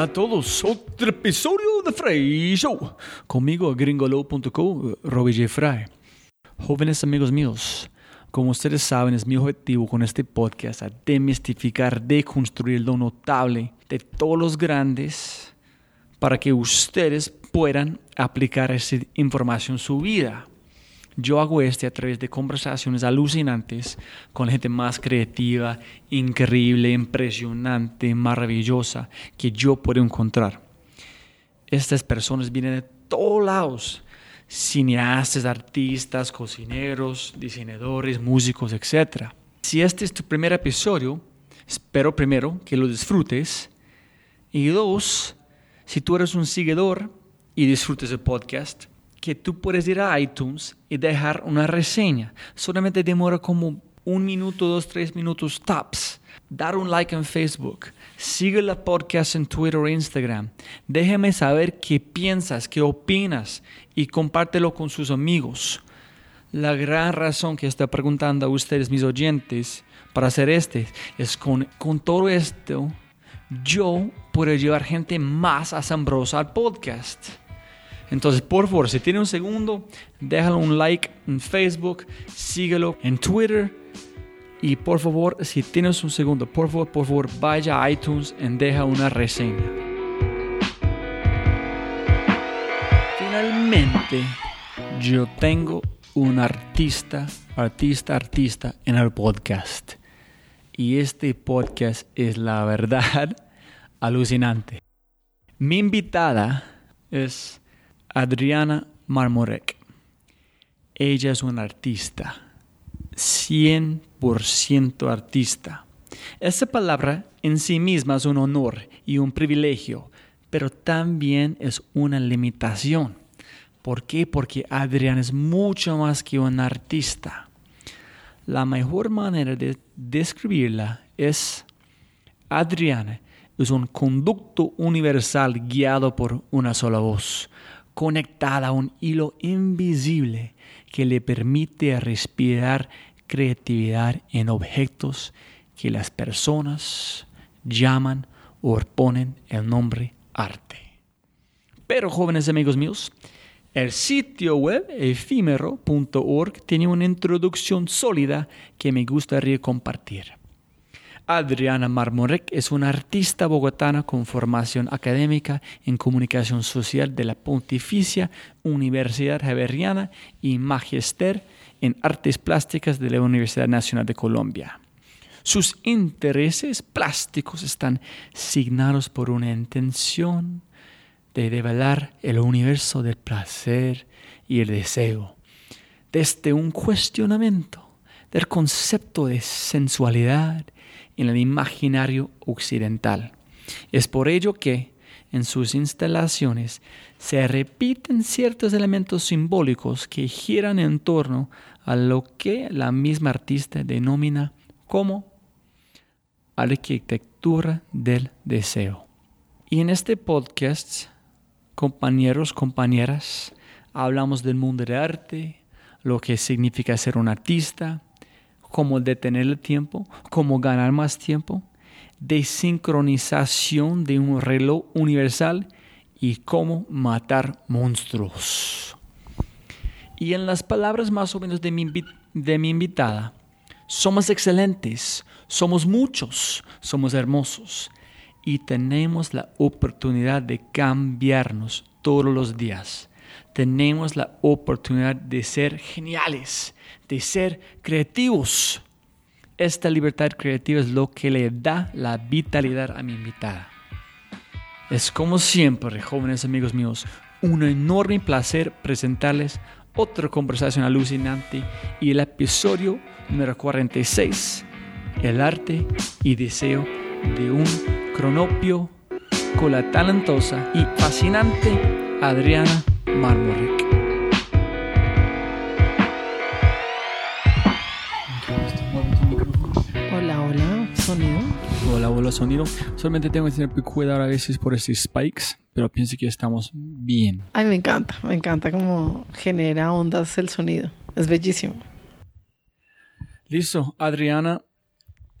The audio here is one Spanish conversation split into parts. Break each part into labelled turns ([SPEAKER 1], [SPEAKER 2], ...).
[SPEAKER 1] Hola a todos, otro episodio de Frey Show. Conmigo, gringolo.co, Robbie J. Fry. Jóvenes amigos míos, como ustedes saben, es mi objetivo con este podcast a demistificar, deconstruir lo notable de todos los grandes para que ustedes puedan aplicar esa información en su vida. Yo hago este a través de conversaciones alucinantes con gente más creativa, increíble, impresionante, maravillosa que yo puedo encontrar. Estas personas vienen de todos lados, cineastas, artistas, cocineros, diseñadores, músicos, etc. Si este es tu primer episodio, espero primero que lo disfrutes y dos, si tú eres un seguidor y disfrutes el podcast, que tú puedes ir a iTunes y dejar una reseña. Solamente demora como un minuto, dos, tres minutos tops. Dar un like en Facebook. Sigue la podcast en Twitter o Instagram. Déjame saber qué piensas, qué opinas y compártelo con sus amigos. La gran razón que estoy preguntando a ustedes, mis oyentes, para hacer este, es con, con todo esto, yo puedo llevar gente más asombrosa al podcast. Entonces, por favor, si tiene un segundo, déjalo un like en Facebook, síguelo en Twitter. Y por favor, si tienes un segundo, por favor, por favor, vaya a iTunes y deja una reseña. Finalmente, yo tengo un artista, artista, artista en el podcast. Y este podcast es la verdad alucinante. Mi invitada es Adriana Marmorek. Ella es una artista, 100% artista. Esa palabra en sí misma es un honor y un privilegio, pero también es una limitación. ¿Por qué? Porque Adriana es mucho más que un artista. La mejor manera de describirla es Adriana es un conducto universal guiado por una sola voz conectada a un hilo invisible que le permite respirar creatividad en objetos que las personas llaman o ponen el nombre arte. Pero jóvenes amigos míos, el sitio web efímero.org tiene una introducción sólida que me gustaría compartir. Adriana Marmorek es una artista bogotana con formación académica en comunicación social de la Pontificia Universidad Javeriana y magister en artes plásticas de la Universidad Nacional de Colombia. Sus intereses plásticos están signados por una intención de develar el universo del placer y el deseo, desde un cuestionamiento del concepto de sensualidad en el imaginario occidental. Es por ello que en sus instalaciones se repiten ciertos elementos simbólicos que giran en torno a lo que la misma artista denomina como arquitectura del deseo. Y en este podcast, compañeros, compañeras, hablamos del mundo del arte, lo que significa ser un artista, cómo detener el tiempo, cómo ganar más tiempo, de sincronización de un reloj universal y cómo matar monstruos. Y en las palabras más o menos de mi, de mi invitada, somos excelentes, somos muchos, somos hermosos y tenemos la oportunidad de cambiarnos todos los días. Tenemos la oportunidad de ser geniales, de ser creativos. Esta libertad creativa es lo que le da la vitalidad a mi invitada. Es como siempre, jóvenes amigos míos, un enorme placer presentarles otra conversación alucinante y el episodio número 46, el arte y deseo de un cronopio con la talentosa y fascinante Adriana Marmorek.
[SPEAKER 2] Hola, hola, sonido.
[SPEAKER 1] Solamente tengo que tener cuidado a veces por estos spikes, pero pienso que estamos bien.
[SPEAKER 2] Ay, me encanta, me encanta cómo genera ondas el sonido. Es bellísimo.
[SPEAKER 1] Listo, Adriana,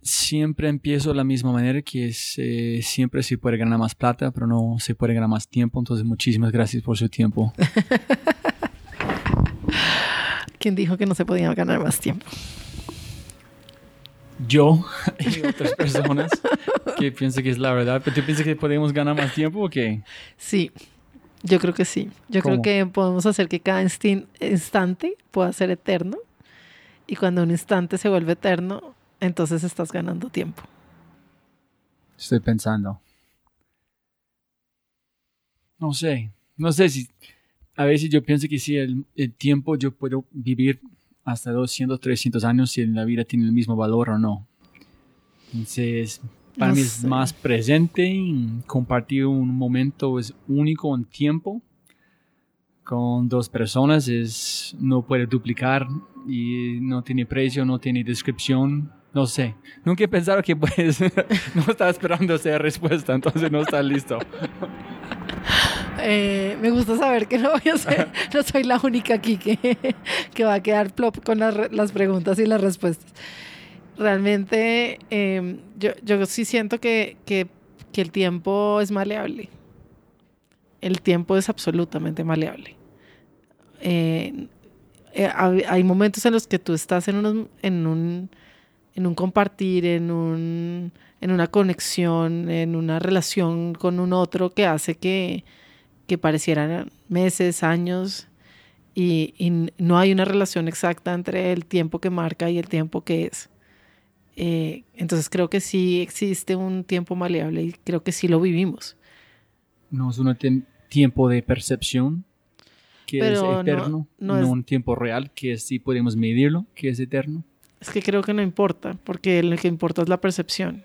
[SPEAKER 1] siempre empiezo de la misma manera, que es, eh, siempre se puede ganar más plata, pero no se puede ganar más tiempo. Entonces, muchísimas gracias por su tiempo.
[SPEAKER 2] ¿Quién dijo que no se podía ganar más tiempo?
[SPEAKER 1] Yo y otras personas que piensan que es la verdad. ¿Pero tú piensas que podemos ganar más tiempo o qué?
[SPEAKER 2] Sí, yo creo que sí. Yo creo que podemos hacer que cada instante pueda ser eterno. Y cuando un instante se vuelve eterno, entonces estás ganando tiempo.
[SPEAKER 1] Estoy pensando. No sé. No sé si. A veces yo pienso que si el, el tiempo yo puedo vivir hasta 200, 300 años si la vida tiene el mismo valor o no. Entonces, para
[SPEAKER 2] No
[SPEAKER 1] mí es
[SPEAKER 2] sé.
[SPEAKER 1] más presente compartir un momento es único en tiempo con dos personas es no puede duplicar y no tiene precio, no tiene descripción. No sé. Nunca he pensado que pues no estaba esperando esa respuesta, entonces no está listo.
[SPEAKER 2] Eh, me gusta saber que no voy a ser, no soy la única aquí que, que va a quedar plop con las, las preguntas y las respuestas. Realmente, eh, yo, yo sí siento que, que, que el tiempo es maleable. El tiempo es absolutamente maleable. Eh, eh, hay hay momentos en los que tú estás en, unos, en, un, en un compartir, en, un, en una conexión, en una relación con un otro que hace que, que parecieran meses, años, y, y no hay una relación exacta entre el tiempo que marca y el tiempo que es. Eh, entonces creo que sí existe un tiempo maleable y creo que sí lo vivimos.
[SPEAKER 1] No es un tiempo de percepción que
[SPEAKER 2] Pero
[SPEAKER 1] es
[SPEAKER 2] no-
[SPEAKER 1] eterno,
[SPEAKER 2] no
[SPEAKER 1] no,
[SPEAKER 2] es-
[SPEAKER 1] un tiempo real que sí podemos medirlo, que es eterno.
[SPEAKER 2] Es que creo que no importa, porque lo que importa es la percepción.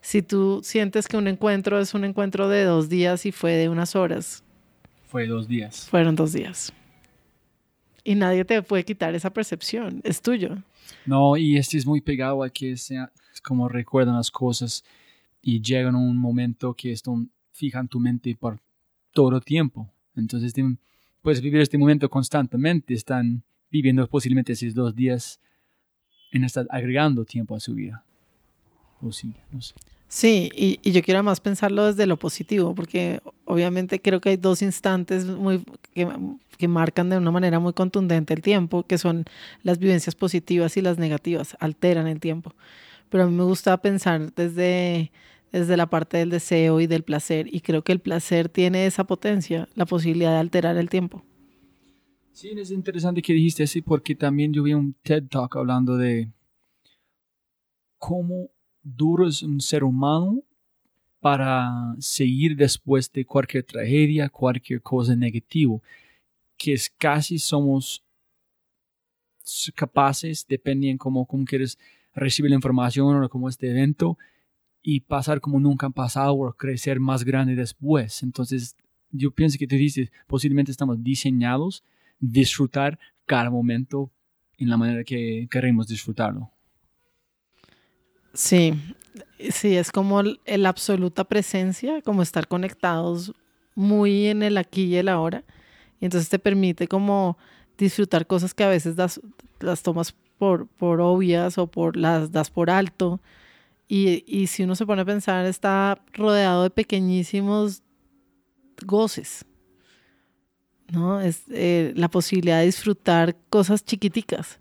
[SPEAKER 2] Si tú sientes que un encuentro es un encuentro de dos días y fue de unas horas,
[SPEAKER 1] Fue dos días.
[SPEAKER 2] fueron dos días. Y nadie te puede quitar esa percepción, es tuyo.
[SPEAKER 1] No, y este es muy pegado a que sea como recuerdan las cosas y llegan a un momento que están fijan tu mente por todo tiempo. Entonces puedes vivir este momento constantemente. Están viviendo posiblemente esos dos días en estar agregando tiempo a su vida. O sí, no sé.
[SPEAKER 2] Sí, y, yo quiero además pensarlo desde lo positivo, porque obviamente creo que hay dos instantes que, que marcan de una manera muy contundente el tiempo, que son las vivencias positivas y las negativas, alteran el tiempo. Pero a mí me gusta pensar desde, desde la parte del deseo y del placer, y creo que el placer tiene esa potencia, la posibilidad de alterar el tiempo.
[SPEAKER 1] Sí, es interesante que dijiste así porque también yo vi un TED Talk hablando de cómo duro es un ser humano para seguir después de cualquier tragedia, cualquier cosa negativa, que es casi somos capaces, dependiendo cómo, cómo quieres recibir la información o como este evento, y pasar como nunca han pasado o crecer más grande después. Entonces, yo pienso que tú dices, posiblemente estamos diseñados disfrutar cada momento en la manera que queremos disfrutarlo.
[SPEAKER 2] Sí, sí, es como la absoluta presencia, como estar conectados muy en el aquí y el ahora. Y entonces te permite como disfrutar cosas que a veces das, las tomas por, por obvias o por las das por alto. Y, y si uno se pone a pensar, está rodeado de pequeñísimos goces. ¿No? Es eh, la posibilidad de disfrutar cosas chiquiticas.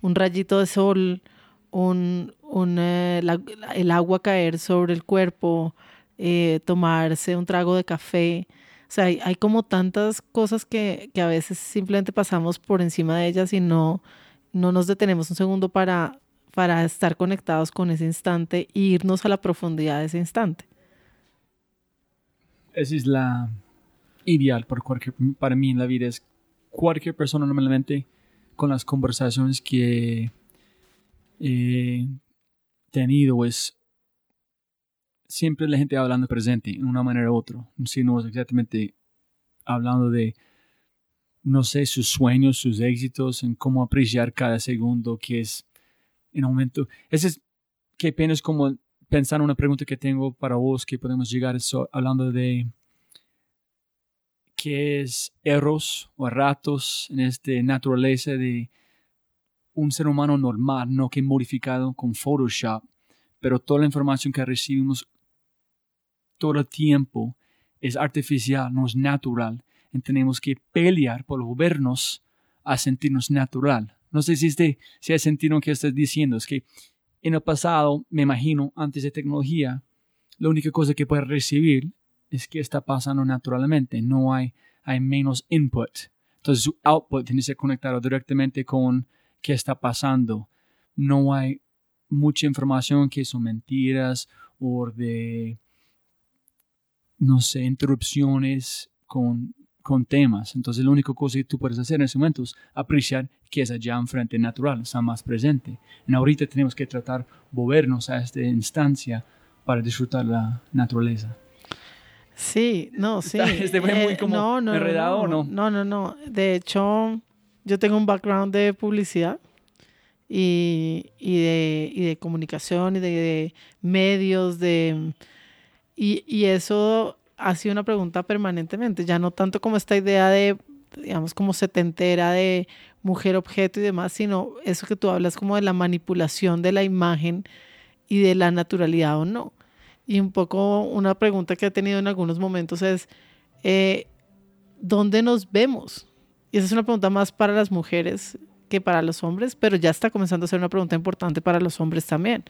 [SPEAKER 2] Un rayito de sol, un, un, eh, la- el agua caer sobre el cuerpo, eh, tomarse un trago de café. O sea, hay, hay como tantas cosas que, que a veces simplemente pasamos por encima de ellas y no, no nos detenemos un segundo para, para estar conectados con ese instante e irnos a la profundidad de ese instante.
[SPEAKER 1] Esa es la ideal para, cualquier, para mí en la vida. Es cualquier persona normalmente con las conversaciones que he tenido es siempre la gente hablando presente en una manera u otra. Si no es exactamente hablando de, no sé, sus sueños, sus éxitos, en cómo apreciar cada segundo que es en momento. Ese es, qué pena es como pensar en una pregunta que tengo para vos que podemos llegar so- hablando de qué es erros o ratos en esta naturaleza de un ser humano normal, no que modificado con Photoshop, pero toda la información que recibimos todo el tiempo es artificial, no es natural. Y tenemos que pelear por volvernos a sentirnos natural. No sé si, este, si hay sentido lo que estás diciendo, es que en el pasado, me imagino, antes de tecnología, la única cosa que puedes recibir es que está pasando naturalmente, no hay, hay menos input. Entonces su output tiene que ser conectado directamente con qué está pasando. No hay mucha información que son mentiras o de, no sé, interrupciones con, con temas. Entonces, la única cosa que tú puedes hacer en ese momento es apreciar que es allá enfrente natural, está más presente. Y ahorita tenemos que tratar volvernos a esta instancia para disfrutar la naturaleza.
[SPEAKER 2] Sí, no, sí.
[SPEAKER 1] Este fue muy eh, como no, no, enredado,
[SPEAKER 2] no, no? No, no, De hecho, yo tengo un background de publicidad y, de, comunicación y de, medios, de, y, y, eso ha sido una pregunta permanentemente, ya no tanto como esta idea de, digamos, como setentera de mujer objeto y demás, sino eso que tú hablas como de la manipulación de la imagen y de la naturalidad o no. Y un poco una pregunta que he tenido en algunos momentos es, eh, ¿dónde nos vemos? Y esa es una pregunta más para las mujeres que para los hombres, pero ya está comenzando a ser una pregunta importante para los hombres también.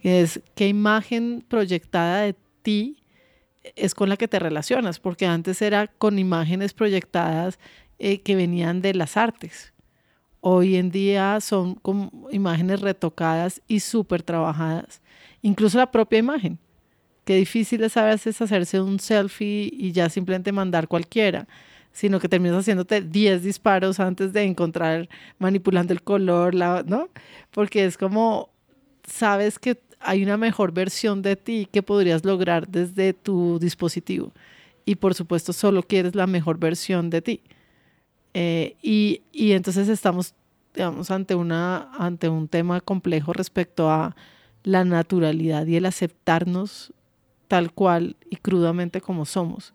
[SPEAKER 2] Es, ¿qué imagen proyectada de ti es con la que te relacionas? Porque antes era con imágenes proyectadas eh, que venían de las artes. Hoy en día son como imágenes retocadas y súper trabajadas. Incluso la propia imagen. Qué difícil es a veces hacerse un selfie y ya simplemente mandar cualquiera, sino que terminas haciéndote 10 disparos antes de encontrar, manipulando el color, la, ¿no? Porque es como, sabes que hay una mejor versión de ti que podrías lograr desde tu dispositivo. Y por supuesto, solo quieres la mejor versión de ti. Eh, y, y entonces estamos, digamos, ante, una, ante un tema complejo respecto a la naturalidad y el aceptarnos tal cual y crudamente como somos.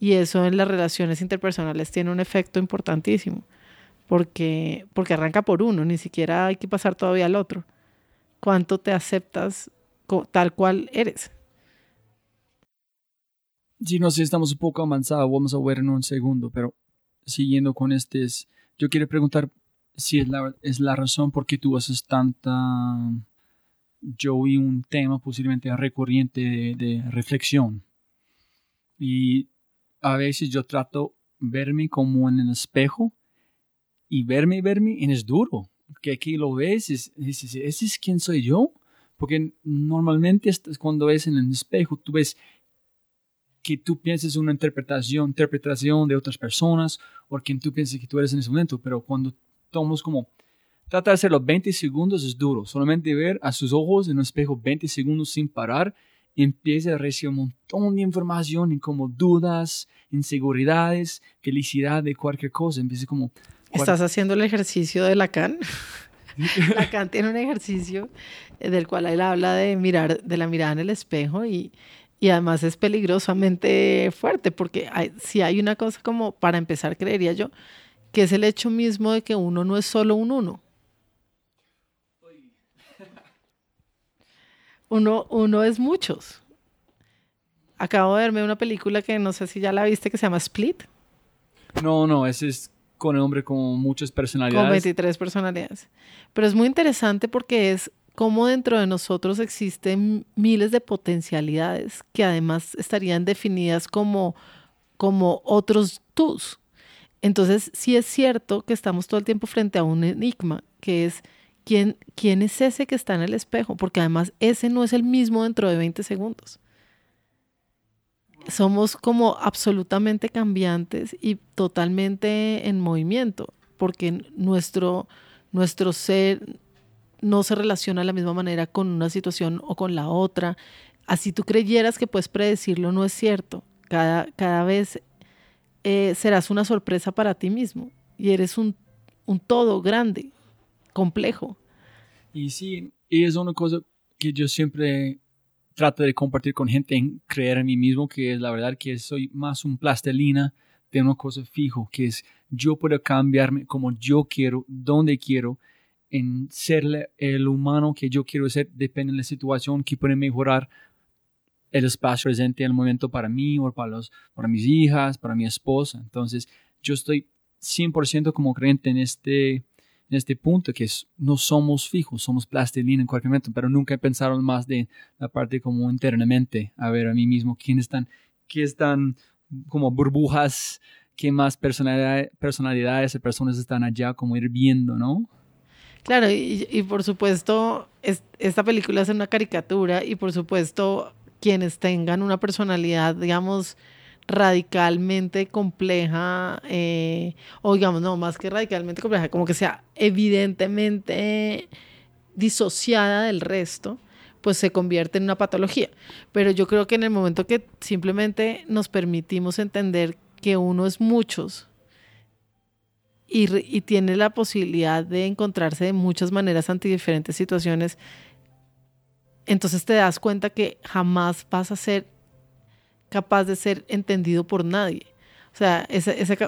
[SPEAKER 2] Y eso en las relaciones interpersonales tiene un efecto importantísimo, porque, porque arranca por uno, ni siquiera hay que pasar todavía al otro. ¿Cuánto te aceptas tal cual eres?
[SPEAKER 1] Sí, no sé, estamos un poco avanzados, vamos a ver en un segundo, pero siguiendo con este, yo quiero preguntar si es la, es la razón por qué tú haces tanta yo vi un tema posiblemente recurrente de, reflexión. Y a veces yo trato verme como en el espejo y verme, verme, y es duro. Que aquí lo ves, y dices, ¿ese es quién soy yo? Porque normalmente cuando ves en el espejo, tú ves que tú pienses una interpretación, interpretación de otras personas, o quien tú piensas que tú eres en ese momento, pero cuando tomamos como Trata de hacerlo 20 segundos, es duro. Solamente ver a sus ojos en un espejo 20 segundos sin parar, empieza a recibir un montón de información, como dudas, inseguridades, felicidad de cualquier cosa. Empieza como...
[SPEAKER 2] ¿Estás haciendo el ejercicio de Lacan? Lacan tiene un ejercicio del cual él habla de mirar, de la mirada en el espejo y, y además es peligrosamente fuerte porque si hay una cosa como, para empezar, creería yo, que es el hecho mismo de que uno no es solo un uno. Uno, uno es muchos. Acabo de verme una película que no sé si ya la viste que se llama Split.
[SPEAKER 1] No, no, ese es con el hombre con muchas personalidades.
[SPEAKER 2] Con 23 personalidades. Pero es muy interesante porque es como dentro de nosotros existen miles de potencialidades que además estarían definidas como, como otros tus. Entonces, sí es cierto que estamos todo el tiempo frente a un enigma, que es ¿quién, ¿quién es ese que está en el espejo? Porque además ese no es el mismo dentro de 20 segundos. Somos como absolutamente cambiantes y totalmente en movimiento, porque nuestro, nuestro ser no se relaciona de la misma manera con una situación o con la otra. Así tú creyeras que puedes predecirlo, no es cierto. Cada, cada vez eh, serás una sorpresa para ti mismo y eres un, un todo grande, complejo.
[SPEAKER 1] Y sí, y es una cosa que yo siempre trato de compartir con gente en creer en mí mismo, que es la verdad que soy más un plastelina de una cosa fijo, que es yo puedo cambiarme como yo quiero, donde quiero, en ser el humano que yo quiero ser, depende de la situación que puede mejorar el espacio presente en el momento para mí o para, los, para mis hijas, para mi esposa. Entonces, yo estoy 100% como creyente en este, este punto, que es, no somos fijos, somos plastilina en cualquier momento, pero nunca he pensado más de la parte como internamente, a ver a mí mismo, quiénes están, qué están como burbujas, qué más personalidad, personalidades de personas están allá, como ir viendo, ¿no?
[SPEAKER 2] Claro, y, y por supuesto, es, esta película es una caricatura y por supuesto quienes tengan una personalidad, digamos, radicalmente compleja, eh, o digamos, no, más que radicalmente compleja, como que sea evidentemente disociada del resto, pues se convierte en una patología. Pero yo creo que en el momento que simplemente nos permitimos entender que uno es muchos y, y tiene la posibilidad de encontrarse de muchas maneras ante diferentes situaciones, entonces te das cuenta que jamás vas a ser capaz de ser entendido por nadie. O sea,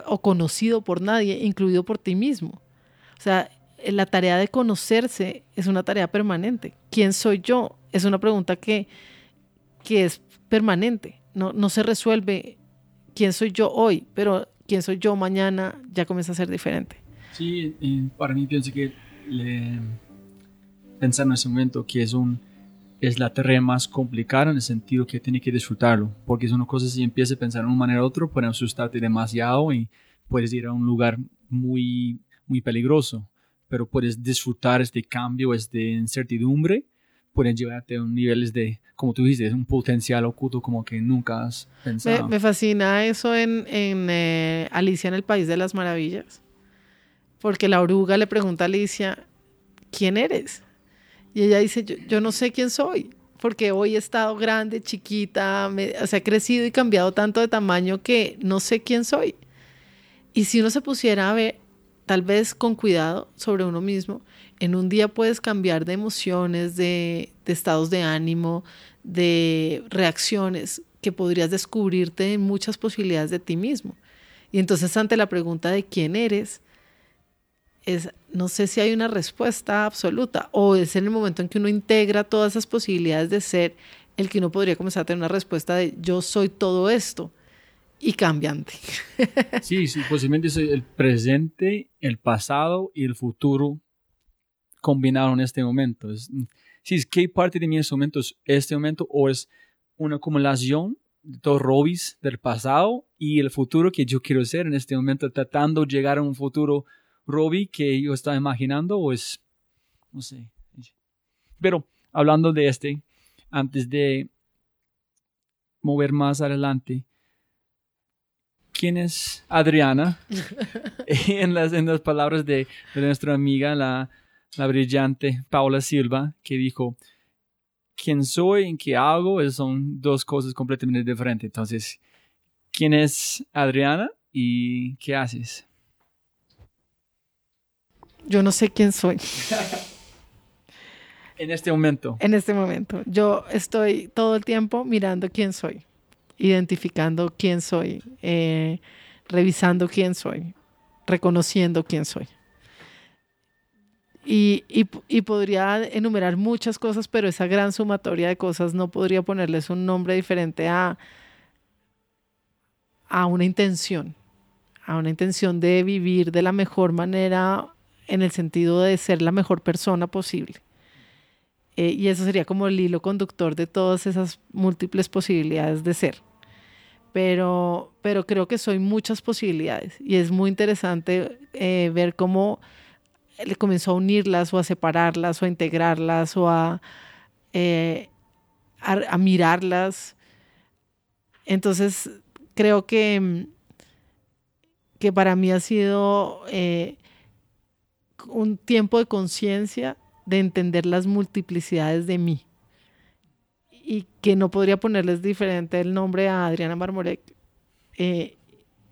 [SPEAKER 2] o conocido por nadie, incluido por ti mismo. O sea, la tarea de conocerse es una tarea permanente. ¿Quién soy yo? Es una pregunta que, que es permanente. No, no se resuelve quién soy yo hoy, pero quién soy yo mañana ya comienza a ser diferente.
[SPEAKER 1] Sí, para mí pienso que le, en ese momento que es un es la tarea más complicada en el sentido que tiene que disfrutarlo, porque es una cosa si empiezas a pensar de una manera u otra, puede asustarte demasiado y puedes ir a un lugar muy, muy peligroso, pero puedes disfrutar este cambio, esta incertidumbre, pueden llevarte a niveles de, como tú dices, un potencial oculto como que nunca has pensado.
[SPEAKER 2] Me, fascina eso en, en eh, Alicia en el País de las Maravillas, porque la oruga le pregunta a Alicia, ¿quién eres? Y ella dice, yo, no sé quién soy, porque hoy he estado grande, chiquita, se ha crecido y cambiado tanto de tamaño que no sé quién soy. Y si uno se pusiera a ver, tal vez con cuidado sobre uno mismo, en un día puedes cambiar de emociones, de estados de ánimo, de reacciones que podrías descubrirte en muchas posibilidades de ti mismo. Y entonces ante la pregunta de quién eres, es, no sé si hay una respuesta absoluta o es en el momento en que uno integra todas esas posibilidades de ser el que uno podría comenzar a tener una respuesta de yo soy todo esto y cambiante.
[SPEAKER 1] Sí, sí, posiblemente soy el presente, el pasado y el futuro combinaron en este momento. Es, sí, es qué parte de mí en este momento es este momento o es una acumulación de todos robis del pasado y el futuro que yo quiero ser en este momento, tratando de llegar a un futuro Robbie que yo estaba imaginando o es, no sé. Pero hablando de este, antes de mover más adelante, ¿quién es Adriana? en, las, en las palabras de, nuestra amiga, la, la brillante Paula Silva, que dijo, quién soy y qué hago son dos cosas completamente diferentes. Entonces, ¿quién es Adriana y qué haces?
[SPEAKER 2] Yo no sé quién soy.
[SPEAKER 1] en este momento.
[SPEAKER 2] En este momento. Yo estoy todo el tiempo mirando quién soy, identificando quién soy, eh, revisando quién soy, reconociendo quién soy. Y, y, podría enumerar muchas cosas, pero esa gran sumatoria de cosas no podría ponerles un nombre diferente a, a una intención, a una intención de vivir de la mejor manera en el sentido de ser la mejor persona posible. Eh, y eso sería como el hilo conductor de todas esas múltiples posibilidades de ser. Pero, pero creo que soy muchas posibilidades y es muy interesante eh, ver cómo le comenzó a unirlas o a separarlas o a integrarlas o a, eh, a, mirarlas. Entonces, creo que, que para mí ha sido un tiempo de conciencia de entender las multiplicidades de mí y que no podría ponerles diferente el nombre a Adriana Marmorek eh,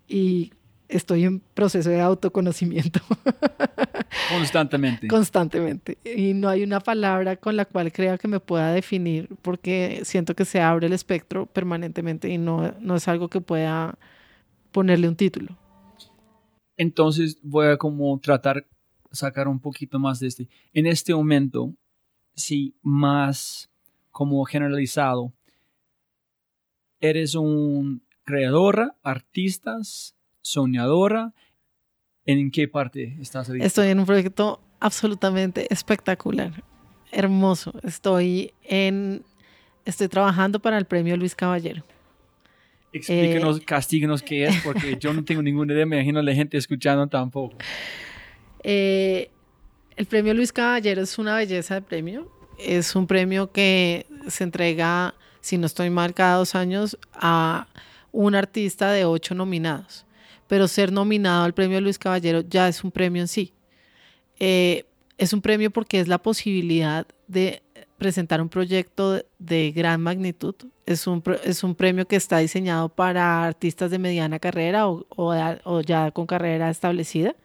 [SPEAKER 2] y estoy en proceso de autoconocimiento.
[SPEAKER 1] Constantemente.
[SPEAKER 2] Constantemente. Y no hay una palabra con la cual crea que me pueda definir porque siento que se abre el espectro permanentemente y no, no es algo que pueda ponerle un título.
[SPEAKER 1] Entonces voy a como tratar sacar un poquito más de este. En este momento, sí, más como generalizado, eres un creadora, artistas, soñadora. ¿En qué parte estás ahorita?
[SPEAKER 2] Estoy en un proyecto absolutamente espectacular, hermoso. Estoy en, estoy trabajando para el premio Luis Caballero.
[SPEAKER 1] Explíquenos, eh, castíguenos qué es, porque yo no tengo ninguna idea, me imagino la gente escuchando tampoco.
[SPEAKER 2] Eh, el premio Luis Caballero es una belleza de premio. Es un premio que se entrega, si no estoy mal, cada dos años a un artista de ocho nominados. Pero ser nominado al premio Luis Caballero ya es un premio en sí. Eh, es un premio porque es la posibilidad de presentar un proyecto de gran magnitud. Es un, es un premio que está diseñado para artistas de mediana carrera o, o, ya con carrera establecida.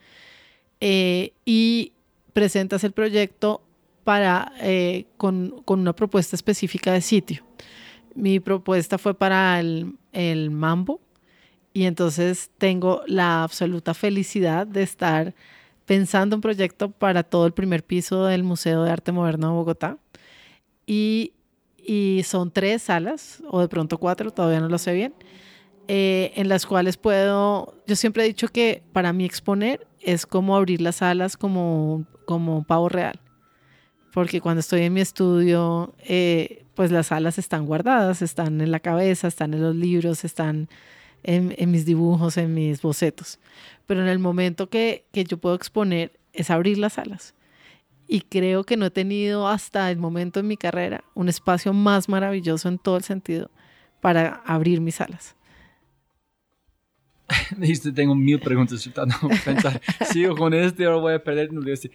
[SPEAKER 2] Eh, y presentas el proyecto para, eh, con, con, una propuesta específica de sitio. Mi propuesta fue para el, el Mambo y entonces tengo la absoluta felicidad de estar pensando un proyecto para todo el primer piso del Museo de Arte Moderno de Bogotá. Y, y son tres salas, o de pronto cuatro, todavía no lo sé bien, eh, en las cuales puedo, yo siempre he dicho que para mí exponer es como abrir las salas como, como un pavo real. Porque cuando estoy en mi estudio, eh, pues las salas están guardadas, están en la cabeza, están en los libros, están en, en mis dibujos, en mis bocetos pero en el momento que, que yo puedo exponer es abrir las alas. Y creo que no he tenido hasta el momento en mi carrera un espacio más maravilloso en todo el sentido para abrir mis alas.
[SPEAKER 1] Dijiste, tengo mil preguntas tratando pensar, sigo con este, ahora voy a perder. este.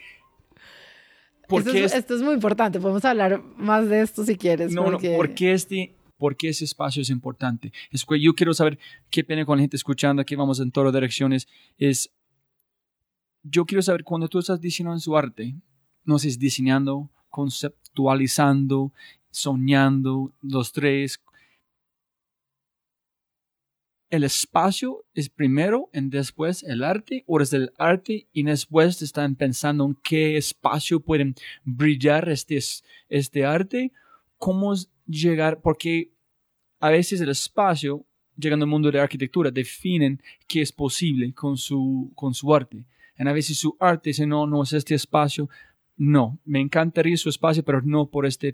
[SPEAKER 2] Esto es, esto es muy importante, podemos hablar más de esto si quieres.
[SPEAKER 1] No, porque... no, porque este, ¿Por qué ese espacio es importante? Es que yo quiero saber qué pena con la gente escuchando, aquí vamos en todas direcciones, es, yo quiero saber cuando tú estás diseñando en su arte, no sé, diseñando, conceptualizando, soñando, los tres, el espacio es primero y después el arte, o es el arte y después están pensando en qué espacio pueden brillar este, este arte, cómo llegar, porque a veces el espacio, llegando al mundo de la arquitectura, definen qué es posible con su, con su arte. Y a veces su arte dice, no, no es este espacio. No, me encantaría su espacio, pero no por esta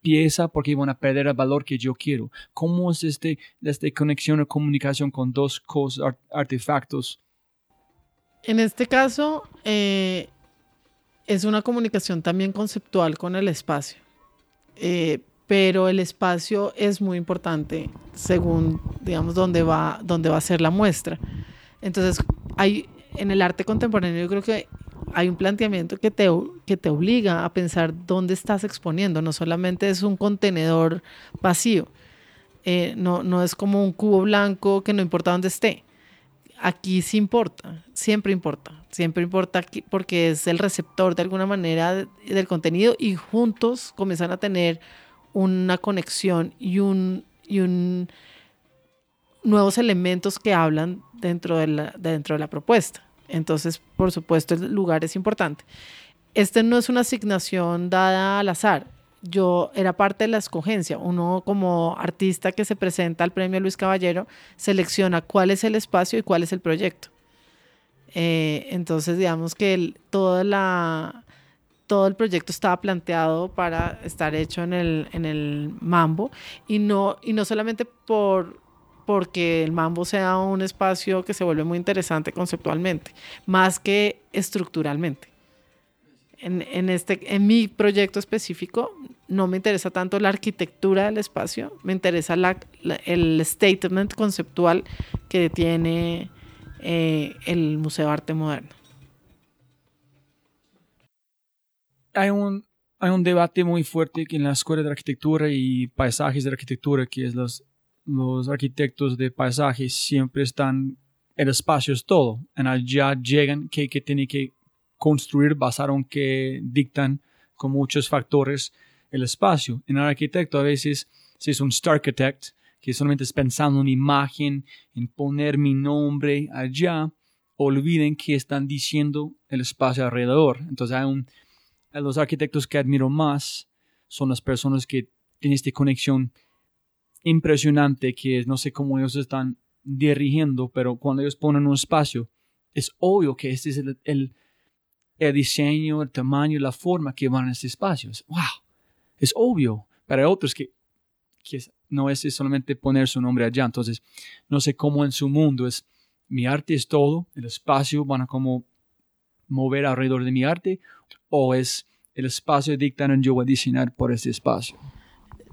[SPEAKER 1] pieza porque van a perder el valor que yo quiero. ¿Cómo es este, esta conexión o comunicación con dos cosas, artefactos?
[SPEAKER 2] En este caso, eh, es una comunicación también conceptual con el espacio. Eh, pero el espacio es muy importante según, digamos, dónde va, dónde va a ser la muestra. Entonces, hay, en el arte contemporáneo yo creo que hay un planteamiento que te, que te obliga a pensar dónde estás exponiendo, no solamente es un contenedor vacío, eh, no, no es como un cubo blanco que no importa dónde esté. Aquí sí importa, siempre importa, siempre importa porque es el receptor de alguna manera del contenido y juntos comienzan a tener una conexión y un, y un nuevos elementos que hablan dentro de, la, dentro de la propuesta. Entonces, por supuesto, el lugar es importante. Este no es una asignación dada al azar. Yo era parte de la escogencia. Uno como artista que se presenta al premio Luis Caballero selecciona cuál es el espacio y cuál es el proyecto. Eh, entonces, digamos que todo el proyecto estaba planteado para estar hecho en el, en el Mambo y no, y no solamente por, porque el Mambo sea un espacio que se vuelve muy interesante conceptualmente, más que estructuralmente. En, en, este, en mi proyecto específico no me interesa tanto la arquitectura del espacio, me interesa la, el statement conceptual que tiene eh, el Museo de Arte Moderno.
[SPEAKER 1] hay un, hay un debate muy fuerte en la escuela de arquitectura y paisajes de arquitectura, que es los, los arquitectos de paisajes siempre están en espacios todo, en allá llegan que, que tienen que construir basado en que dictan con muchos factores el espacio. En el arquitecto a veces, si es un star architect, que solamente es pensando en imagen, en poner mi nombre allá, olviden que están diciendo el espacio alrededor. Entonces, hay los arquitectos que admiro más son las personas que tienen esta conexión impresionante que no sé cómo ellos están dirigiendo, pero cuando ellos ponen un espacio, es obvio que este es el, el, el diseño, el tamaño, la forma que van a este espacio. Es, wow, es obvio. Hay otros que, que no es solamente poner su nombre allá. Entonces, no sé cómo en su mundo es, mi arte es todo, el espacio van a como mover alrededor de mi arte, o es el espacio dictan yo voy a diseñar por ese espacio.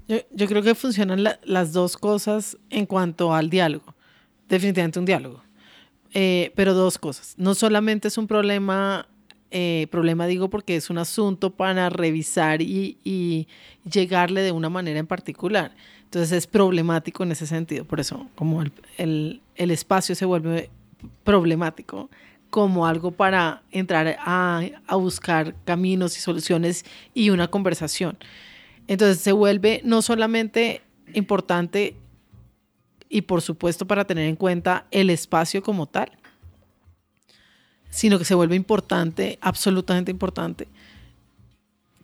[SPEAKER 2] Yo, creo que funcionan las dos cosas en cuanto al diálogo. Definitivamente un diálogo. Eh, pero dos cosas. No solamente es un problema, eh, problema digo porque es un asunto para revisar y, llegarle de una manera en particular. Entonces es problemático en ese sentido. Por eso, como el, espacio se vuelve problemático como algo para entrar a, a buscar caminos y soluciones y una conversación. Entonces se vuelve no solamente importante y por supuesto para tener en cuenta el espacio como tal, sino que se vuelve importante, absolutamente importante,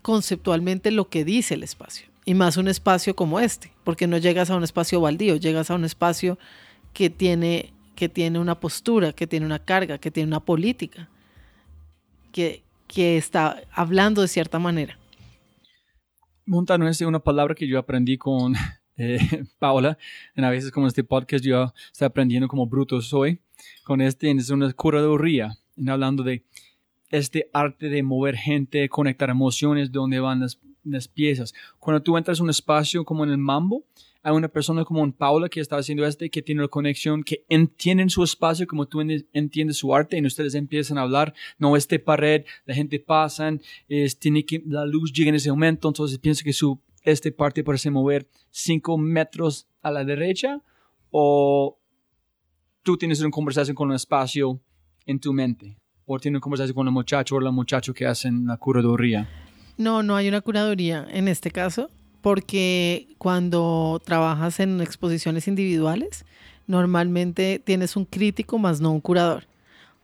[SPEAKER 2] conceptualmente lo que dice el espacio. Y más un espacio como este, porque no llegas a un espacio baldío, llegas a un espacio que tiene, que tiene una postura, que tiene una carga, que tiene una política, que, que está hablando de cierta manera.
[SPEAKER 1] Montano es una palabra que yo aprendí con eh, Paola. En a veces como este podcast yo estoy aprendiendo como bruto soy. Con este es una curaduría. Hablando de este arte de mover gente, conectar emociones, de dónde van las, las piezas. Cuando tú entras a un espacio como en el mambo, hay una persona como un Paula que está haciendo este, que tiene una conexión, que entienden su espacio como tú entiendes su arte y ustedes empiezan a hablar, no este pared, la gente pasa, es, tiene que, la luz llega en ese momento, entonces pienso que su, este parte parece mover cinco metros a la derecha o tú tienes una conversación con un espacio en tu mente o tienes una conversación con el muchacho o la muchacha que hacen la curaduría.
[SPEAKER 2] No, no hay una curaduría en este caso porque cuando trabajas en exposiciones individuales, normalmente tienes un crítico más no un curador.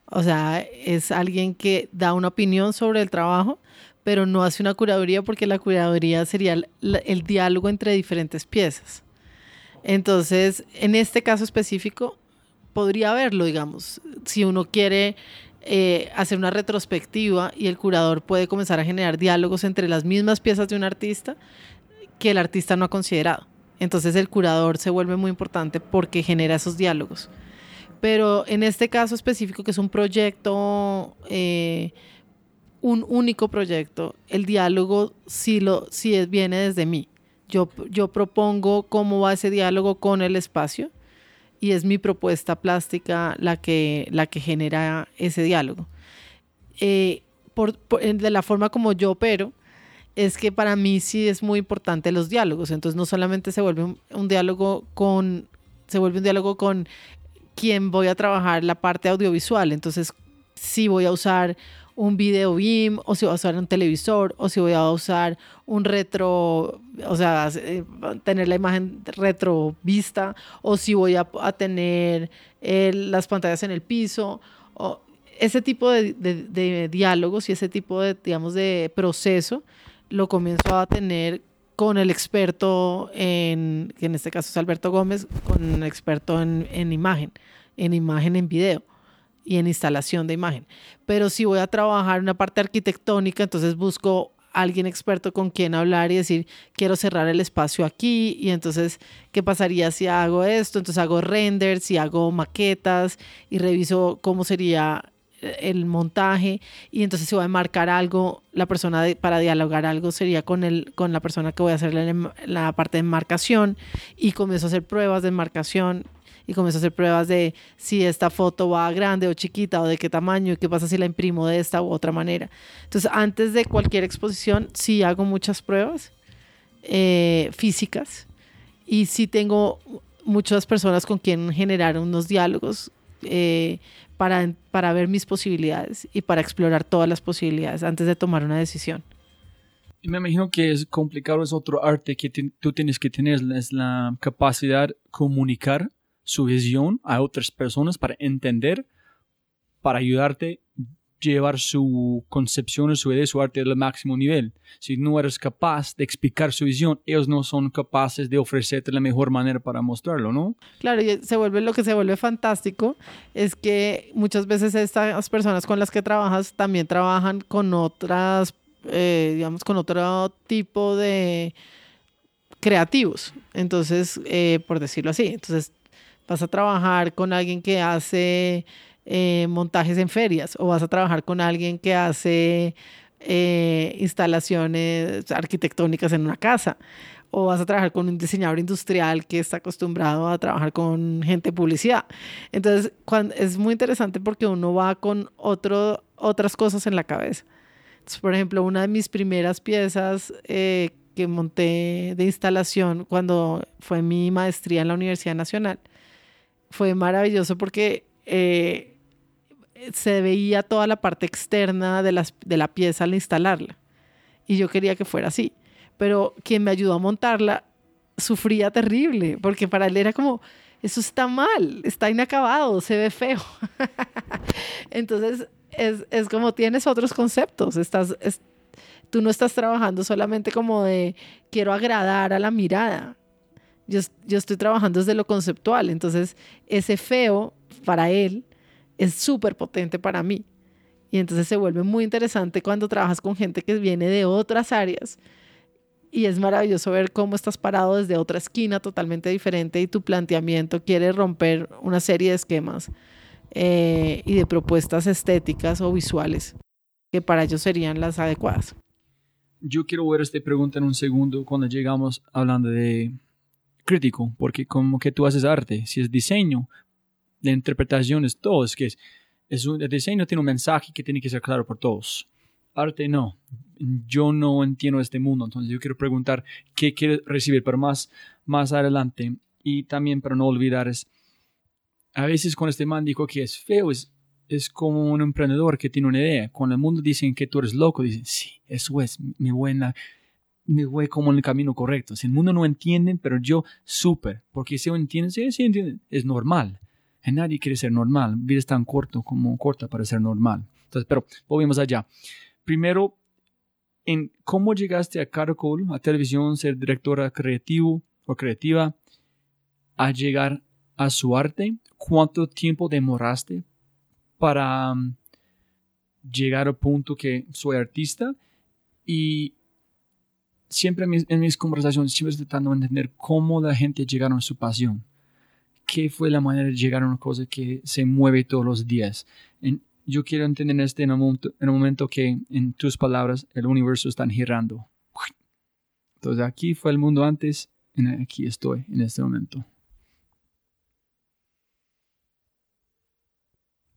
[SPEAKER 2] O sea, es alguien que da una opinión sobre el trabajo, pero no hace una curaduría porque la curaduría sería el, diálogo entre diferentes piezas. Entonces, en este caso específico, podría haberlo, digamos, si uno quiere eh, hacer una retrospectiva y el curador puede comenzar a generar diálogos entre las mismas piezas de un artista, que el artista no ha considerado. Entonces el curador se vuelve muy importante porque genera esos diálogos. Pero en este caso específico, que es un proyecto, eh, un único proyecto, el diálogo sí, lo, sí viene desde mí. Yo, yo propongo cómo va ese diálogo con el espacio y es mi propuesta plástica la que, la que genera ese diálogo. Eh, de la forma como yo opero, es que para mí sí es muy importante los diálogos. Entonces no solamente se vuelve un, diálogo con, se vuelve un diálogo con quién voy a trabajar la parte audiovisual. Entonces si voy a usar un video beam o si voy a usar un televisor o si voy a usar un retro, o sea, eh, tener la imagen retro vista o si voy a, tener las pantallas en el piso o ese tipo de, de diálogos y ese tipo de, digamos, de proceso lo comenzó a tener con el experto en, que en este caso es Alberto Gómez, con un experto en, en imagen, en imagen en video y en instalación de imagen. Pero si voy a trabajar una parte arquitectónica, entonces busco alguien experto con quien hablar y decir, quiero cerrar el espacio aquí y entonces, ¿qué pasaría si hago esto? Entonces hago renders y hago maquetas y reviso cómo sería el montaje y entonces si voy a marcar algo, la persona para dialogar algo sería con, el, con la persona que voy a hacer la, parte de marcación y comienzo a hacer pruebas de marcación y comienzo a hacer pruebas de si esta foto va grande o chiquita o de qué tamaño y qué pasa si la imprimo de esta u otra manera. Entonces antes de cualquier exposición sí hago muchas pruebas eh, físicas y sí tengo muchas personas con quien generar unos diálogos eh, para, para ver mis posibilidades y para explorar todas las posibilidades antes de tomar una decisión.
[SPEAKER 1] Y me imagino que es complicado, es otro arte que tú tienes que tener, es la capacidad de comunicar su visión a otras personas para entender para ayudarte llevar su concepción, su idea, su arte al máximo nivel. Si no eres capaz de explicar su visión, ellos no son capaces de ofrecerte la mejor manera para mostrarlo, ¿no?
[SPEAKER 2] Claro, y se vuelve lo que se vuelve fantástico es que muchas veces estas personas con las que trabajas también trabajan con otras, eh, digamos, con otro tipo de creativos. Entonces, eh, por decirlo así, entonces vas a trabajar con alguien que hace eh, montajes en ferias o vas a trabajar con alguien que hace eh, instalaciones arquitectónicas en una casa o vas a trabajar con un diseñador industrial que está acostumbrado a trabajar con gente de publicidad. Entonces, cuando, es muy interesante porque uno va con otro, otras cosas en la cabeza. por ejemplo, una de mis primeras piezas eh, que monté de instalación cuando fue mi maestría en la Universidad Nacional fue maravilloso porque se veía toda la parte externa de, las, de la pieza al instalarla. Y yo quería que fuera así. Pero quien me ayudó a montarla sufría terrible, porque para él era como, eso está mal, está inacabado, se ve feo. Entonces, es, es, como tienes otros conceptos, estás, tú no estás trabajando solamente como de quiero agradar a la mirada. Yo, yo estoy trabajando desde lo conceptual, entonces ese feo para él es súper potente para mí. Y entonces se vuelve muy interesante cuando trabajas con gente que viene de otras áreas. Y es maravilloso ver cómo estás parado desde otra esquina totalmente diferente y tu planteamiento quiere romper una serie de esquemas eh, y de propuestas estéticas o visuales que para ellos serían las adecuadas.
[SPEAKER 1] Yo quiero ver esta pregunta en un segundo cuando llegamos hablando de crítico, porque como que tú haces arte, si es diseño, la interpretación es todo, es que es, un, el diseño tiene un mensaje que tiene que ser claro por todos. Arte no. Yo no entiendo este mundo, entonces yo quiero preguntar qué quiere recibir, pero más, más adelante. Y también para no olvidar es, a veces con este man dijo que es feo, es, es como un emprendedor que tiene una idea. Cuando el mundo dicen que tú eres loco, dicen, sí, eso es, mi buena, me voy como en el camino correcto. Si el mundo no entiende, pero yo súper, porque si entienden, sí, sí entienden, es normal nadie quiere ser normal. Vida es tan corto como corta para ser normal. Entonces, pero volvemos allá. Primero, en cómo llegaste a Caracol, a televisión, ser directora creativo o creativa, a llegar a su arte. ¿Cuánto tiempo demoraste para um, llegar al punto que soy artista? Y siempre en mis, en mis conversaciones, siempre tratando de entender cómo la gente llegaron a su pasión qué fue la manera de llegar a una cosa que se mueve todos los días. yo quiero entender este en un, momento, en un momento que, en tus palabras, el universo está girando. Entonces aquí fue el mundo antes, y aquí estoy en este momento.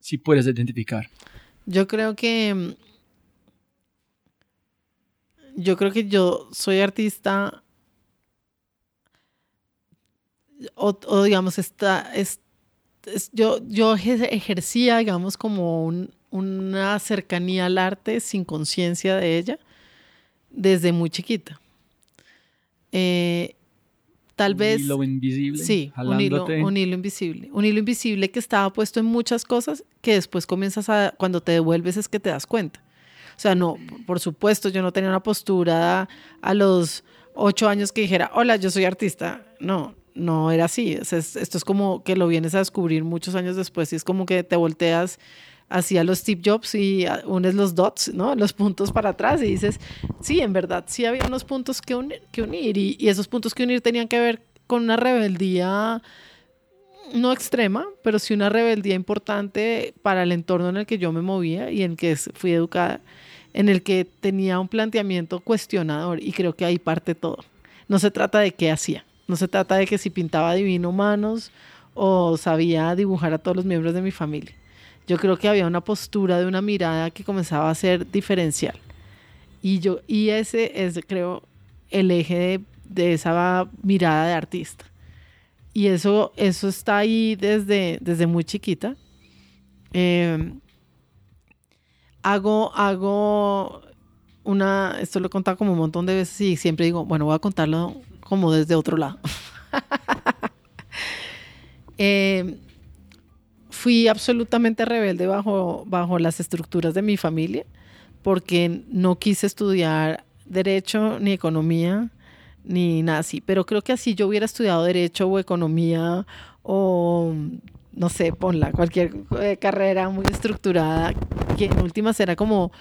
[SPEAKER 1] Si puedes identificar.
[SPEAKER 2] Yo creo que yo creo que yo soy artista o, digamos, está, es, yo, yo ejercía, digamos, como una cercanía al arte sin conciencia de ella desde muy chiquita. Eh, tal vez...
[SPEAKER 1] Un hilo invisible.
[SPEAKER 2] Sí, un hilo, un hilo, invisible. Un hilo invisible que estaba puesto en muchas cosas que después comienzas a, cuando te devuelves es que te das cuenta. O sea, no, por supuesto, yo no tenía una postura a los ocho años que dijera, hola, yo soy artista. No, no era así. esto es como que lo vienes a descubrir muchos años después y es como que te volteas hacia los Steve Jobs y unes los dots, ¿no? Los puntos para atrás y dices, sí, en verdad, sí había unos puntos que, unir y, y, esos puntos que unir tenían que ver con una rebeldía no extrema, pero sí una rebeldía importante para el entorno en el que yo me movía y en el que fui educada, en el que tenía un planteamiento cuestionador y creo que ahí parte todo. No se trata de qué hacía, no se trata de que si pintaba divino humanos o sabía dibujar a todos los miembros de mi familia. Yo creo que había una postura de una mirada que comenzaba a ser diferencial. Y, yo, y ese es, creo, el eje de, esa mirada de artista. Y eso, eso está ahí desde, desde muy chiquita. Em, hago, hago una, esto lo he contado como un montón de veces y siempre digo, bueno, voy a contarlo como desde otro lado. Eh, fui absolutamente rebelde bajo, bajo las estructuras de mi familia, porque no quise estudiar derecho ni economía ni nada así. Pero creo que así yo hubiera estudiado derecho o economía o no sé, ponla, cualquier eh, carrera muy estructurada, que en últimas era como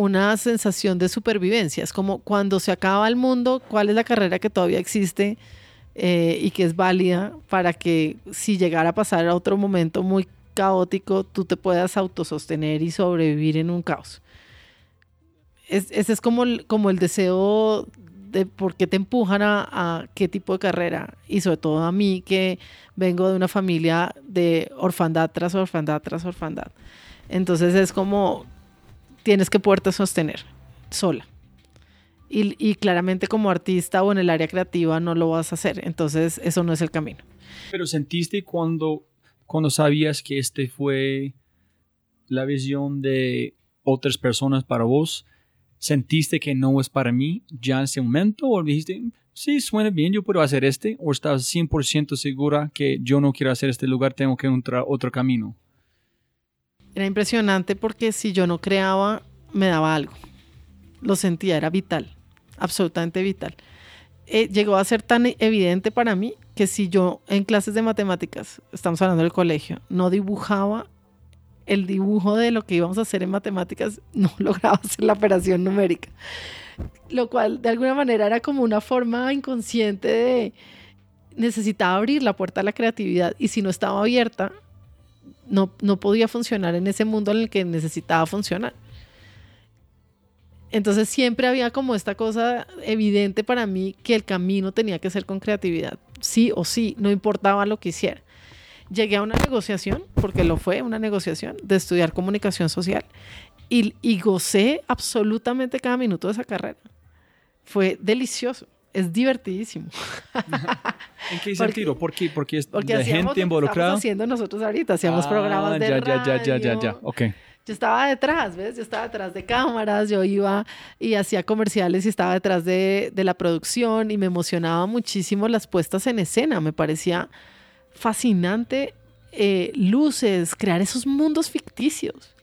[SPEAKER 2] una sensación de supervivencia. Es como cuando se acaba el mundo, ¿cuál es la carrera que todavía existe eh, y que es válida para que si llegara a pasar a otro momento muy caótico, tú te puedas autosostener y sobrevivir en un caos? ese es como el, como el deseo de por qué te empujan a, a, qué tipo de carrera y sobre todo a mí que vengo de una familia de orfandad tras orfandad tras orfandad. Entonces es como tienes que poderte sostener sola. Y, claramente como artista o en el área creativa no lo vas a hacer. Entonces eso no es el camino.
[SPEAKER 1] Pero sentiste cuando, cuando sabías que este fue la visión de otras personas para vos, sentiste que no es para mí ya en ese momento o dijiste, sí, suena bien, yo puedo hacer este o estás 100% segura que yo no quiero hacer este lugar, tengo que encontrar otro camino?
[SPEAKER 2] Era impresionante porque si yo no creaba, me daba algo. Lo sentía, era vital, absolutamente vital. Eh, llegó a ser tan evidente para mí que si yo en clases de matemáticas, estamos hablando del colegio, no dibujaba el dibujo de lo que íbamos a hacer en matemáticas, no lograba hacer la operación numérica. Lo cual de alguna manera era como una forma inconsciente de necesitaba abrir la puerta a la creatividad y si no estaba abierta, no, no podía funcionar en ese mundo en el que necesitaba funcionar. Entonces siempre había como esta cosa evidente para mí que el camino tenía que ser con creatividad, sí o sí, no importaba lo que hiciera. Llegué a una negociación, porque lo fue, una negociación de estudiar comunicación social y, y gocé absolutamente cada minuto de esa carrera. Fue delicioso es divertidísimo.
[SPEAKER 1] ¿En qué sentido? ¿Por qué? Porque es
[SPEAKER 2] porque
[SPEAKER 1] de gente involucrada.
[SPEAKER 2] haciendo nosotros ahorita, hacíamos programas de
[SPEAKER 1] ya,
[SPEAKER 2] radio.
[SPEAKER 1] Ya, ya, ya, ya, ya, ok.
[SPEAKER 2] Yo estaba detrás, ¿ves? Yo estaba detrás de cámaras, yo iba y hacía comerciales y estaba detrás de, de la producción y me emocionaba muchísimo las puestas en escena, me parecía fascinante eh, luces, crear esos mundos ficticios.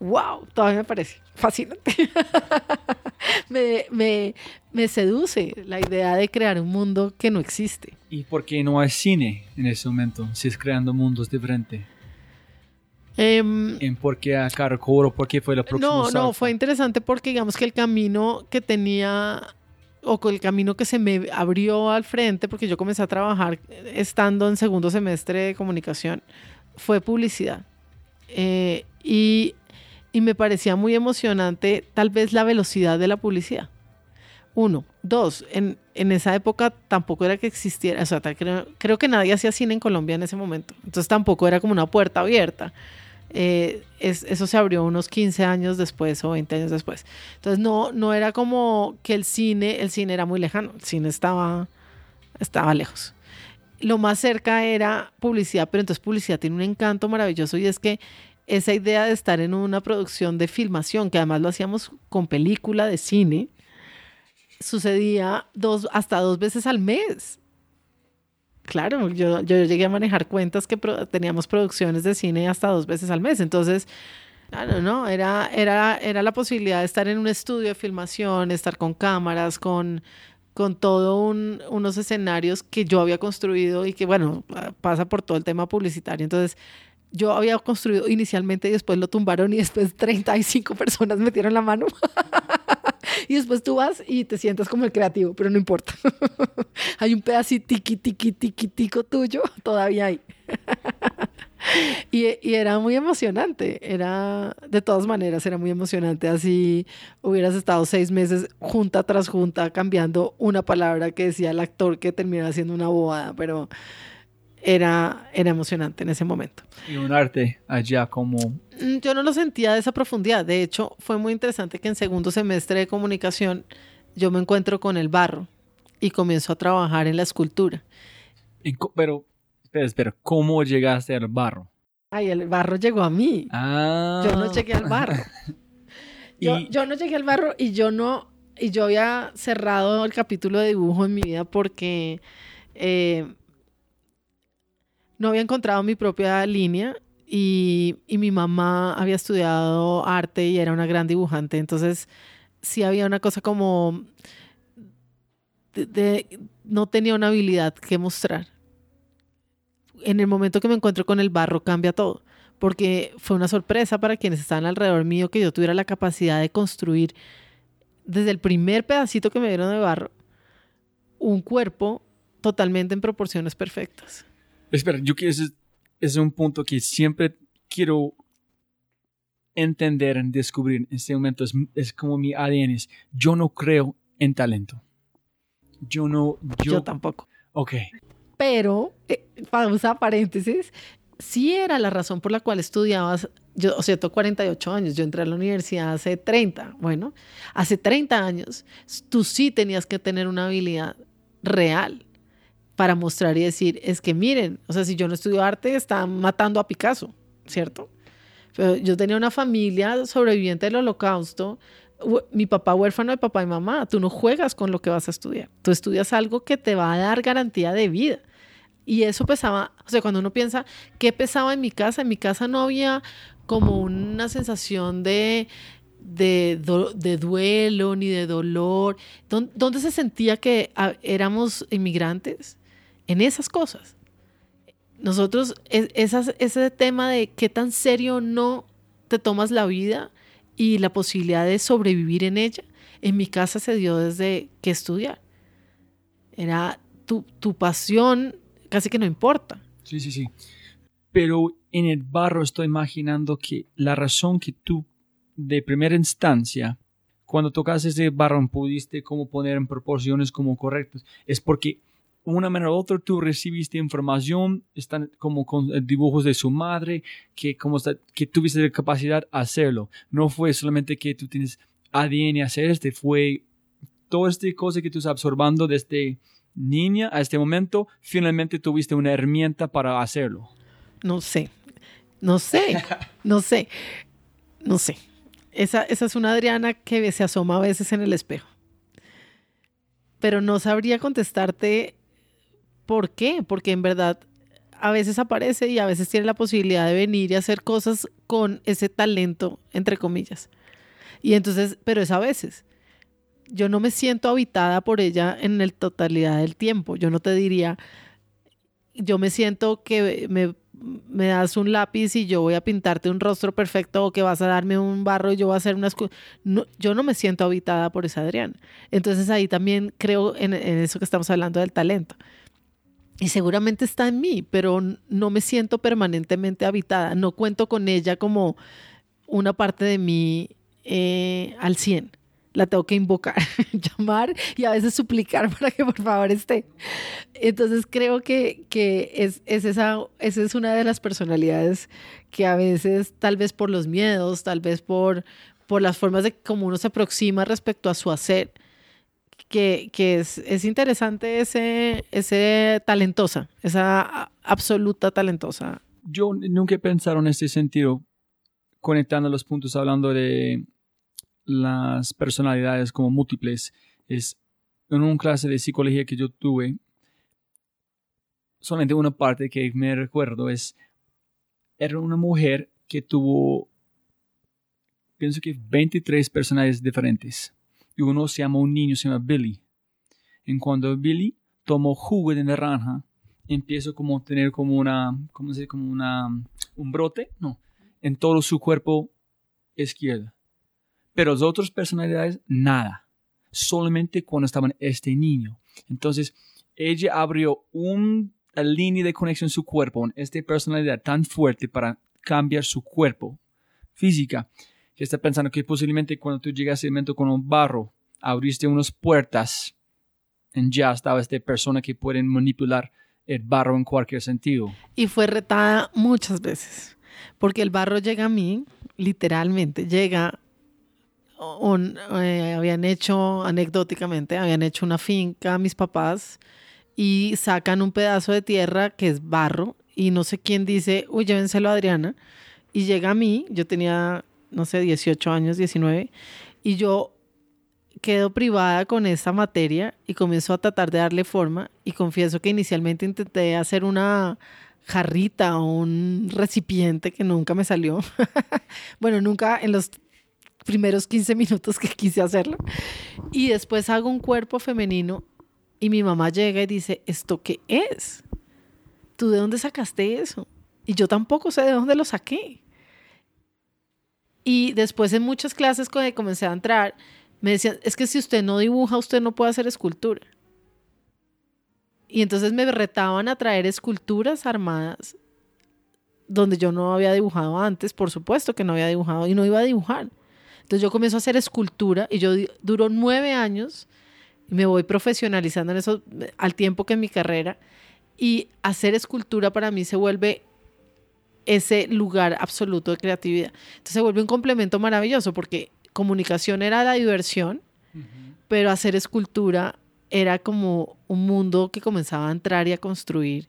[SPEAKER 2] ¡Wow! Todavía me parece fascinante. me, me, me, seduce la idea de crear un mundo que no existe.
[SPEAKER 1] ¿Y por qué no hay cine en ese momento? Si es creando mundos diferentes.
[SPEAKER 2] Um,
[SPEAKER 1] ¿En por qué a Caracol o por qué fue la próxima?
[SPEAKER 2] No, no, fue interesante porque digamos que el camino que tenía o con el camino que se me abrió al frente, porque yo comencé a trabajar estando en segundo semestre de comunicación, fue publicidad. Eh, y, y, me parecía muy emocionante tal vez la velocidad de la publicidad. Uno. Dos, en, en esa época tampoco era que existiera, o sea, creo, creo que nadie hacía cine en Colombia en ese momento. Entonces tampoco era como una puerta abierta. Eh, es, eso se abrió unos 15 años después o 20 años después. Entonces no, no era como que el cine, el cine era muy lejano, el cine estaba, estaba lejos. Lo más cerca era publicidad, pero entonces publicidad tiene un encanto maravilloso y es que esa idea de estar en una producción de filmación, que además lo hacíamos con película de cine, sucedía dos, hasta dos veces al mes. Claro, yo, yo llegué a manejar cuentas que teníamos producciones de cine hasta dos veces al mes. Entonces, claro, no, era, era, era la posibilidad de estar en un estudio de filmación, estar con cámaras, con, con todo un, unos escenarios que yo había construido y que, bueno, pasa por todo el tema publicitario. Entonces, yo había construido inicialmente y después lo tumbaron y después 35 personas metieron la mano. y después tú vas y te sientas como el creativo, pero no importa. hay un pedacito tiqui, tiqui, tiqui, tico tuyo, todavía hay. y, y, era muy emocionante, era, de todas maneras, era muy emocionante. Así hubieras estado seis meses junta tras junta cambiando una palabra que decía el actor que terminaba haciendo una bobada, pero era, era emocionante en ese momento.
[SPEAKER 1] Y un arte allá como...
[SPEAKER 2] Mm, yo no lo sentía de esa profundidad. De hecho, fue muy interesante que en segundo semestre de comunicación yo me encuentro con el barro y comienzo a trabajar en la escultura.
[SPEAKER 1] pero, espera, espera, ¿cómo llegaste al barro?
[SPEAKER 2] Ay, el barro llegó a mí.
[SPEAKER 1] Ah.
[SPEAKER 2] Yo no llegué al barro. yo, y... yo no llegué al barro y yo no... Y yo había cerrado el capítulo de dibujo en mi vida porque... Eh, no había encontrado mi propia línea y, mi mamá había estudiado arte y era una gran dibujante. Entonces, sí había una cosa como no tenía una habilidad que mostrar. En el momento que me encuentro con el barro cambia todo, porque fue una sorpresa para quienes estaban alrededor mío que yo tuviera la capacidad de construir desde el primer pedacito que me dieron de barro un cuerpo totalmente en proporciones perfectas.
[SPEAKER 1] Espera, yo quiero ese es un punto que siempre quiero entender, descubrir en este momento. Es, es como mi ADN. yo no creo en talento. Yo no.
[SPEAKER 2] Yo, tampoco.
[SPEAKER 1] Ok.
[SPEAKER 2] Pero, eh, pausa, paréntesis, sí era la razón por la cual estudiabas. Yo, o sea, tengo 48 años, yo entré a la universidad hace 30. Bueno, hace 30 años, tú sí tenías que tener una habilidad real para mostrar y decir, es que miren, o sea, si yo no estudio arte, están matando a Picasso, ¿cierto? Pero yo tenía una familia sobreviviente del holocausto, mi papá huérfano de papá y mamá, tú no juegas con lo que vas a estudiar, tú estudias algo que te va a dar garantía de vida. Y eso pesaba, o sea, cuando uno piensa, ¿qué pesaba en mi casa? En mi casa no había como una sensación de, de, de duelo ni de dolor. ¿Dónde, se sentía que ah, éramos inmigrantes? En esas cosas. Nosotros, esas, ese tema de qué tan serio no te tomas la vida y la posibilidad de sobrevivir en ella, en mi casa se dio desde que estudiar. Era tu, tu pasión, casi que no importa.
[SPEAKER 1] Sí, sí, sí. Pero en el barro estoy imaginando que la razón que tú, de primera instancia, cuando tocas ese barro pudiste como poner en proporciones como correctas, es porque una manera u otra tú recibiste información, están como con dibujos de su madre, que, como que tuviste la capacidad de hacerlo. No fue solamente que tú tienes ADN hacer este, fue toda esta cosa que tú estás absorbando desde niña a este momento, finalmente tuviste una herramienta para hacerlo.
[SPEAKER 2] No sé, no sé, no sé, no sé. Esa, esa es una Adriana que se asoma a veces en el espejo. Pero no sabría contestarte ¿Por qué? Porque en verdad a veces aparece y a veces tiene la posibilidad de venir y hacer cosas con ese talento, entre comillas. Y entonces, pero es a veces. Yo no me siento habitada por ella en la totalidad del tiempo. Yo no te diría, yo me siento que me, me das un lápiz y yo voy a pintarte un rostro perfecto o que vas a darme un barro y yo voy a hacer unas... No, yo no me siento habitada por esa Adrián. Entonces ahí también creo en eso que estamos hablando del talento y seguramente está en mí, pero no me siento permanentemente habitada, no cuento con ella como una parte de mí eh, al 100. La tengo que invocar, llamar y a veces suplicar para que por favor esté. Entonces creo que, que es, es esa, esa es una de las personalidades que a veces, tal vez por los miedos, tal vez por, por las formas de cómo uno se aproxima respecto a su hacer, que, es, interesante ese, talentosa, esa absoluta talentosa.
[SPEAKER 1] Yo nunca he pensado en este sentido, conectando los puntos, hablando de las personalidades como múltiples. Es en una clase de psicología que yo tuve, solamente una parte que me recuerdo es, era una mujer que tuvo, pienso que 23 personalidades diferentes y uno se llama un niño, se llama Billy. En cuando Billy tomó jugo de naranja, empieza como a tener como una, ¿cómo se dice? Como una, un brote, no, en todo su cuerpo izquierdo. Pero las otras personalidades, nada. Solamente cuando estaban este niño. Entonces, ella abrió una línea de conexión en su cuerpo con esta personalidad tan fuerte para cambiar su cuerpo física que está pensando que posiblemente cuando tú llegas a ese momento con un barro, abriste unas puertas y ya estaba esta persona que puede manipular el barro en cualquier sentido.
[SPEAKER 2] Y fue retada muchas veces, porque el barro llega a mí, literalmente, llega, eh, habían hecho, anecdóticamente, habían hecho una finca a mis papás y sacan un pedazo de tierra que es barro y no sé quién dice, uy, llévenselo a Adriana. Y llega a mí, yo tenía no sé, 18 años, 19, y yo quedo privada con esta materia y comienzo a tratar de darle forma y confieso que inicialmente intenté hacer una jarrita o un recipiente que nunca me salió. bueno, nunca en los primeros 15 minutos que quise hacerlo. Y después hago un cuerpo femenino y mi mamá llega y dice, ¿esto qué es? ¿Tú de dónde sacaste eso? Y yo tampoco sé de dónde lo saqué. Y después en muchas clases cuando comencé a entrar, me decían, es que si usted no dibuja, usted no puede hacer escultura. Y entonces me retaban a traer esculturas armadas donde yo no había dibujado antes, por supuesto que no había dibujado y no iba a dibujar. Entonces yo comienzo a hacer escultura y yo duro nueve años me voy profesionalizando en eso al tiempo que en mi carrera y hacer escultura para mí se vuelve ese lugar absoluto de creatividad. Entonces se vuelve un complemento maravilloso porque comunicación era la diversión, pero hacer escultura era como un mundo que comenzaba a entrar y a construir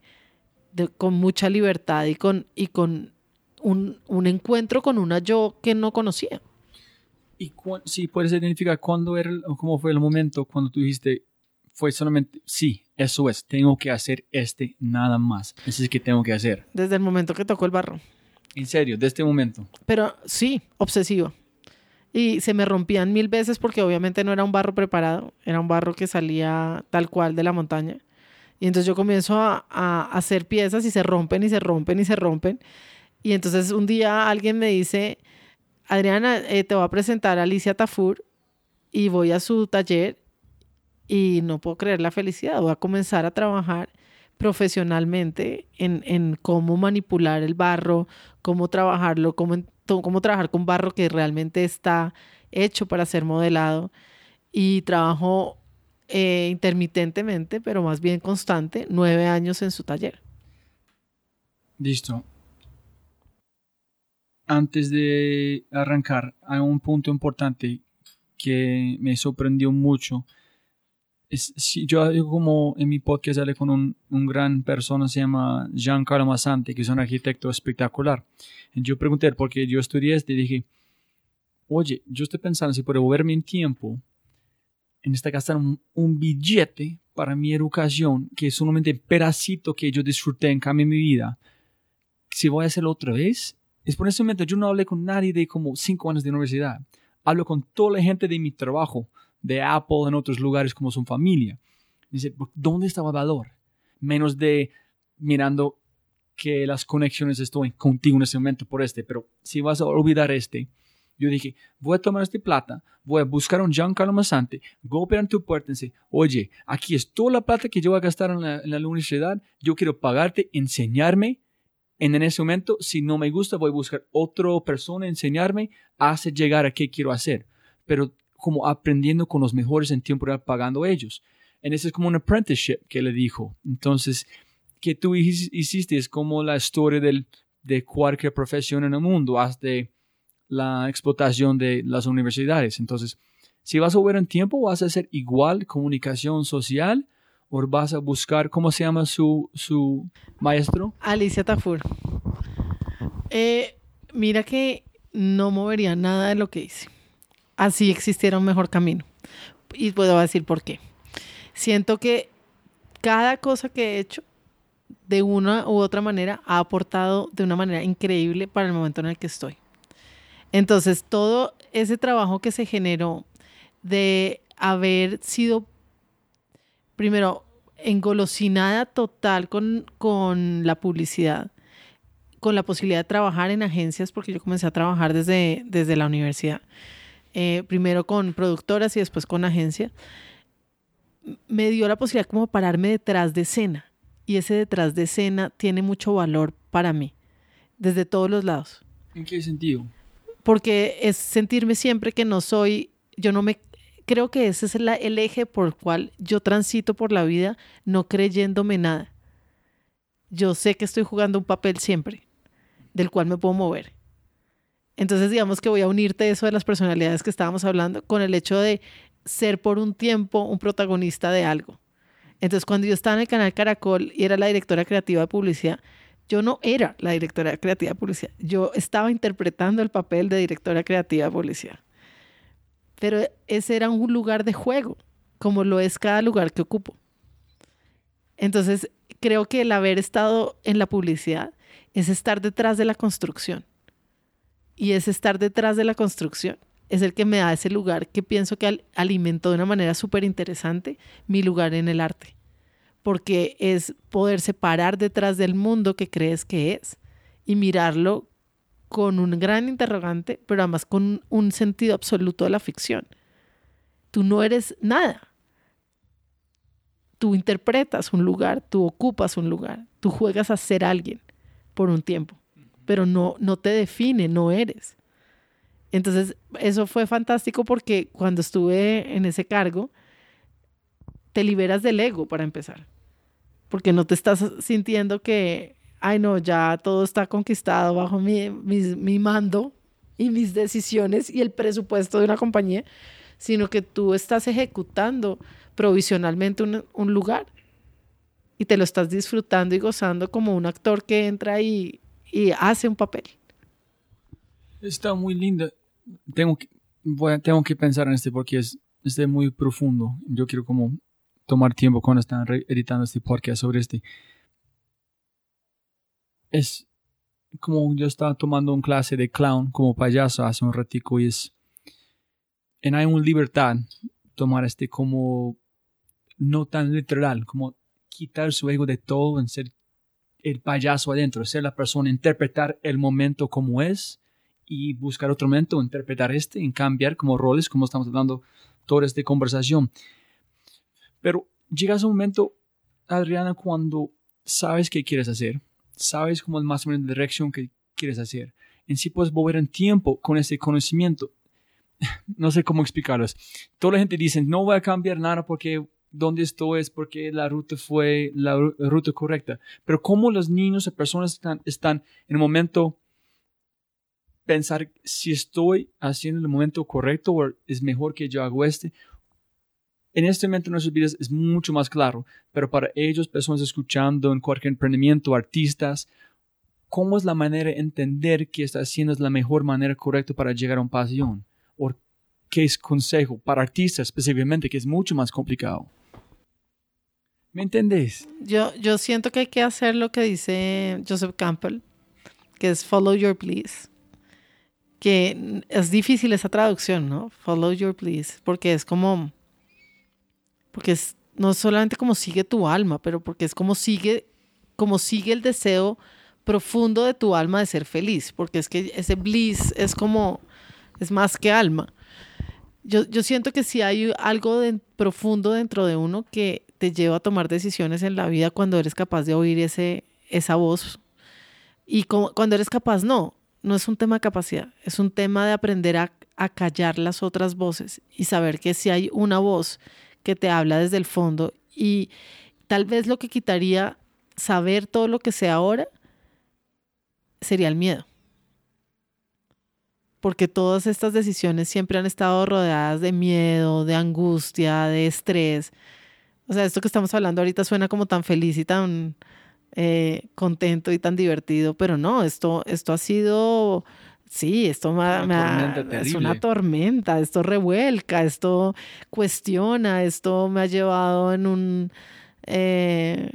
[SPEAKER 2] con mucha libertad y con, y con un, un, encuentro con una yo que no conocía.
[SPEAKER 1] ¿Y si puedes identificar cuándo era, o cómo fue el momento cuando tú dijiste, fue solamente, sí, eso es, tengo que hacer este nada más. Eso es que tengo que hacer.
[SPEAKER 2] Desde el momento que tocó el barro.
[SPEAKER 1] En serio, desde este momento.
[SPEAKER 2] Pero sí, obsesivo. Y se me rompían mil veces porque obviamente no era un barro preparado, era un barro que salía tal cual de la montaña. Y entonces yo comienzo a, hacer piezas y se rompen y se rompen y se rompen. Y entonces un día alguien me dice, Adriana, eh, te voy a presentar a Alicia Tafur y voy a su taller y no puedo creer la felicidad. Voy a comenzar a trabajar profesionalmente en, en cómo manipular el barro, cómo trabajarlo, cómo, cómo trabajar con barro que realmente está hecho para ser modelado. Y trabajo eh, intermitentemente, pero más bien constante, nueve años en su taller.
[SPEAKER 1] Listo. Antes de arrancar, hay un punto importante que me sorprendió mucho yo como en mi podcast hablé con un, gran persona, se llama Giancarlo Massante, que es un arquitecto espectacular. Yo pregunté, porque yo estudié este, y dije, oye, yo estoy pensando si puedo moverme en tiempo, en esta gastar un, billete para mi educación, que es solamente un pedacito que yo disfruté en cambio mi vida, si voy a hacerlo otra vez, es por ese momento yo no hablé con nadie de como cinco años de universidad. Hablo con toda la gente de mi trabajo de Apple en otros lugares como su familia. Dice, ¿dónde estaba el valor? Menos de mirando que las conexiones estoy contigo en ese momento por este, pero si vas a olvidar este, yo dije, voy a tomar esta plata, voy a buscar a un Giancarlo Masante, golpear en tu puerta y decir, oye, aquí es toda la plata que yo voy a gastar en la, universidad, yo quiero pagarte, enseñarme, en, en ese momento, si no me gusta, voy a buscar otra persona, enseñarme, hace llegar a qué quiero hacer. Pero como aprendiendo con los mejores en tiempo real pagando ellos. En ese es como un apprenticeship que le dijo. Entonces, que tú hiciste es como la historia del, de cualquier profesión en el mundo, hasta la explotación de las universidades. Entonces, si vas a ver en tiempo, vas a hacer igual comunicación social o vas a buscar, ¿cómo se llama su, su maestro?
[SPEAKER 2] Alicia Tafur. Eh, mira que no movería nada de lo que hice así existiera un mejor camino. Y puedo decir por qué. Siento que cada cosa que he hecho, de una u otra manera, ha aportado de una manera increíble para el momento en el que estoy. Entonces, todo ese trabajo que se generó de haber sido, primero, engolosinada total con, con la publicidad, con la posibilidad de trabajar en agencias, porque yo comencé a trabajar desde, desde la universidad eh, primero con productoras y después con agencia, me dio la posibilidad como pararme detrás de escena. Y ese detrás de escena tiene mucho valor para mí, desde todos los lados.
[SPEAKER 1] ¿En qué sentido?
[SPEAKER 2] Porque es sentirme siempre que no soy, yo no me, creo que ese es el eje por el cual yo transito por la vida no creyéndome nada. Yo sé que estoy jugando un papel siempre, del cual me puedo mover. Entonces, digamos que voy a unirte eso de las personalidades que estábamos hablando con el hecho de ser por un tiempo un protagonista de algo. Entonces, cuando yo estaba en el canal Caracol y era la directora creativa de publicidad, yo no era la directora creativa de publicidad, yo estaba interpretando el papel de directora creativa de publicidad. Pero ese era un lugar de juego, como lo es cada lugar que ocupo. Entonces, creo que el haber estado en la publicidad es estar detrás de la construcción. Y ese estar detrás de la construcción es el que me da ese lugar que pienso que alimentó de una manera súper interesante mi lugar en el arte. Porque es poderse parar detrás del mundo que crees que es y mirarlo con un gran interrogante, pero además con un sentido absoluto de la ficción. Tú no eres nada. Tú interpretas un lugar, tú ocupas un lugar, tú juegas a ser alguien por un tiempo, pero no, no te define, no eres. Entonces, eso fue fantástico porque cuando estuve en ese cargo, te liberas del ego para empezar, porque no te estás sintiendo que, ay no, ya todo está conquistado bajo mi, mi, mando y mis decisiones y el presupuesto de una compañía, sino que tú estás ejecutando provisionalmente un, un lugar y te lo estás disfrutando y gozando como un actor que entra y y hace un papel.
[SPEAKER 1] Está muy linda. Tengo que, tengo que pensar en este porque es, es muy profundo. Yo quiero como tomar tiempo cuando están editando este podcast sobre este. Es como yo estaba tomando un clase de clown como payaso hace un ratico y es... En hay una libertad tomar este como no tan literal, como quitar su ego de todo en ser el payaso adentro, ser la persona, interpretar el momento como es y buscar otro momento, interpretar este, en cambiar como roles, como estamos dando toda esta conversación. Pero llegas a un momento, Adriana, cuando sabes qué quieres hacer, sabes como el más o menos la dirección que quieres hacer. En sí puedes volver en tiempo con ese conocimiento. no sé cómo explicarlo. Toda la gente dice, no voy a cambiar nada porque dónde estoy es porque la ruta fue la ruta correcta. Pero cómo los niños o personas están, están en el momento pensar si estoy haciendo el momento correcto o es mejor que yo hago este. En este momento en nuestras vidas es mucho más claro, pero para ellos, personas escuchando en cualquier emprendimiento, artistas, ¿cómo es la manera de entender que está haciendo es la mejor manera correcta para llegar a un pasión? ¿O qué es consejo para artistas específicamente, que es mucho más complicado? ¿Me entendés?
[SPEAKER 2] Yo, yo siento que hay que hacer lo que dice Joseph Campbell, que es follow your please. Que es difícil esa traducción, ¿no? Follow your please, porque es como, porque es no solamente como sigue tu alma, pero porque es como sigue, como sigue el deseo profundo de tu alma de ser feliz, porque es que ese bliss es como, es más que alma. Yo, yo siento que si hay algo profundo dentro de uno que te lleva a tomar decisiones en la vida cuando eres capaz de oír ese, esa voz. Y cuando eres capaz, no, no es un tema de capacidad, es un tema de aprender a, a callar las otras voces y saber que si hay una voz que te habla desde el fondo y tal vez lo que quitaría saber todo lo que sé ahora sería el miedo. Porque todas estas decisiones siempre han estado rodeadas de miedo, de angustia, de estrés. O sea, esto que estamos hablando ahorita suena como tan feliz y tan eh, contento y tan divertido, pero no, esto, esto ha sido, sí, esto me, es una tormenta, esto revuelca, esto cuestiona, esto me ha llevado en un... Eh,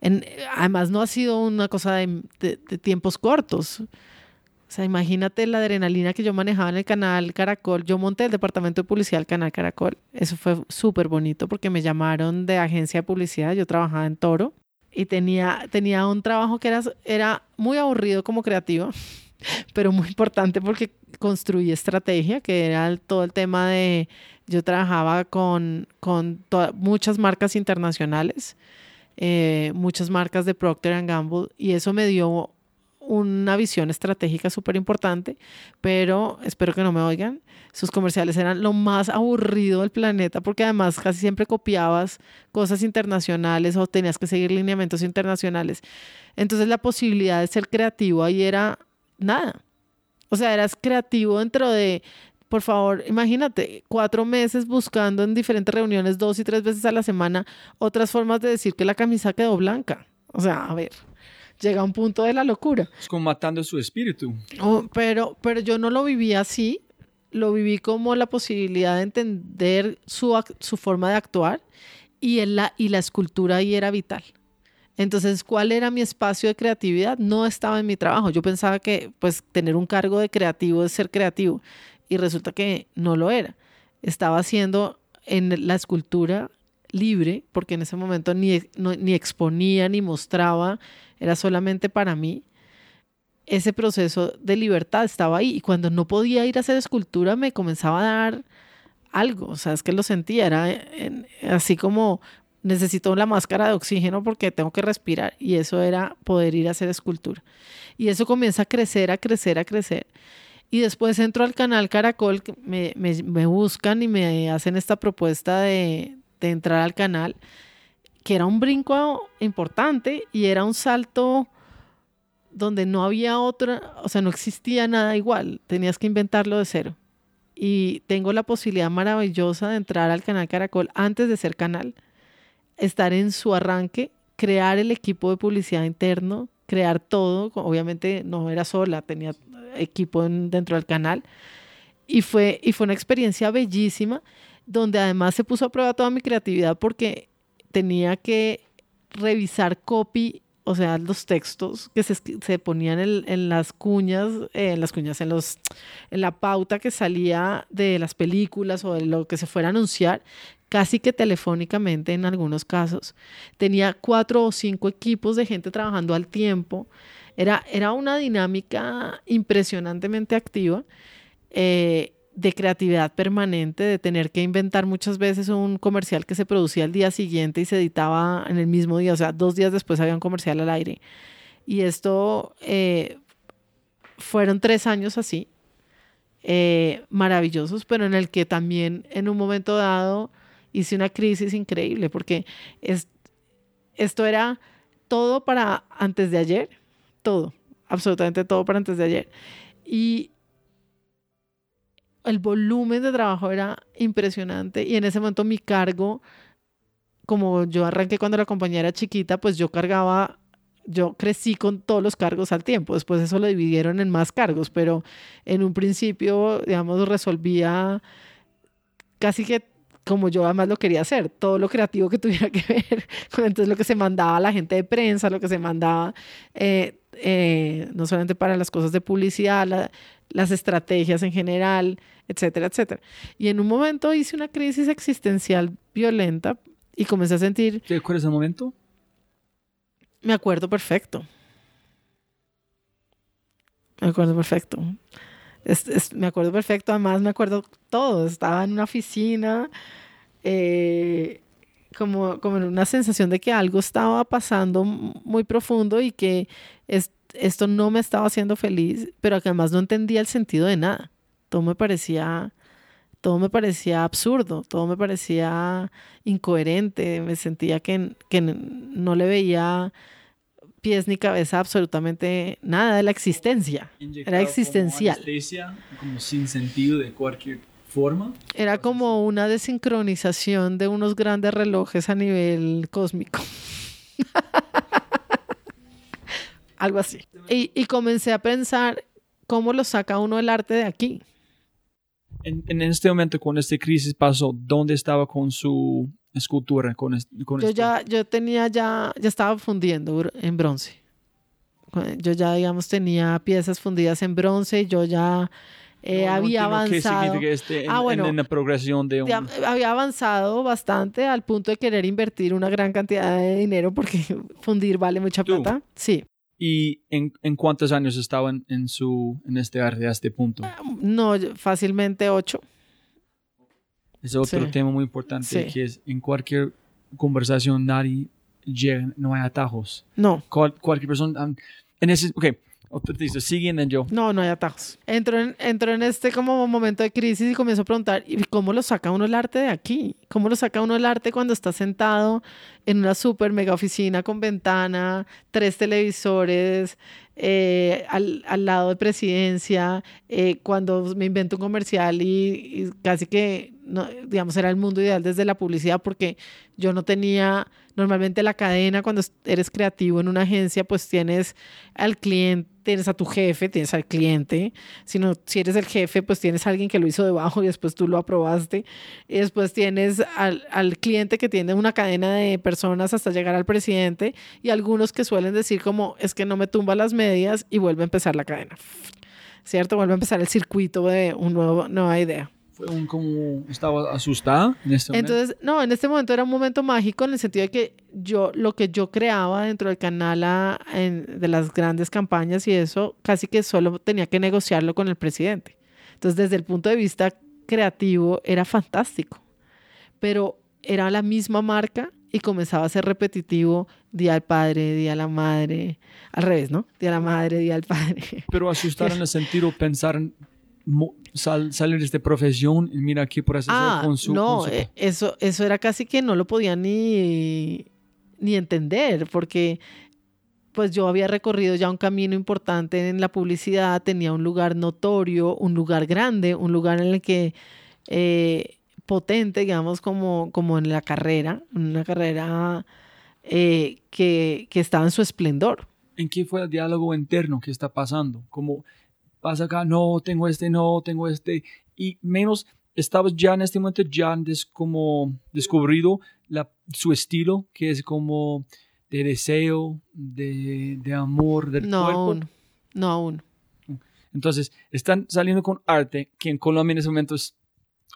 [SPEAKER 2] en, además no ha sido una cosa de tiempos cortos. Sea, imagínate la adrenalina que yo manejaba en el canal Caracol. Yo monté el departamento de publicidad del canal Caracol. Eso fue súper bonito porque me llamaron de agencia de publicidad. Yo trabajaba en Toro y tenía, tenía un trabajo que era, era muy aburrido como creativo, pero muy importante porque construí estrategia, que era todo el tema de... Yo trabajaba con, con muchas marcas internacionales, eh, muchas marcas de Procter Gamble, y eso me dio una visión estratégica súper importante, pero espero que no me oigan. Sus comerciales eran lo más aburrido del planeta porque además casi siempre copiabas cosas internacionales o tenías que seguir lineamientos internacionales. Entonces la posibilidad de ser creativo ahí era nada. O sea, eras creativo dentro de, por favor, imagínate, cuatro meses buscando en diferentes reuniones dos y tres veces a la semana otras formas de decir que la camisa quedó blanca. O sea, a ver llega a un punto de la locura.
[SPEAKER 1] Es como matando su espíritu.
[SPEAKER 2] Oh, pero, pero yo no lo viví así, lo viví como la posibilidad de entender su, su forma de actuar y, la, y la escultura ahí era vital. Entonces, ¿cuál era mi espacio de creatividad? No estaba en mi trabajo. Yo pensaba que pues tener un cargo de creativo es ser creativo y resulta que no lo era. Estaba haciendo en la escultura libre, porque en ese momento ni, ni exponía ni mostraba, era solamente para mí. Ese proceso de libertad estaba ahí y cuando no podía ir a hacer escultura me comenzaba a dar algo, o sea, es que lo sentía, era así como necesito la máscara de oxígeno porque tengo que respirar y eso era poder ir a hacer escultura. Y eso comienza a crecer, a crecer, a crecer. Y después entro al canal Caracol, me, me, buscan y me hacen esta propuesta de, de entrar al canal, que era un brinco importante y era un salto donde no había otra, o sea, no existía nada igual, tenías que inventarlo de cero. Y tengo la posibilidad maravillosa de entrar al canal Caracol antes de ser canal estar en su arranque, crear el equipo de publicidad interno, crear todo. Obviamente no era sola, tenía equipo dentro del canal. Y fue, y fue una experiencia bellísima, donde además se puso a prueba toda mi creatividad porque tenía que revisar copy, o sea, los textos que se, se ponían en, las cuñas, eh, en las cuñas, en, los, en la pauta que salía de las películas o de lo que se fuera a anunciar, casi que telefónicamente en algunos casos. Tenía cuatro o cinco equipos de gente trabajando al tiempo. Era, era una dinámica impresionantemente activa. Eh, de creatividad permanente, de tener que inventar muchas veces un comercial que se producía el día siguiente y se editaba en el mismo día, o sea, dos días después había un comercial al aire. Y esto eh, fueron tres años así, eh, maravillosos, pero en el que también en un momento dado hice una crisis increíble porque es, esto era todo para antes de ayer, todo, absolutamente todo para antes de ayer. Y el volumen de trabajo era impresionante y en ese momento mi cargo, como yo arranqué cuando la compañía era chiquita, pues yo cargaba, yo crecí con todos los cargos al tiempo, después eso lo dividieron en más cargos, pero en un principio, digamos, resolvía casi que como yo además lo quería hacer, todo lo creativo que tuviera que ver, entonces lo que se mandaba a la gente de prensa, lo que se mandaba, eh, eh, no solamente para las cosas de publicidad, las estrategias en general, etcétera, etcétera. Y en un momento hice una crisis existencial violenta y comencé a sentir...
[SPEAKER 1] ¿Te acuerdas del momento?
[SPEAKER 2] Me acuerdo perfecto. Me acuerdo perfecto me acuerdo perfecto, además me acuerdo todo, estaba en una oficina, eh, como, como en una sensación de que algo estaba pasando muy profundo y que esto no me estaba haciendo feliz, pero que además no entendía el sentido de nada. Todo me parecía, todo me parecía absurdo, todo me parecía incoherente, me sentía que, que no le veía pies ni cabeza absolutamente nada de la existencia. Era existencial.
[SPEAKER 1] Como, como sin sentido de cualquier forma.
[SPEAKER 2] Era como una desincronización de unos grandes relojes a nivel cósmico. Algo así. Y, y, comencé a pensar cómo lo saca uno el arte de aquí.
[SPEAKER 1] En, en este momento, cuando esta crisis pasó, ¿dónde estaba con su escultura con, con
[SPEAKER 2] yo ya yo tenía ya ya estaba fundiendo en bronce yo ya digamos tenía piezas fundidas en bronce yo ya eh, había avanzado
[SPEAKER 1] este, ah, bueno, en, la progresión de
[SPEAKER 2] había avanzado bastante al punto de querer invertir una gran cantidad de dinero porque fundir vale mucha plata sí
[SPEAKER 1] ¿Y en, en cuántos años estaban en, su, en este arte a este punto?
[SPEAKER 2] No, fácilmente ocho.
[SPEAKER 1] Es otro tema muy importante que es en cualquier conversación nadie llega, no hay atajos.
[SPEAKER 2] No.
[SPEAKER 1] cualquier persona, en ese, ok, siguen en yo.
[SPEAKER 2] No, no hay atajos. Entro en, entro en este como momento de crisis y comienzo a preguntar, ¿y cómo lo saca uno el arte de aquí? ¿Cómo lo saca uno el arte cuando está sentado en una super mega oficina con ventana, tres televisores, eh, al, al, lado de presidencia, eh, cuando me invento un comercial y, casi que, digamos, era el mundo ideal desde la publicidad porque yo no tenía Normalmente la cadena, cuando eres creativo en una agencia, pues tienes al cliente, tienes a tu jefe, tienes al cliente. Si, no, si eres el jefe, pues tienes a alguien que lo hizo debajo y después tú lo aprobaste. Y después tienes al, al cliente que tiene una cadena de personas hasta llegar al presidente y algunos que suelen decir como, es que no me tumba las medias y vuelve a empezar la cadena. ¿Cierto? Vuelve a empezar el circuito de una nueva idea
[SPEAKER 1] fue un como estaba asustada en este
[SPEAKER 2] momento. Entonces, no, en este momento era un momento mágico en el sentido de que yo lo que yo creaba dentro del canal de las grandes campañas y eso casi que solo tenía que negociarlo con el presidente. Entonces, desde el punto de vista creativo era fantástico. Pero era la misma marca y comenzaba a ser repetitivo día al padre, día a la madre, al revés, ¿no? Día a la madre, día al padre.
[SPEAKER 1] Pero asustar en el sentido pensar salir de esta profesión y mira aquí por
[SPEAKER 2] ah, con su... No, eh, Eso, eso era casi que no lo podía ni, ni entender, porque pues yo había recorrido ya un camino importante en la publicidad, tenía un lugar notorio, un lugar grande, un lugar en el que eh, potente, digamos, como, como en la carrera, una carrera eh, que, que estaba en su esplendor.
[SPEAKER 1] ¿En qué fue el diálogo interno que está pasando? Como pasa acá, no, tengo este, no, tengo este, y menos estabas ya en este momento ya des, como descubrido la, su estilo, que es como de deseo, de, de amor, del
[SPEAKER 2] no
[SPEAKER 1] cuerpo.
[SPEAKER 2] Aún. No aún.
[SPEAKER 1] Entonces, están saliendo con arte, que en Colombia en ese momento es,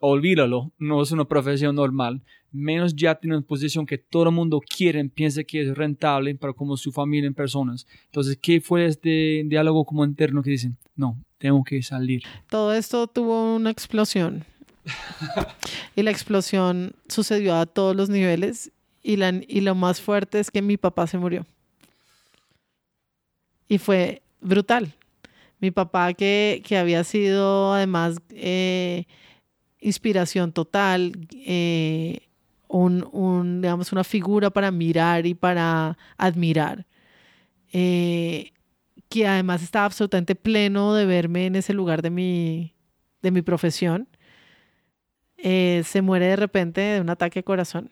[SPEAKER 1] olvídalo, no es una profesión normal, menos ya tiene una posición que todo el mundo quiere, piensa que es rentable para como su familia en personas. Entonces, ¿qué fue este diálogo como interno que dicen? No, tengo que salir.
[SPEAKER 2] Todo esto tuvo una explosión. y la explosión sucedió a todos los niveles y, la, y lo más fuerte es que mi papá se murió. Y fue brutal. Mi papá que, que había sido además eh, inspiración total, eh, un, digamos, una figura para mirar y para admirar, eh, que además estaba absolutamente pleno de verme en ese lugar de mi, de mi profesión, eh, se muere de repente de un ataque de corazón.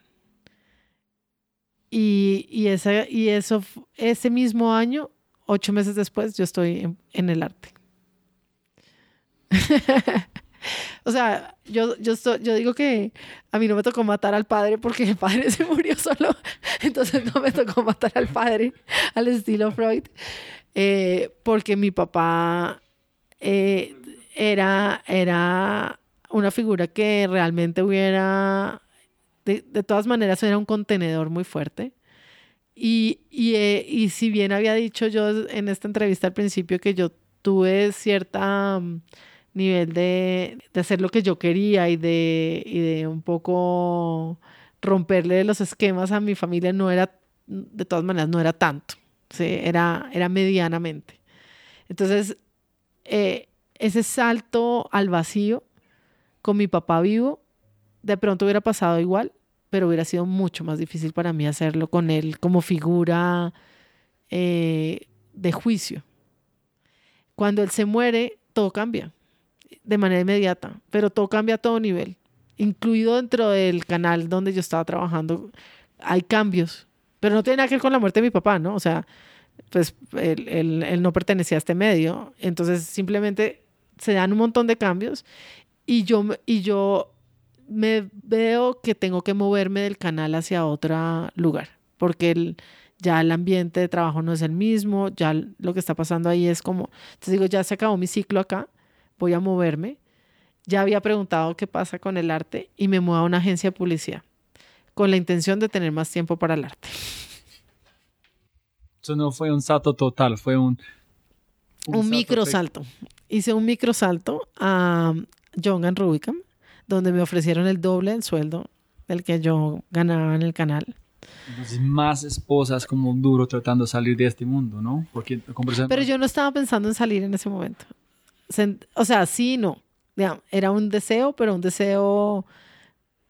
[SPEAKER 2] Y, y, ese, y eso, ese mismo año, ocho meses después, yo estoy en, en el arte. O sea, yo, yo, yo digo que a mí no me tocó matar al padre porque el padre se murió solo. Entonces no me tocó matar al padre al estilo Freud. Eh, porque mi papá eh, era, era una figura que realmente hubiera, de, de, todas maneras, era un contenedor muy fuerte. Y, y, eh, y si bien había dicho yo en esta entrevista al principio que yo tuve cierta nivel de, de hacer lo que yo quería y de, y de un poco romperle los esquemas a mi familia no era, de todas maneras, no era tanto, ¿sí? era, era medianamente. Entonces, eh, ese salto al vacío con mi papá vivo, de pronto hubiera pasado igual, pero hubiera sido mucho más difícil para mí hacerlo con él como figura eh, de juicio. Cuando él se muere, todo cambia de manera inmediata, pero todo cambia a todo nivel, incluido dentro del canal donde yo estaba trabajando. Hay cambios, pero no tiene nada que ver con la muerte de mi papá, ¿no? O sea, pues él, él, no pertenecía a este medio, entonces simplemente se dan un montón de cambios y yo, y yo me veo que tengo que moverme del canal hacia otro lugar, porque el, ya el ambiente de trabajo no es el mismo, ya lo que está pasando ahí es como, te digo, ya se acabó mi ciclo acá, voy a moverme. Ya había preguntado qué pasa con el arte y me muevo a una agencia de publicidad con la intención de tener más tiempo para el arte.
[SPEAKER 1] Eso no fue un salto total, fue un...
[SPEAKER 2] Un, micro salto. Hice un micro salto a John Rubicam, donde me ofrecieron el doble del sueldo del que yo ganaba en el canal.
[SPEAKER 1] Entonces, más esposas como duro tratando de salir de este mundo, ¿no?
[SPEAKER 2] Porque, Pero yo no estaba pensando en salir en ese momento o sea, sí, no. Era un deseo, pero un deseo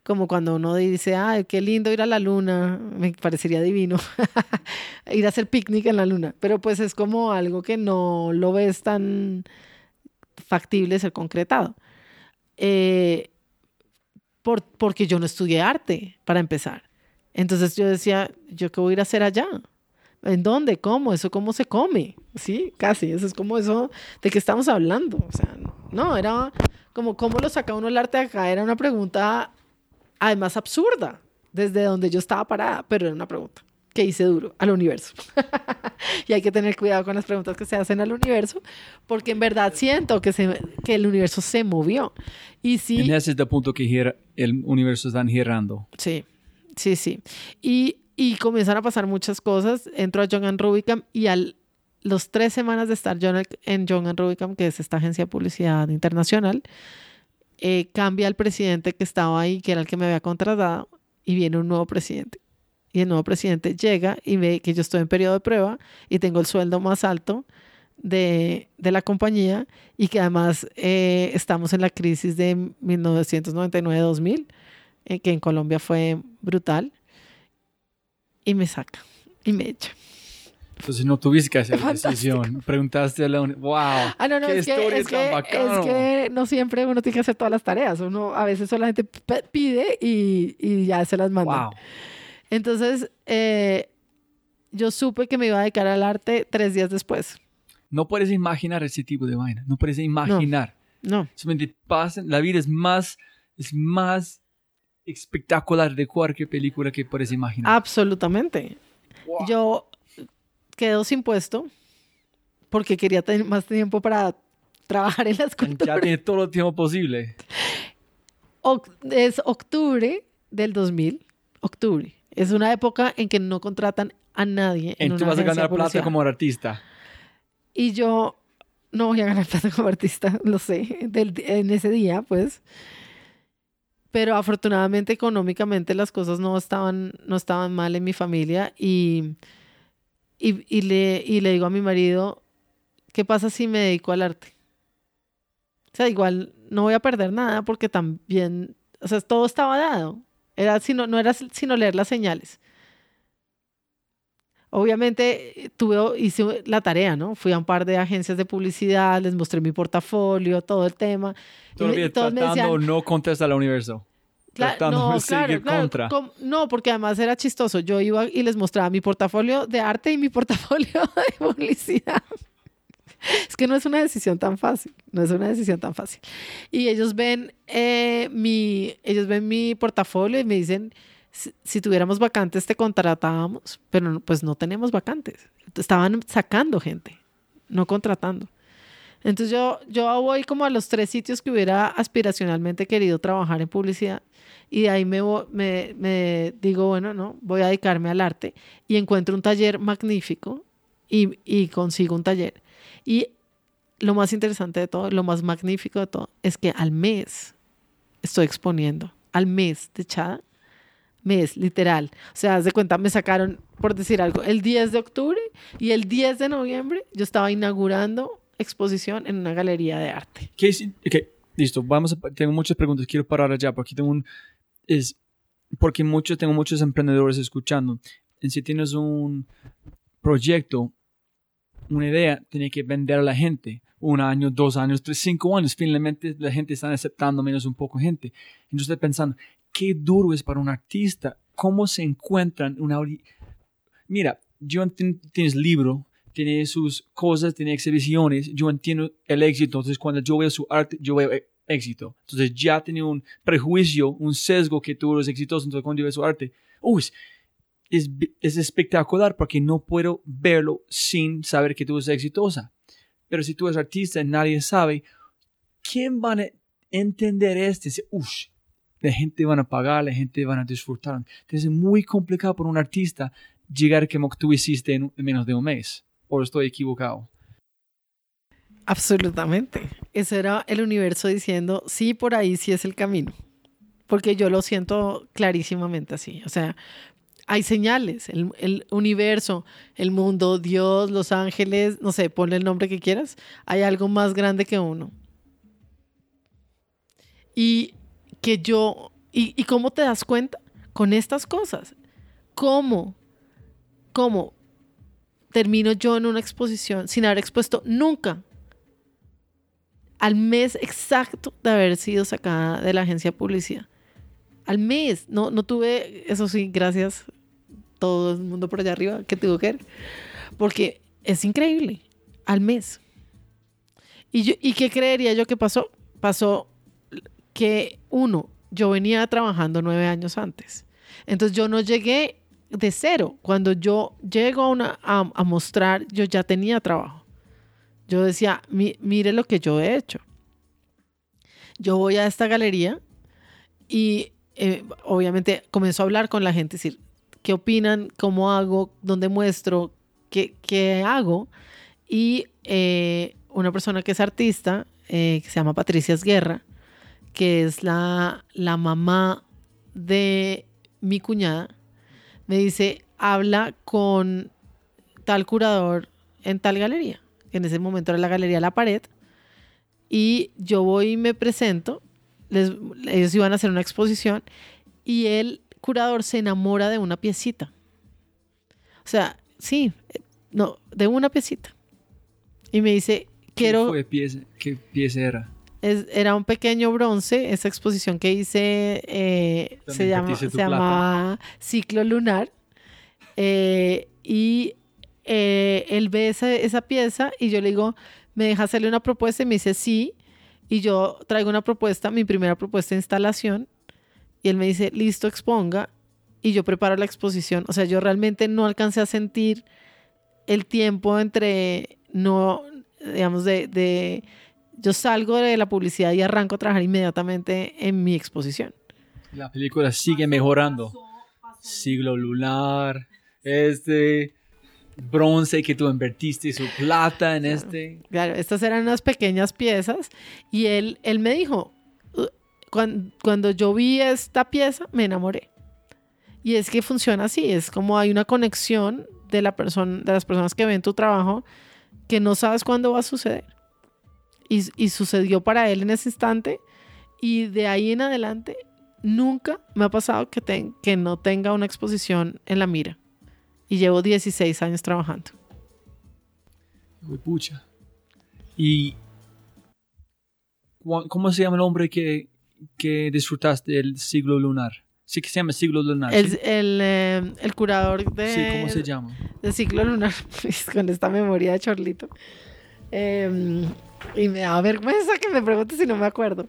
[SPEAKER 2] como cuando uno dice, ay, qué lindo ir a la luna, me parecería divino ir a hacer picnic en la luna, pero pues es como algo que no lo ves tan factible ser concretado. Eh, por, porque yo no estudié arte, para empezar. Entonces yo decía, ¿yo qué voy a ir a hacer allá? ¿En dónde? ¿Cómo? ¿Eso cómo se come? Sí, casi. Eso es como eso de qué estamos hablando. O sea, no, era como cómo lo saca uno el arte de acá. Era una pregunta además absurda desde donde yo estaba parada, pero era una pregunta que hice duro al universo. y hay que tener cuidado con las preguntas que se hacen al universo, porque en verdad siento que, se, que el universo se movió. Y sí.
[SPEAKER 1] En ese es el punto que el universo está girando.
[SPEAKER 2] Sí, sí, sí. Y, y comienzan a pasar muchas cosas. Entro a John Rubicam y al los tres semanas de estar yo en John Rubicam, que es esta agencia de publicidad internacional, eh, cambia el presidente que estaba ahí, que era el que me había contratado, y viene un nuevo presidente y el nuevo presidente llega y ve que yo estoy en periodo de prueba y tengo el sueldo más alto de, de la compañía y que además eh, estamos en la crisis de 1999-2000, eh, que en Colombia fue brutal, y me saca y me echa.
[SPEAKER 1] Entonces no tuviste que hacer la decisión. Preguntaste a la ¡Wow!
[SPEAKER 2] Ah, no, no, es, que, es, que, es que no siempre uno tiene que hacer todas las tareas. Uno a veces solamente pide y, y ya se las manda. Wow. Entonces, eh, yo supe que me iba a dedicar al arte tres días después.
[SPEAKER 1] No puedes imaginar ese tipo de vaina. No puedes imaginar.
[SPEAKER 2] No.
[SPEAKER 1] Solamente pasa. La vida es más, es más espectacular de cualquier película que puedes imaginar.
[SPEAKER 2] Absolutamente. Yo quedo sin puesto porque quería tener más tiempo para trabajar en las escultura.
[SPEAKER 1] Ya tiene todo el tiempo posible.
[SPEAKER 2] es octubre del 2000. Octubre. Es una época en que no contratan a nadie. En,
[SPEAKER 1] en tú vas a ganar plata como artista.
[SPEAKER 2] Y yo no voy a ganar plata como artista, lo sé, en ese día, pues. Pero afortunadamente económicamente las cosas no estaban, no estaban mal en mi familia y, y, y, le, y le digo a mi marido, ¿qué pasa si me dedico al arte? O sea, igual no voy a perder nada porque también, o sea, todo estaba dado. Era sino, no era sino leer las señales. Obviamente tuve, hice la tarea, ¿no? Fui a un par de agencias de publicidad, les mostré mi portafolio, todo el tema.
[SPEAKER 1] Todavía tratando no contesta al universo.
[SPEAKER 2] no, claro, claro, no, porque además era chistoso. Yo iba y les mostraba mi portafolio de arte y mi portafolio de publicidad. es que no es una decisión tan fácil, no es una decisión tan fácil. Y ellos ven, eh, mi, ellos ven mi portafolio y me dicen, si, tuviéramos vacantes te contratábamos, pero pues no tenemos vacantes. Estaban sacando gente, no contratando. Entonces yo, yo voy como a los tres sitios que hubiera aspiracionalmente querido trabajar en publicidad y de ahí me, me, me digo, bueno, no, voy a dedicarme al arte y encuentro un taller magnífico y, y consigo un taller. Y lo más interesante de todo, lo más magnífico de todo, es que al mes estoy exponiendo, al mes de Chada, mes, literal. O sea, haz de cuenta, me sacaron, por decir algo, el 10 de octubre y el 10 de noviembre yo estaba inaugurando exposición en una galería de arte.
[SPEAKER 1] ¿Qué es? listo, vamos a, tengo muchas preguntas, quiero parar allá, porque tengo un, es, porque mucho, tengo muchos emprendedores escuchando. En si tienes un proyecto una idea, tiene que vender a la gente. Un año, dos años, tres, cinco años. Finalmente la gente está aceptando menos un poco gente. Entonces estoy pensando, qué duro es para un artista. ¿Cómo se encuentran una... Mira, yo tienes libro, tiene sus cosas, tiene exhibiciones. Yo entiendo el éxito. Entonces cuando yo veo su arte, yo veo eh, éxito. Entonces ya tiene un prejuicio, un sesgo que tú eres exitoso. Entonces cuando yo veo su arte, uy, es, es, espectacular porque no puedo verlo sin saber que tú eres exitosa. Pero si tú eres artista y nadie sabe, ¿quién va a entender esto? Uff, la gente van a pagar, la gente van a disfrutar. Entonces es muy complicado para un artista llegar como tú hiciste en, menos de un mes. ¿O estoy equivocado?
[SPEAKER 2] Absolutamente. Ese era el universo diciendo, sí, por ahí sí es el camino. Porque yo lo siento clarísimamente así. O sea, hay señales, el, universo, el mundo, Dios, los ángeles, no sé, ponle el nombre que quieras, hay algo más grande que uno. Y que yo, y, y cómo te das cuenta con estas cosas, cómo, cómo termino yo en una exposición sin haber expuesto nunca al mes exacto de haber sido sacada de la agencia de publicidad al mes. No, no tuve, eso sí, gracias todo el mundo por allá arriba que tuvo que ver. Porque es increíble, al mes. ¿Y, yo, ¿Y qué creería yo que pasó? Pasó que, uno, yo venía trabajando nueve años antes. Entonces yo no llegué de cero. Cuando yo llego a, mostrar, yo ya tenía trabajo. Yo decía, mire lo que yo he hecho. Yo voy a esta galería y eh, obviamente comenzó a hablar con la gente, decir, ¿qué opinan? ¿Cómo hago? ¿Dónde muestro? ¿Qué, qué hago? Y eh, una persona que es artista, eh, que se llama Patricia Guerra, que es la, la mamá de mi cuñada, me dice, habla con tal curador en tal galería. En ese momento era la galería La Pared. Y yo voy y me presento. ellos iban a hacer una exposición y el curador se enamora de una piecita. O sea, sí, no, de una piecita. Y me dice, quiero...
[SPEAKER 1] ¿Qué, pieza, qué pieza era?
[SPEAKER 2] Era un pequeño bronce, esa exposición que hice eh, se, llama, se llamaba Ciclo Lunar. Eh, y eh, él ve esa, esa, pieza y yo le digo, ¿me deja hacerle una propuesta? Y me dice, sí. Y yo traigo una propuesta, mi primera propuesta de instalación. Y él me dice, listo, exponga. Y yo preparo la exposición. O sea, yo realmente no alcancé a sentir el tiempo entre no, digamos, de yo salgo de la publicidad y arranco a trabajar inmediatamente en mi exposición.
[SPEAKER 1] La película sigue mejorando. Siglo lunar, este bronce que tú invertiste su plata en este.
[SPEAKER 2] Claro, estas eran unas pequeñas piezas y él, él me dijo, cuando, cuando yo vi esta pieza me enamoré. Y es que funciona así, es como hay una conexión de, la persona, de las personas que ven tu trabajo que no sabes cuándo va a suceder y, sucedió para él en ese instante y de ahí en adelante nunca me ha pasado que, que no tenga una exposición en la mira y llevo 16 años trabajando.
[SPEAKER 1] Uy, pucha. ¿Y cómo se llama el hombre que, que disfrutaste del siglo lunar? Sí que se llama siglo lunar.
[SPEAKER 2] El, el, eh, el curador de...
[SPEAKER 1] Sí, ¿cómo se llama?
[SPEAKER 2] Del siglo lunar, con esta memoria de Chorlito. Eh, y me da vergüenza que me pregunte si no me acuerdo.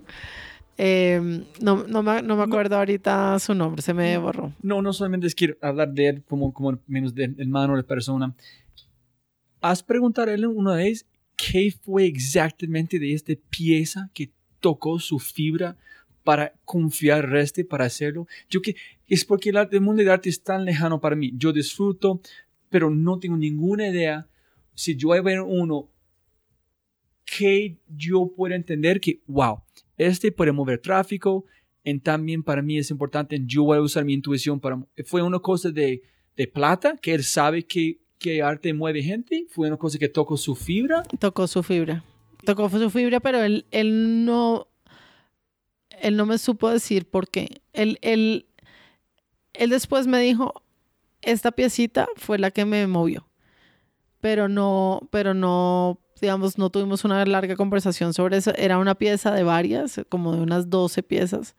[SPEAKER 2] Em, no, no, me, no, me, acuerdo ahorita su nombre, se me borró.
[SPEAKER 1] No, no solamente es quiero hablar de él como, como menos de hermano de persona. ¿Has preguntado a él una vez qué fue exactamente de esta pieza que tocó su fibra para confiar este para hacerlo? Yo que es porque el, arte, el mundo del arte es tan lejano para mí. Yo disfruto, pero no tengo ninguna idea si yo voy a ver uno que yo pueda entender que, wow, este puede mover tráfico, y también para mí es importante, yo voy a usar mi intuición para... Fue una cosa de, de plata, que él sabe que, que arte mueve gente, fue una cosa que tocó su fibra.
[SPEAKER 2] Tocó su fibra, tocó su fibra, pero él, él no... Él no me supo decir por qué. Él, él, él después me dijo, esta piecita fue la que me movió. Pero no, pero no digamos, no tuvimos una larga conversación sobre eso. Era una pieza de varias, como de unas 12 piezas.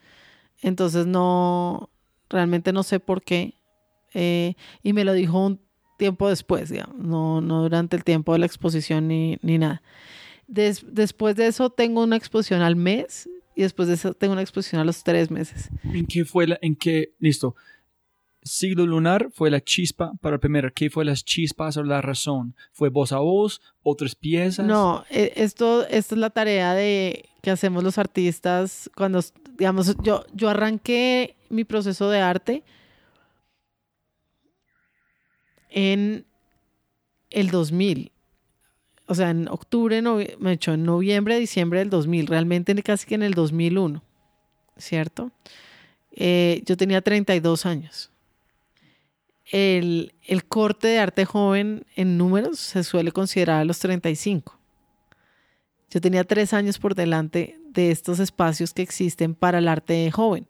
[SPEAKER 2] Entonces no, realmente no sé por qué. Eh, y me lo dijo un tiempo después, digamos, no, no durante el tiempo de la exposición ni, ni nada. después de eso tengo una exposición al mes y después de eso tengo una exposición a los tres meses.
[SPEAKER 1] ¿En qué fue la, en qué, listo, siglo lunar fue la chispa para el primero. ¿Qué fue las chispas o la razón? ¿Fue voz a voz? ¿Otras piezas?
[SPEAKER 2] No, e, esto, es la tarea de que hacemos los artistas cuando, digamos, yo, yo arranqué mi proceso de arte en el 2000. O sea, en octubre, me en noviembre, diciembre del 2000, realmente casi que en el 2001, ¿cierto? Eh, yo tenía 32 años el, corte de arte joven en números se suele considerar a los 35. Yo tenía tres años por delante de estos espacios que existen para el arte joven.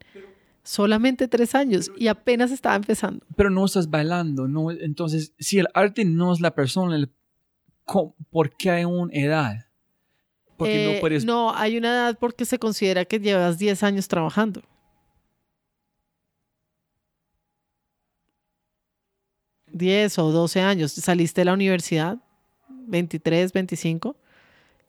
[SPEAKER 2] Solamente tres años y apenas estaba empezando.
[SPEAKER 1] Pero no estás bailando, ¿no? Entonces, si el arte no es la persona, ¿por qué hay una edad?
[SPEAKER 2] Porque no, eh, puedes... no, hay una edad porque se considera que llevas 10 años trabajando. 10 o 12 años, saliste de la universidad, 23, 25,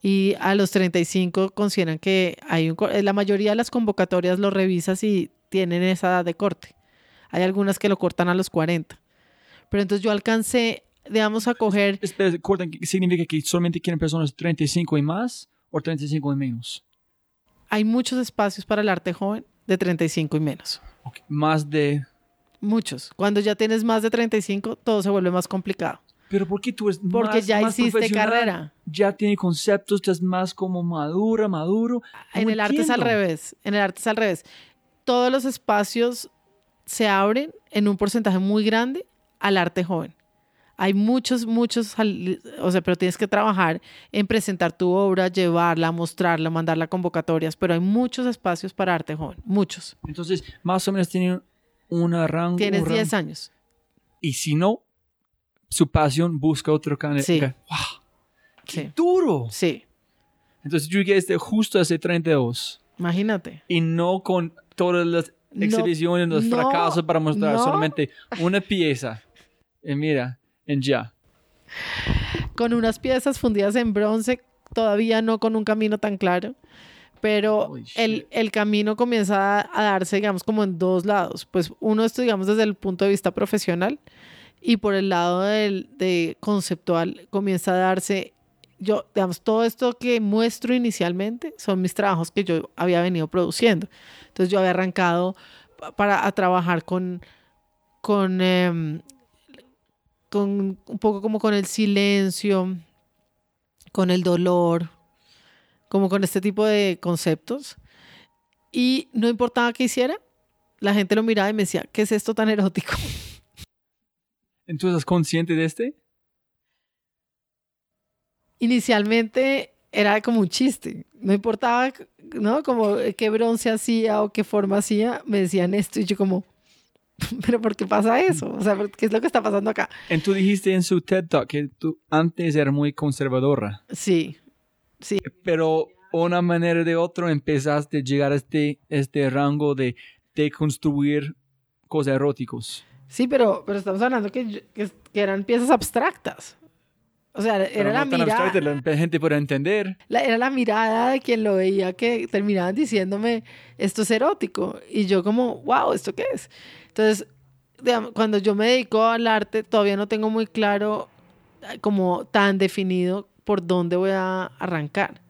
[SPEAKER 2] y a los 35 consideran que hay un, la mayoría de las convocatorias lo revisas y tienen esa edad de corte. Hay algunas que lo cortan a los 40. Pero entonces yo alcancé, digamos, a coger...
[SPEAKER 1] Espera, cortan, ¿significa que solamente quieren personas 35 y más o 35 y menos?
[SPEAKER 2] Hay muchos espacios para el arte joven de 35 y menos.
[SPEAKER 1] Okay. Más de...
[SPEAKER 2] Muchos. Cuando ya tienes más de 35, todo se vuelve más complicado.
[SPEAKER 1] Pero ¿por qué tú es
[SPEAKER 2] Porque
[SPEAKER 1] más,
[SPEAKER 2] ya
[SPEAKER 1] más
[SPEAKER 2] hiciste carrera.
[SPEAKER 1] Ya tiene conceptos, estás más como madura, maduro.
[SPEAKER 2] En el arte es al revés. En el arte es al revés. Todos los espacios se abren en un porcentaje muy grande al arte joven. Hay muchos, muchos, o sea, pero tienes que trabajar en presentar tu obra, llevarla, mostrarla, mandarla a convocatorias, pero hay muchos espacios para arte joven, muchos.
[SPEAKER 1] Entonces, más o menos tiene una rango.
[SPEAKER 2] Tienes
[SPEAKER 1] un rango.
[SPEAKER 2] 10 años.
[SPEAKER 1] Y si no, su pasión busca otro canal.
[SPEAKER 2] Sí.
[SPEAKER 1] ¡Wow!
[SPEAKER 2] Sí,
[SPEAKER 1] ¡Duro!
[SPEAKER 2] sí,
[SPEAKER 1] Entonces, yo llegué este justo hace 32.
[SPEAKER 2] imagínate.
[SPEAKER 1] Y no con todas las
[SPEAKER 2] No,
[SPEAKER 1] exhibiciones, los
[SPEAKER 2] no,
[SPEAKER 1] fracasos para mostrar
[SPEAKER 2] no.
[SPEAKER 1] solamente una pieza. Y mira, en ya.
[SPEAKER 2] con unas piezas fundidas en bronce, todavía no con un camino tan claro, pero el, el camino comienza a, darse, digamos, como en dos lados. Pues uno esto, digamos, desde el punto de vista profesional y por el lado del, de conceptual comienza a darse, yo, digamos, todo esto que muestro inicialmente son mis trabajos que yo había venido produciendo. Entonces yo había arrancado pa- para a trabajar con, con, em, con un poco como con el silencio, con el dolor, como con este tipo de conceptos. Y no importaba qué hiciera, la gente lo miraba y me decía, ¿qué es esto tan erótico?
[SPEAKER 1] ¿Entonces estás consciente de este?
[SPEAKER 2] Inicialmente era como un chiste, no importaba, ¿no? Como qué bronce hacía o qué forma hacía, me decían esto y yo como, ¿pero por qué pasa eso? O sea, ¿qué es lo que está pasando acá?
[SPEAKER 1] Y tú dijiste en su TED Talk que tú antes era muy conservadora,
[SPEAKER 2] Sí, sí,
[SPEAKER 1] pero una manera de otra empezaste a llegar a este, este rango de, de construir cosas eróticos.
[SPEAKER 2] sí, pero, pero estamos hablando que, que, que eran piezas abstractas. O sea, era la
[SPEAKER 1] no tan
[SPEAKER 2] mirada.
[SPEAKER 1] la gente puede entender.
[SPEAKER 2] la- era la mirada de quien lo veía que terminaban diciéndome, esto es erótico. Y yo como, wow, ¿esto qué es? Entonces, digamos, cuando yo me dedico al arte, todavía no tengo muy claro, como tan definido por dónde voy a arrancar.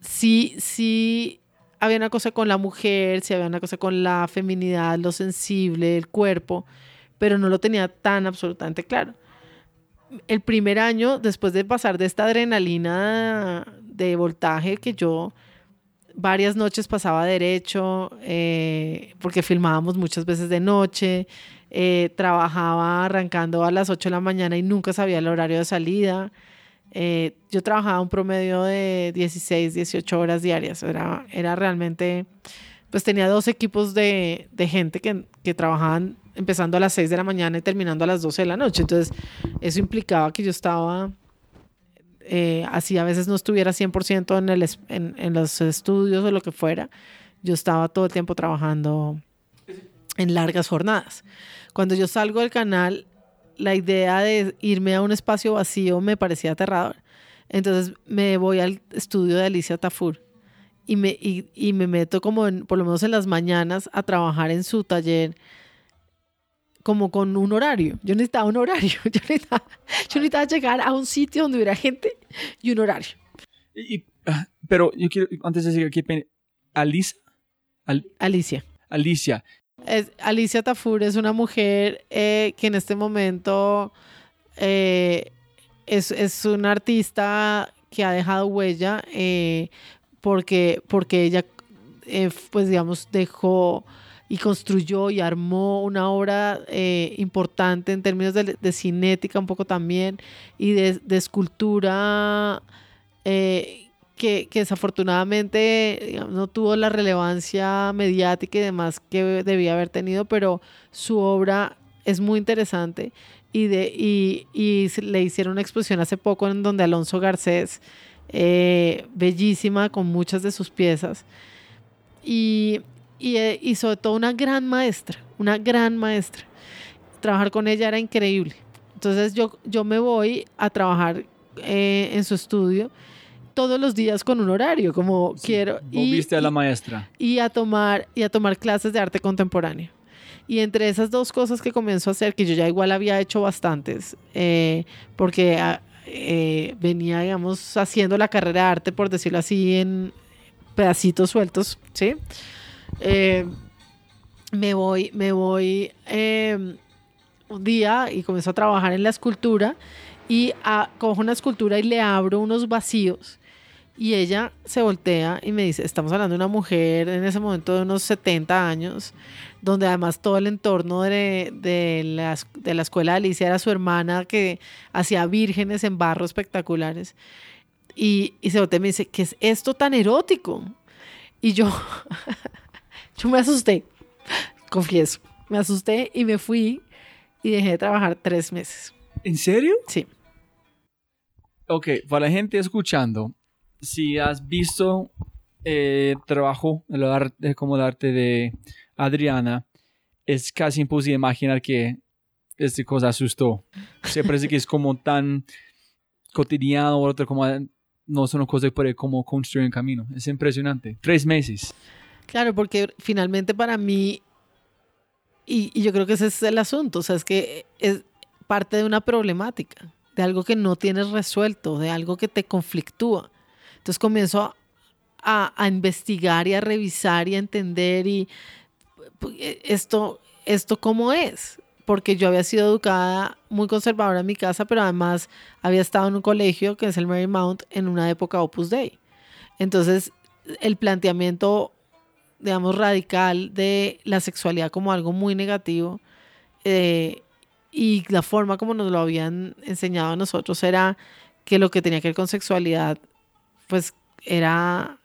[SPEAKER 2] Sí, sí, había una cosa con la mujer, sí había una cosa con la feminidad, lo sensible, el cuerpo, pero no lo tenía tan absolutamente claro el primer año, después de pasar de esta adrenalina de voltaje que yo varias noches pasaba derecho, eh, porque filmábamos muchas veces de noche, eh, trabajaba arrancando a las 8 de la mañana y nunca sabía el horario de salida. Eh, yo trabajaba un promedio de 16, 18 horas diarias. Era, era realmente, pues tenía dos equipos de, de gente que, que trabajaban empezando a las 6 de la mañana y terminando a las 12 de la noche. Entonces, eso implicaba que yo estaba, eh, así a veces no estuviera 100% en, el, en, en los estudios o lo que fuera. Yo estaba todo el tiempo trabajando en largas jornadas. Cuando yo salgo del canal, la idea de irme a un espacio vacío me parecía aterrador. Entonces me voy al estudio de Alicia Tafur y me, y, y me meto como en, por lo menos en las mañanas a trabajar en su taller como con un horario. Yo necesitaba un horario. Yo necesitaba, yo necesitaba llegar a un sitio donde hubiera gente y un horario.
[SPEAKER 1] Y- ah, pero yo quiero, antes de seguir aquí, pen- Alisa, Al-
[SPEAKER 2] Alicia.
[SPEAKER 1] Alicia,
[SPEAKER 2] Es- Alicia Tafur es una mujer eh, que en este momento eh, es, es una artista que ha dejado huella eh, porque, porque ella, pues digamos, dejó y construyó y armó una obra importante en términos de, cinética un poco también y de, escultura que, desafortunadamente no tuvo la relevancia mediática y demás que debía haber tenido, pero su obra es muy interesante y, de, y, y le hicieron una exposición hace poco en donde Alonso Garcés, eh, bellísima con muchas de sus piezas y, y, eh, y sobre todo una gran maestra, una gran maestra. trabajar con ella era increíble. Entonces yo, yo me voy a trabajar eh, en su estudio todos los días con un horario, como quiero.
[SPEAKER 1] Volviste a la maestra.
[SPEAKER 2] Y a, tomar, y a tomar clases de arte contemporáneo. Y entre esas dos cosas que comenzó a hacer, que yo ya igual había hecho bastantes, eh, porque ah, eh, venía, digamos, haciendo la carrera de arte, por decirlo así, en pedacitos sueltos, ¿sí? Eh, me voy, me voy un día y comienzo a trabajar en la escultura y a, cojo una escultura y le abro unos vacíos y ella se voltea y me dice, estamos hablando de una mujer en ese momento de unos 70 años, donde además todo el entorno de, de, la, de la escuela de Alicia era su hermana que hacía vírgenes en barro espectaculares. Y, y se voltea y me dice, ¿qué es esto tan erótico? Y yo, yo me asusté, confieso, me asusté y me fui y dejé de trabajar tres meses.
[SPEAKER 1] ¿En serio?
[SPEAKER 2] Sí.
[SPEAKER 1] Ok, para la gente escuchando, si has visto eh, trabajo, el arte, como el arte de Adriana, es casi imposible imaginar que esta cosa asustó. Se parece que es como tan cotidiano, otro como no son cosas que puede como construir un camino. Es impresionante. Tres meses.
[SPEAKER 2] Claro, porque finalmente para mí, y, y, yo creo que ese es el asunto, o sea, es que es parte de una problemática, de algo que no tienes resuelto, de algo que te conflictúa. Entonces comienzo a, investigar y a revisar y a entender y eh, esto, esto cómo es, porque yo había sido educada muy conservadora en mi casa, pero además había estado en un colegio que es el Marymount en una época Opus Dei. Entonces, el planteamiento, digamos, radical de la sexualidad como algo muy negativo eh, y la forma como nos lo habían enseñado a nosotros era que lo que tenía que ver con sexualidad pues era,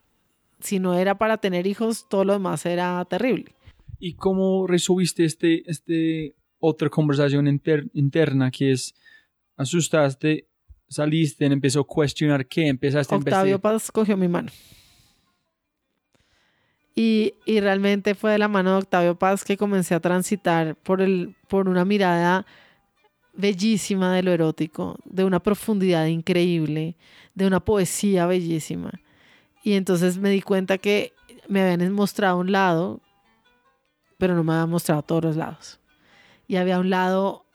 [SPEAKER 2] si no era para tener hijos, todo lo demás era terrible.
[SPEAKER 1] ¿Y cómo resolviste este, este otra conversación interna que es, asustaste, saliste, empezó a cuestionar qué, empezaste
[SPEAKER 2] a Octavio Paz cogió mi mano. Y, y, realmente fue de la mano de Octavio Paz que comencé a transitar por, el, por una mirada bellísima de lo erótico, de una profundidad increíble, de una poesía bellísima. Y entonces me di cuenta que me habían mostrado un lado, pero no me habían mostrado todos los lados. Y había un lado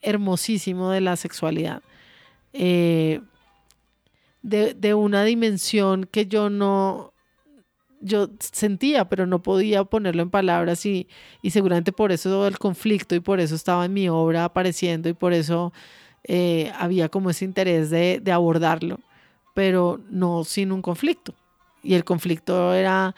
[SPEAKER 2] hermosísimo de la sexualidad, eh, de, de una dimensión que yo no, yo sentía, pero no podía ponerlo en palabras y, y seguramente por eso el conflicto y por eso estaba en mi obra apareciendo y por eso eh, había como ese interés de, de, abordarlo, pero no sin un conflicto. Y el conflicto era,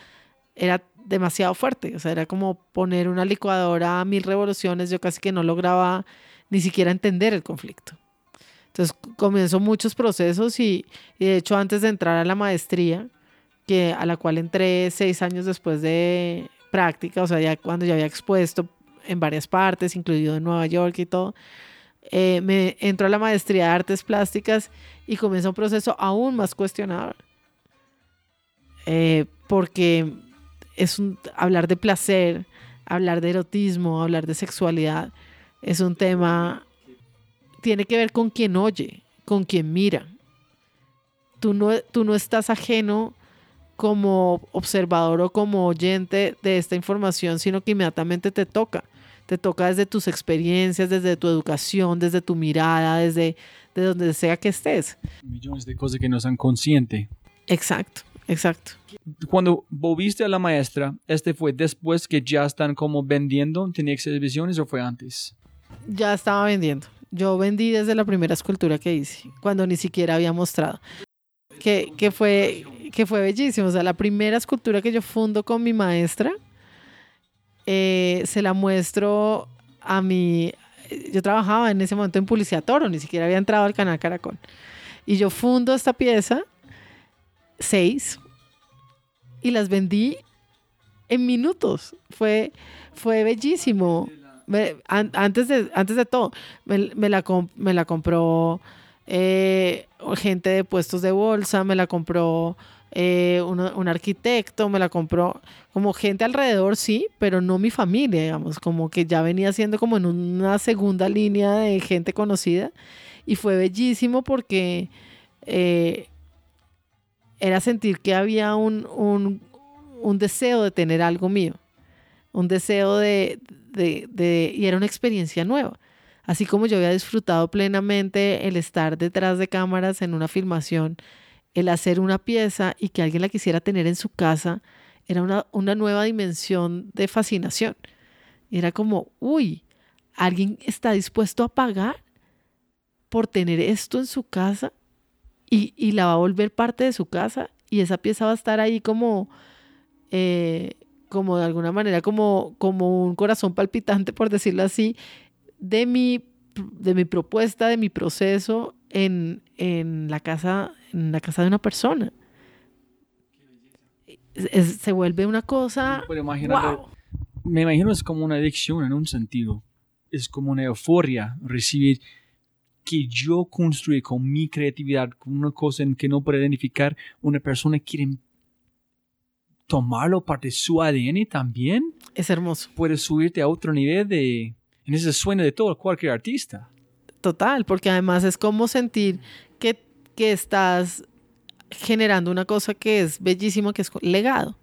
[SPEAKER 2] era demasiado fuerte, o sea, era como poner una licuadora a mil revoluciones, yo casi que no lograba ni siquiera entender el conflicto. Entonces comenzó muchos procesos y, y de hecho antes de entrar a la maestría, que, a la cual entré seis años después de práctica, o sea, ya cuando ya había expuesto en varias partes, incluido en Nueva York y todo, eh, me entró a la maestría de artes plásticas y comenzó un proceso aún más cuestionable. Eh, porque es un, hablar de placer, hablar de erotismo, hablar de sexualidad, es un tema, tiene que ver con quien oye, con quien mira. Tú no, tú no estás ajeno como observador o como oyente de esta información, sino que inmediatamente te toca. Te toca desde tus experiencias, desde tu educación, desde tu mirada, desde de donde sea que estés.
[SPEAKER 1] Millones de cosas que no son conscientes.
[SPEAKER 2] Exacto, exacto.
[SPEAKER 1] Cuando volviste a la maestra, ¿este fue después que ya están como vendiendo? ¿Tenía exhibiciones o fue antes?
[SPEAKER 2] Ya estaba vendiendo. Yo vendí desde la primera escultura que hice, cuando ni siquiera había mostrado. Que, que fue que fue bellísimo. O sea, la primera escultura que yo fundo con mi maestra, eh, se la muestro a mi... Yo trabajaba en ese momento en Publicidad Toro, ni siquiera había entrado al canal Caracol. Y yo fundo esta pieza, seis, y las vendí en minutos. Fue, fue bellísimo. antes, de, antes de todo, me, la, me la compró eh, gente de puestos de bolsa, me la compró eh, un arquitecto, me la compró como gente alrededor, sí, pero no mi familia, digamos, como que ya venía siendo como en una segunda línea de gente conocida y fue bellísimo porque eh, era sentir que había un, un, deseo de tener algo mío, un deseo de, de, de, y era una experiencia nueva. Así como yo había disfrutado plenamente el estar detrás de cámaras en una filmación, el hacer una pieza y que alguien la quisiera tener en su casa, era una, una nueva dimensión de fascinación. Era como, uy, alguien está dispuesto a pagar por tener esto en su casa y, y la va a volver parte de su casa y esa pieza va a estar ahí como, eh, como de alguna manera, como, como un corazón palpitante, por decirlo así, de mi, de mi propuesta, de mi proceso en, en, la, casa, en la casa de una persona. se vuelve una cosa... wow.
[SPEAKER 1] Me imagino es como una adicción en un sentido. Es como una euforia recibir que yo construí con mi creatividad, con una cosa en que no puedo identificar, una persona quiere tomarlo parte de su ADN también.
[SPEAKER 2] Es hermoso.
[SPEAKER 1] Puede subirte a otro nivel de, en ese sueño de todo cualquier artista.
[SPEAKER 2] Total, porque además es como sentir que, que estás generando una cosa que es bellísimo, que es legado.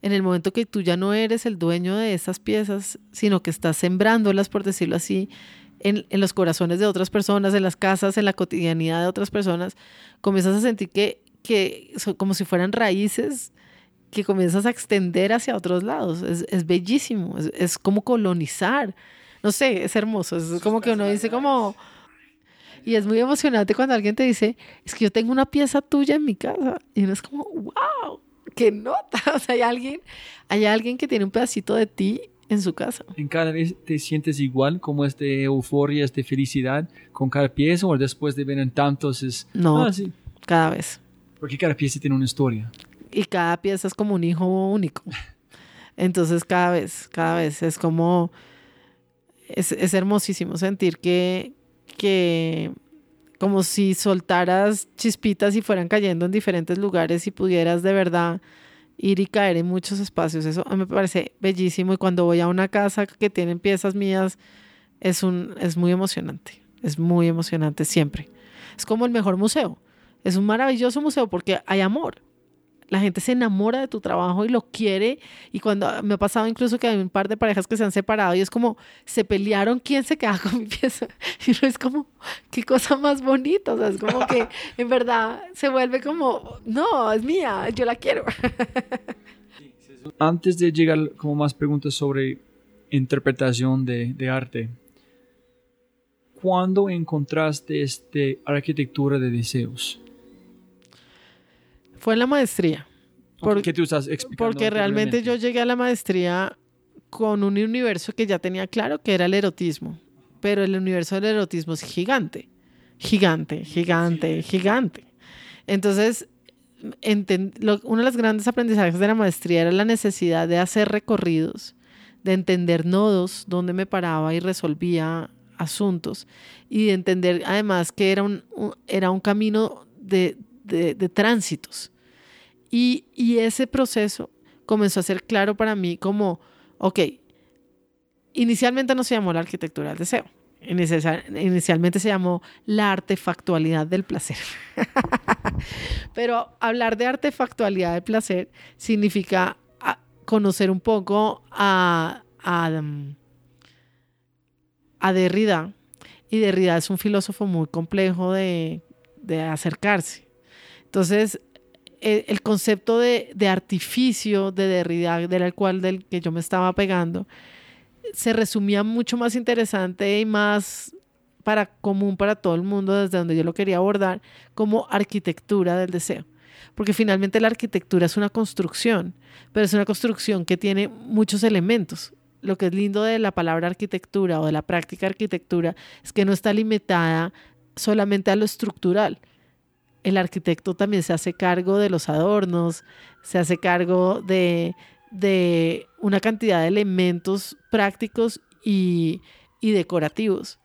[SPEAKER 2] En el momento que tú ya no eres el dueño de esas piezas, sino que estás sembrándolas, por decirlo así, en, en, los corazones de otras personas, en las casas, en la cotidianidad de otras personas, comienzas a sentir que, que son como si fueran raíces que comienzas a extender hacia otros lados. Es, es bellísimo, es, es como colonizar no sé, es hermoso. Es como que uno dice como... Y es muy emocionante cuando alguien te dice, es que yo tengo una pieza tuya en mi casa. Y uno es como, wow, qué nota. O sea, hay alguien, hay alguien que tiene un pedacito de ti en su casa.
[SPEAKER 1] ¿En cada vez te sientes igual como este euforia, esta felicidad con cada pieza o después de ver en tantos es...
[SPEAKER 2] No, ah, cada vez.
[SPEAKER 1] Porque cada pieza tiene una historia.
[SPEAKER 2] Y cada pieza es como un hijo único. Entonces cada vez, cada vez es como es, hermosísimo sentir que, que como si soltaras chispitas y fueran cayendo en diferentes lugares y pudieras de verdad ir y caer en muchos espacios. Eso me parece bellísimo y cuando voy a una casa que tienen piezas mías es, un, es muy emocionante, es muy emocionante siempre. Es como el mejor museo, es un maravilloso museo porque hay amor, la gente se enamora de tu trabajo y lo quiere. Y cuando me ha pasado incluso que hay un par de parejas que se han separado y es como, se pelearon quién se queda con mi pieza. Y no es como, qué cosa más bonita. O sea, es como que en verdad se vuelve como, no, es mía, yo la quiero.
[SPEAKER 1] Antes de llegar como más preguntas sobre interpretación de, de arte, ¿cuándo encontraste esta arquitectura de deseos?
[SPEAKER 2] Fue en la maestría.
[SPEAKER 1] ¿Por ¿Qué estás explicando?
[SPEAKER 2] Porque realmente yo llegué a la maestría con un universo que ya tenía claro que era el erotismo. Pero el universo del erotismo es gigante. Gigante, gigante, gigante. Entonces, uno de los grandes aprendizajes de la maestría era la necesidad de hacer recorridos, de entender nodos donde me paraba y resolvía asuntos y de entender además que era un, era un camino de, de, tránsitos y, ese proceso comenzó a ser claro para mí como, ok, inicialmente no se llamó la arquitectura del deseo. Inicialmente se llamó la artefactualidad del placer. Pero hablar de artefactualidad del placer significa ah, conocer un poco a, mm, a, Derrida. Y Derrida es un filósofo muy complejo de acercarse. Entonces, el, concepto de, artificio de Derrida, del cual del que yo me estaba pegando, se resumía mucho más interesante y más para común para todo el mundo desde donde yo lo quería abordar como arquitectura del deseo. Porque finalmente la arquitectura es una construcción, pero es una construcción que tiene muchos elementos. Lo que es lindo de la palabra arquitectura o de la práctica arquitectura es que no está limitada solamente a lo estructural, el arquitecto también se hace cargo de los adornos, se hace cargo de, una cantidad de elementos prácticos y, decorativos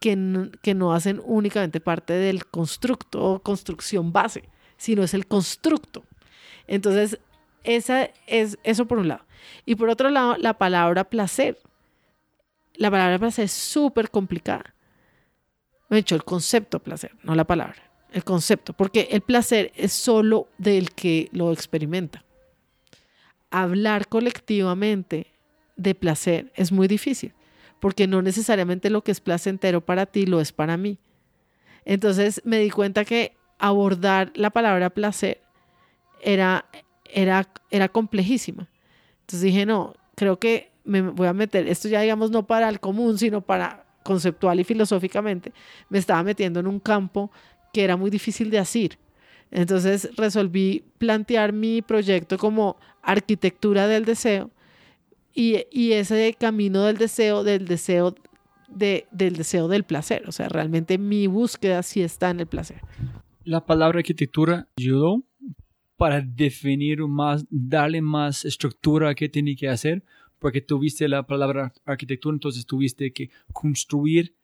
[SPEAKER 2] que no, hacen únicamente parte del constructo o construcción base, sino es el constructo. Entonces, esa es eso por un lado. Y por otro lado, la palabra placer. La palabra placer es súper complicada. De hecho, el concepto placer, no la palabra. El concepto, porque el placer es solo del que lo experimenta. Hablar colectivamente de placer es muy difícil, porque no necesariamente lo que es placentero para ti lo es para mí. Entonces me di cuenta que abordar la palabra placer era, era, era complejísima. Entonces dije, no, creo que me voy a meter, esto ya digamos no para el común, sino para conceptual y filosóficamente, me estaba metiendo en un campo que era muy difícil de asir. Entonces resolví plantear mi proyecto como arquitectura del deseo y, y ese camino del deseo, del deseo de, del deseo del placer. O sea, realmente mi búsqueda sí está en el placer.
[SPEAKER 1] La palabra arquitectura ayudó para definir más, darle más estructura a qué tiene que hacer, porque tuviste la palabra arquitectura, entonces tuviste que construir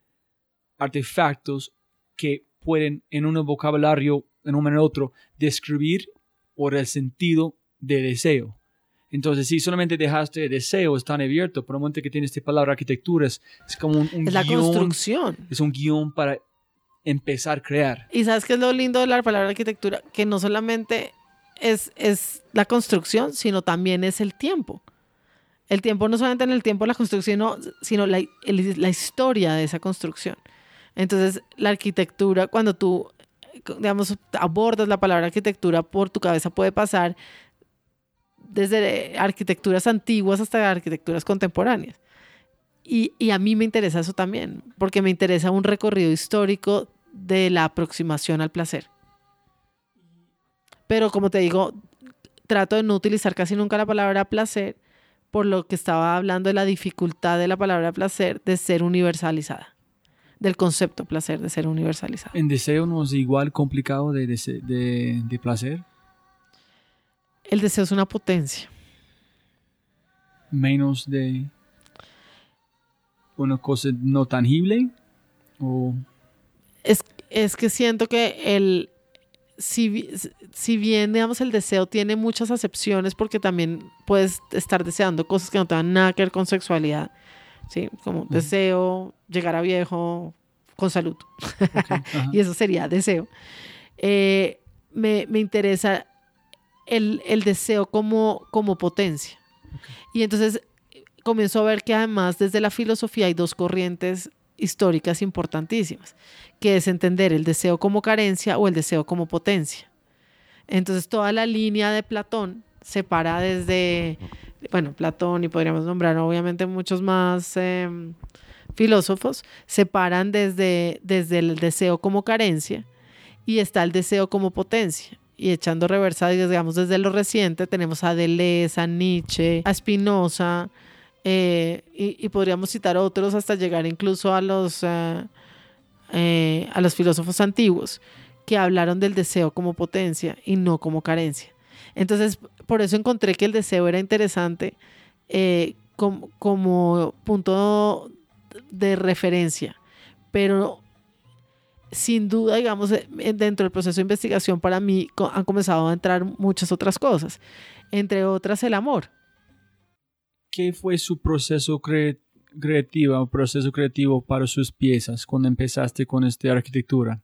[SPEAKER 1] artefactos que pueden en un vocabulario, en un manera u otro, describir por el sentido de deseo. Entonces, si solamente dejaste deseo, tan abierto, por el momento que tienes esta palabra arquitectura, es, como un,
[SPEAKER 2] es la construcción.
[SPEAKER 1] Es un guion para empezar a crear.
[SPEAKER 2] Y sabes qué es lo lindo de la palabra arquitectura, que no solamente es, es la construcción, sino también es el tiempo. El tiempo no solamente en el tiempo de la construcción, sino la, la historia de esa construcción. Entonces, la arquitectura, cuando tú, digamos, abordas la palabra arquitectura por tu cabeza, puede pasar desde arquitecturas antiguas hasta arquitecturas contemporáneas. Y, y, a mí me interesa eso también, porque me interesa un recorrido histórico de la aproximación al placer. Pero como te digo, trato de no utilizar casi nunca la palabra placer, por lo que estaba hablando de la dificultad de la palabra placer de ser universalizada, del concepto placer de ser universalizada.
[SPEAKER 1] ¿En deseo no es igual complicado de, de, de placer?
[SPEAKER 2] El deseo es una potencia.
[SPEAKER 1] Menos de una cosa no tangible o
[SPEAKER 2] es, es que siento que el si, si, bien digamos el deseo tiene muchas acepciones porque también puedes estar deseando cosas que no tengan nada que ver con sexualidad sí como deseo llegar a viejo con salud. Y eso sería deseo. Eh, me, me interesa el, deseo como, como potencia. Y entonces comienzo a ver que además desde la filosofía hay dos corrientes históricas importantísimas, que es entender el deseo como carencia o el deseo como potencia. Entonces toda la línea de Platón se para desde, bueno, Platón y podríamos nombrar obviamente muchos más em, filósofos, se paran desde, desde el deseo como carencia y está el deseo como potencia y echando reversa, digamos, desde lo reciente, tenemos a Deleuze, a Nietzsche, a Spinoza, eh, y, podríamos citar otros hasta llegar incluso a los, eh, eh, a los filósofos antiguos que hablaron del deseo como potencia y no como carencia. Entonces, por eso encontré que el deseo era interesante como, como punto de referencia, pero sin duda, digamos, eh, dentro del proceso de investigación para mí han comenzado a entrar muchas otras cosas, entre otras el amor.
[SPEAKER 1] ¿Qué fue su proceso creativo, proceso creativo para sus piezas cuando empezaste con esta arquitectura?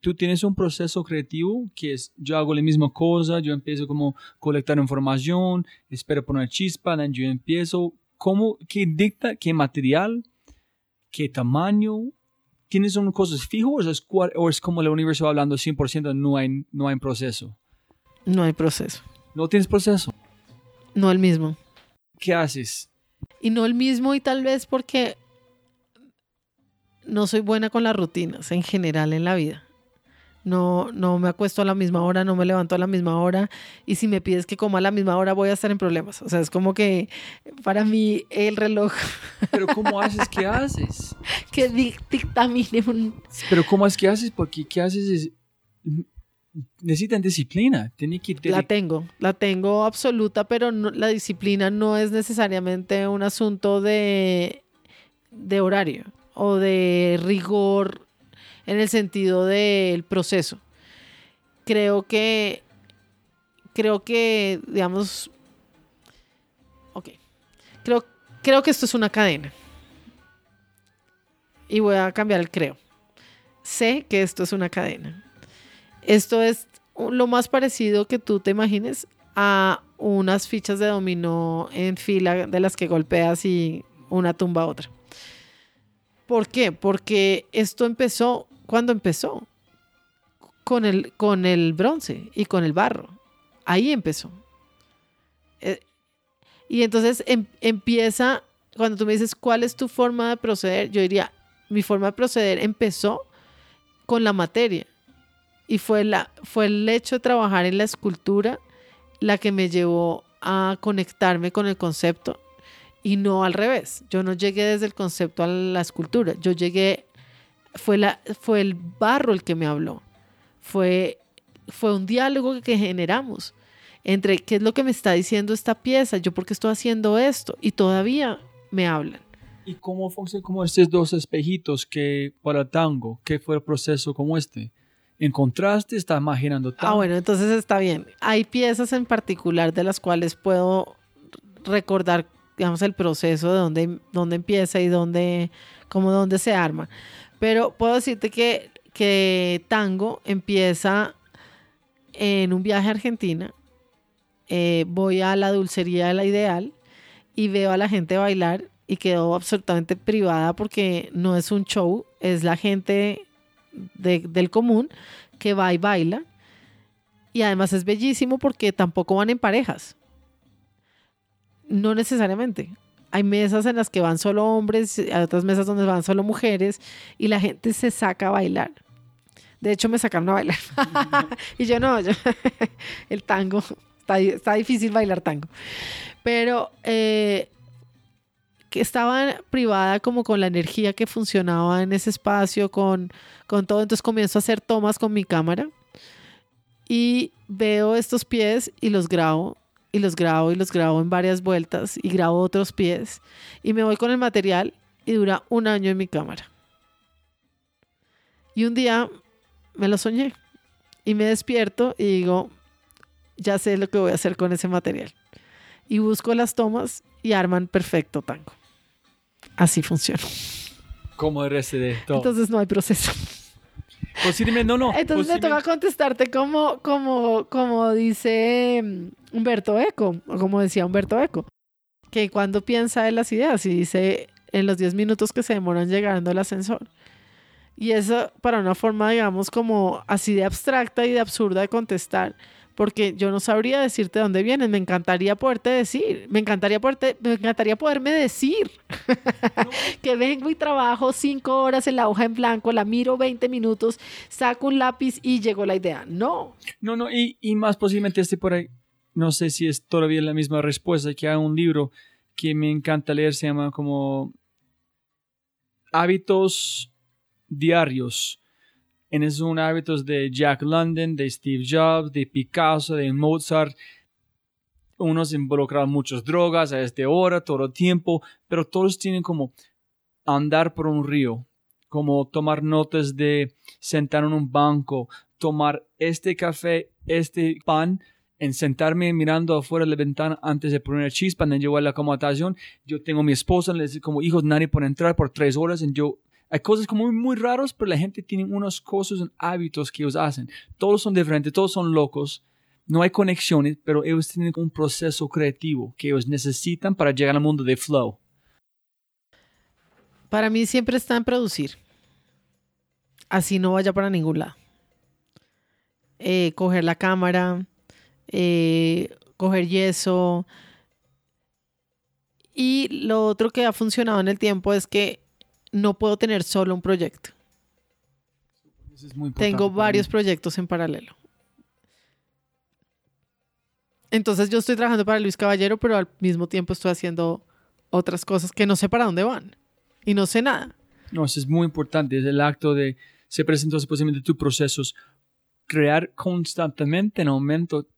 [SPEAKER 1] Tú tienes un proceso creativo que es, yo hago la misma cosa, yo empiezo como colectar información, espero poner chispa, yo empiezo, ¿cómo, qué dicta, qué material, qué tamaño, ¿Tienes un cosas fijos o es, como el universo hablando 100% no hay, no hay proceso?
[SPEAKER 2] No hay proceso.
[SPEAKER 1] ¿No tienes proceso?
[SPEAKER 2] No el mismo.
[SPEAKER 1] ¿Qué haces?
[SPEAKER 2] Y no el mismo y tal vez porque no soy buena con las rutinas en general en la vida no, no me acuesto a la misma hora, no me levanto a la misma hora y si me pides que coma a la misma hora voy a estar en problemas. O sea, es como que para mí el reloj...
[SPEAKER 1] Pero ¿cómo haces? ¿Qué haces?
[SPEAKER 2] que dictamine un...
[SPEAKER 1] Pero ¿cómo es que haces? Porque ¿qué haces? Es... Necesitan disciplina. Tiene que...
[SPEAKER 2] La tengo, la tengo absoluta, pero la disciplina no es necesariamente un asunto de, de horario o de rigor en el sentido del proceso. Creo que creo que, digamos, ok, creo, creo que esto es una cadena. Y voy a cambiar el creo. Sé que esto es una cadena. Esto es lo más parecido que tú te imagines a unas fichas de dominó en fila de las que golpeas y una tumba a otra. ¿Por qué? Porque esto empezó cuando empezó con el, con el bronce y con el barro. Ahí empezó. Eh, y entonces em, empieza, cuando tú me dices, ¿cuál es tu forma de proceder? Yo diría, mi forma de proceder empezó con la materia. Y fue, la, fue el hecho de trabajar en la escultura la que me llevó a conectarme con el concepto y no al revés. Yo no llegué desde el concepto a la escultura. Yo llegué, fue, la, fue el barro el que me habló. Fue, fue un diálogo que generamos entre qué es lo que me está diciendo esta pieza, yo por qué estoy haciendo esto y todavía me hablan.
[SPEAKER 1] ¿Y cómo funciona como estos dos espejitos que para tango? ¿Qué fue el proceso como este? ¿Encontraste? ¿Estás imaginando
[SPEAKER 2] tango? Ah, bueno, entonces está bien. Hay piezas en particular de las cuales puedo recordar, digamos, el proceso de dónde, dónde empieza y dónde, como dónde se arma. Pero puedo decirte que, que tango empieza en un viaje a Argentina. Eh, voy a la dulcería de la Ideal y veo a la gente bailar y quedó absolutamente privada porque no es un show, es la gente del común que va y baila. Y además es bellísimo porque tampoco van en parejas. No necesariamente. Hay mesas en las que van solo hombres, hay otras mesas donde van solo mujeres y la gente se saca a bailar. De hecho, me sacaron a bailar. y yo no, el tango, está, difícil bailar tango. Pero eh, que estaba privada como con la energía que funcionaba en ese espacio, con, con todo. Entonces comienzo a hacer tomas con mi cámara y veo estos pies y los grabo y los grabo y los grabo en varias vueltas y grabo otros pies y me voy con el material y dura un año en mi cámara. Y un día me lo soñé y me despierto y digo, ya sé lo que voy a hacer con ese material. Y busco las tomas y arman perfecto tango. Así funciona.
[SPEAKER 1] Como de todo.
[SPEAKER 2] Entonces no hay proceso.
[SPEAKER 1] Posiblemente, no, no.
[SPEAKER 2] Entonces me toca contestarte como, como, como dice mm, Humberto Eco, o como decía Humberto Eco, que cuando piensa en las ideas y dice en los 10 minutos que se demoran llegando al ascensor. Y eso para una forma, digamos, como así de abstracta y de absurda de contestar, porque yo no sabría decirte dónde vienen. Me encantaría poderte decir, me encantaría, poderte, me encantaría poderme decir que vengo y trabajo cinco horas en la hoja en blanco, la miro 20 minutos, saco un lápiz y llegó la idea. No.
[SPEAKER 1] No, no, y, y más posiblemente este por ahí, no sé si es todavía la misma respuesta, que hay un libro que me encanta leer, se llama como Hábitos Diarios en esos hábitos de Jack London, de Steve Jobs, de Picasso, de Mozart. Unos involucran muchas drogas a esta hora, todo el tiempo, pero todos tienen como andar por un río, como tomar notas de sentar en un banco, tomar este café, este pan, en sentarme mirando afuera de la ventana antes de poner chispa, en llevar la acomodación. Yo tengo mi esposa, le digo como hijos, nadie puede entrar por tres horas, y yo hay cosas como muy, muy raros, pero la gente tiene unos cosas, hábitos que ellos hacen. Todos son diferentes, todos son locos. No hay conexiones, pero ellos tienen un proceso creativo que ellos necesitan para llegar al mundo de flow.
[SPEAKER 2] Para mí siempre está en producir. Así no vaya para ningún lado. Eh, coger la cámara, eh, coger yeso. Y lo otro que ha funcionado en el tiempo es que no puedo tener solo un proyecto. Tengo varios proyectos en paralelo. Entonces yo estoy trabajando para Luis Caballero, pero al mismo tiempo estoy haciendo otras cosas que no sé para dónde van y no sé nada.
[SPEAKER 1] No, eso es muy importante. Es el acto de se presentó posiblemente tus procesos, crear constantemente un aumento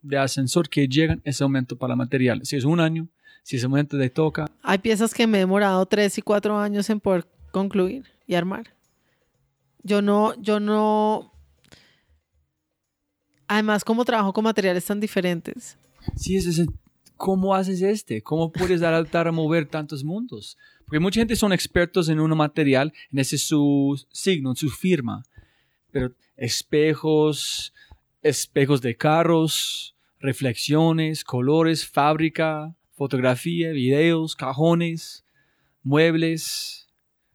[SPEAKER 1] de ascensor que llegan ese aumento para material. Si es un año, si ese momento de toca.
[SPEAKER 2] Hay piezas que me he demorado tres y cuatro años en poder concluir y armar. Yo no, yo no. Además, como trabajo con materiales tan diferentes.
[SPEAKER 1] Sí, es, es, ¿cómo haces este? ¿Cómo puedes adaptar a mover tantos mundos? Porque mucha gente son expertos en un material, en ese su signo, en su firma. Pero espejos, espejos de carros, reflexiones, colores, fábrica, fotografía, videos, cajones, muebles.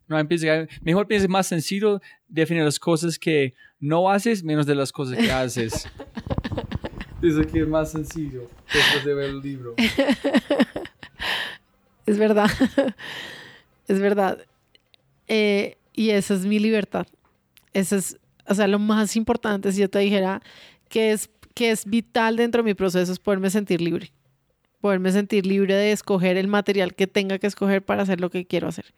[SPEAKER 1] No, mejor pienses más sencillo, definir las cosas que no haces menos de las cosas que haces. Dice que es más sencillo después de ver el libro.
[SPEAKER 2] Es verdad. Es verdad. Eh, y esa es mi libertad. Esa es, o sea, lo más importante, si yo te dijera que es, que es vital dentro de mi proceso, es poderme sentir libre. Poderme sentir libre de escoger el material que tenga que escoger para hacer lo que quiero hacer.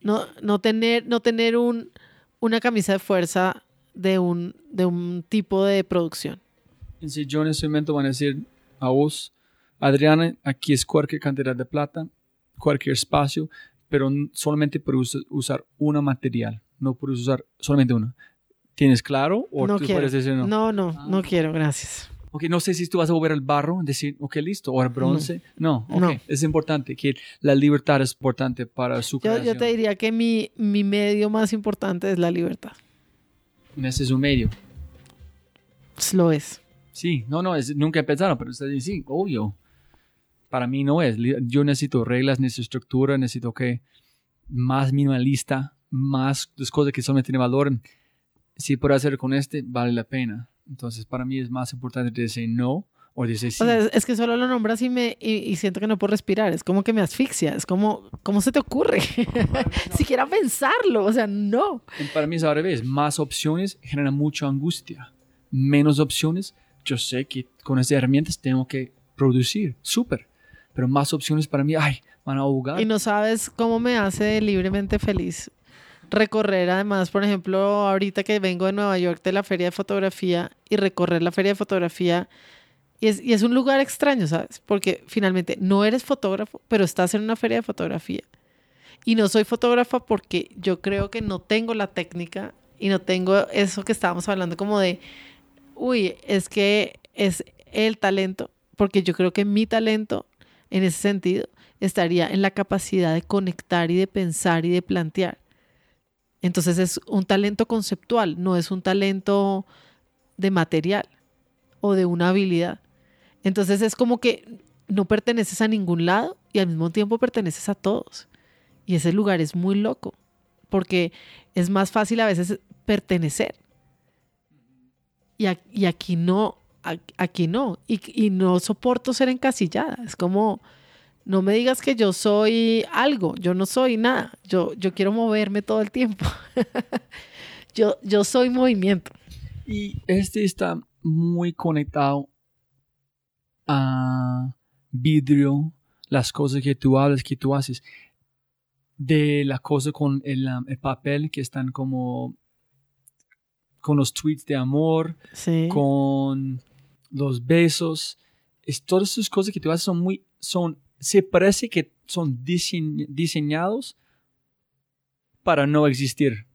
[SPEAKER 2] No, no tener, no tener un, una camisa de fuerza de un, de un tipo de producción.
[SPEAKER 1] Si yo en ese momento van a decir a vos, Adriana, aquí es cualquier cantidad de plata, cualquier espacio, pero solamente puedes usar una material, no puedes usar solamente una. ¿Tienes claro?
[SPEAKER 2] O no quiero. decir no? No, no, no ah. quiero, gracias.
[SPEAKER 1] Ok, no sé si tú vas a volver al barro, decir, ok, listo, o al bronce. No, no es importante, que la libertad es importante para su
[SPEAKER 2] yo, Yo te diría que mi, mi medio más importante es la libertad.
[SPEAKER 1] Ese es un medio.
[SPEAKER 2] Lo es.
[SPEAKER 1] Sí, no, no, es, nunca pensado, pero usted dice, sí, obvio. Para mí no es. Yo necesito reglas, necesito estructura, necesito que más minimalista, más las cosas que solamente tienen valor. Si puedo hacer con este, vale la pena. Entonces, para mí es más importante decir no o decir sí.
[SPEAKER 2] O sea, es que solo lo nombras y, me, y, siento que no puedo respirar. Es como que me asfixia. Es como, ¿cómo se te ocurre? Siquiera pensarlo. O sea, no.
[SPEAKER 1] Para mí es al revés. Más opciones generan mucha angustia. Menos opciones, yo sé que con esas herramientas tengo que producir. Súper. Pero más opciones para mí, ay, van a ahogar.
[SPEAKER 2] Y no sabes cómo me hace libremente feliz recorrer además, por ejemplo, ahorita que vengo de Nueva York de la feria de fotografía y recorrer la feria de fotografía. Y es, y es un lugar extraño, ¿sabes? Porque finalmente no eres fotógrafo, pero estás en una feria de fotografía. Y no soy fotógrafa porque yo creo que no tengo la técnica y no tengo eso que estábamos hablando como de, uy, es que es el talento, porque yo creo que mi talento en ese sentido estaría en la capacidad de conectar y de pensar y de plantear. Entonces es un talento conceptual, no es un talento de material o de una habilidad. Entonces es como que no perteneces a ningún lado y al mismo tiempo perteneces a todos. Y ese lugar es muy loco, porque es más fácil a veces pertenecer. Y, aquí no, aquí no. Y, y no soporto ser encasillada. Es como, no me digas que yo soy algo, yo no soy nada, yo, yo quiero moverme todo el tiempo. yo, yo soy movimiento.
[SPEAKER 1] Y este está muy conectado a vidrio, las cosas que tú hablas, que tú haces, de la cosa con el, el papel que están como con los tweets de amor, con los besos. Es, todas esas cosas que tú haces son muy, son se parece que son diseñados para no existir.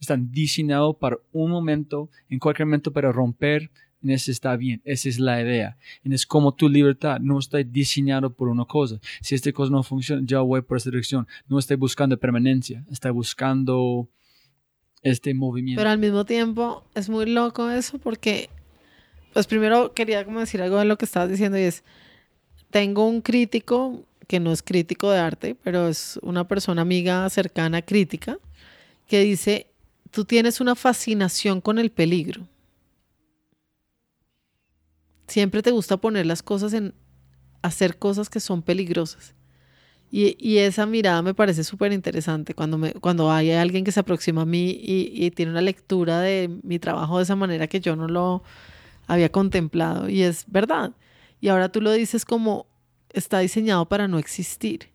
[SPEAKER 1] Están diseñados para un momento, en cualquier momento para romper, en ese está bien, esa es la idea. En es como tu libertad, no está diseñado por una cosa. Si esta cosa no funciona, ya voy por esta dirección. No estoy buscando permanencia, estoy buscando este movimiento.
[SPEAKER 2] Pero al mismo tiempo es muy loco eso porque, pues primero quería como decir algo de lo que estabas diciendo y es, tengo un crítico que no es crítico de arte, pero es una persona amiga cercana crítica, que dice, tú tienes una fascinación con el peligro. Siempre te gusta poner las cosas en hacer cosas que son peligrosas. Y, esa mirada me parece súper interesante cuando, me, cuando hay alguien que se aproxima a mí y, y, tiene una lectura de mi trabajo de esa manera que yo no lo había contemplado. Y es verdad. Y ahora tú lo dices como está diseñado para no existir.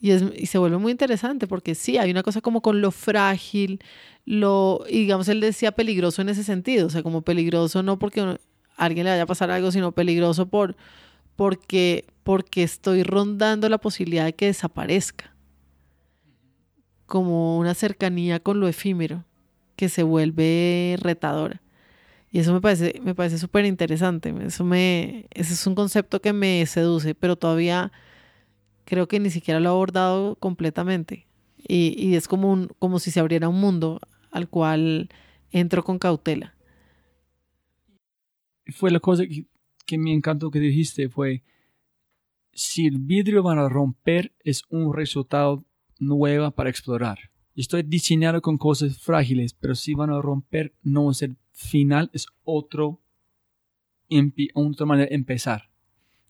[SPEAKER 2] Y, es, y se vuelve muy interesante porque sí, hay una cosa como con lo frágil, lo, y digamos, él decía peligroso en ese sentido, o sea, como peligroso no porque a alguien le vaya a pasar algo, sino peligroso por, porque, porque estoy rondando la posibilidad de que desaparezca. Como una cercanía con lo efímero que se vuelve retadora. Y eso me parece, me parece súper interesante. Eso me, ese es un concepto que me seduce, pero todavía creo que ni siquiera lo he abordado completamente. Y, y es como, un, como si se abriera un mundo al cual entro con cautela.
[SPEAKER 1] Fue la cosa que, que me encantó que dijiste, fue, si el vidrio van a romper es un resultado nuevo para explorar. Estoy diseñado con cosas frágiles, pero si van a romper no es el final, es otro, otra manera de empezar.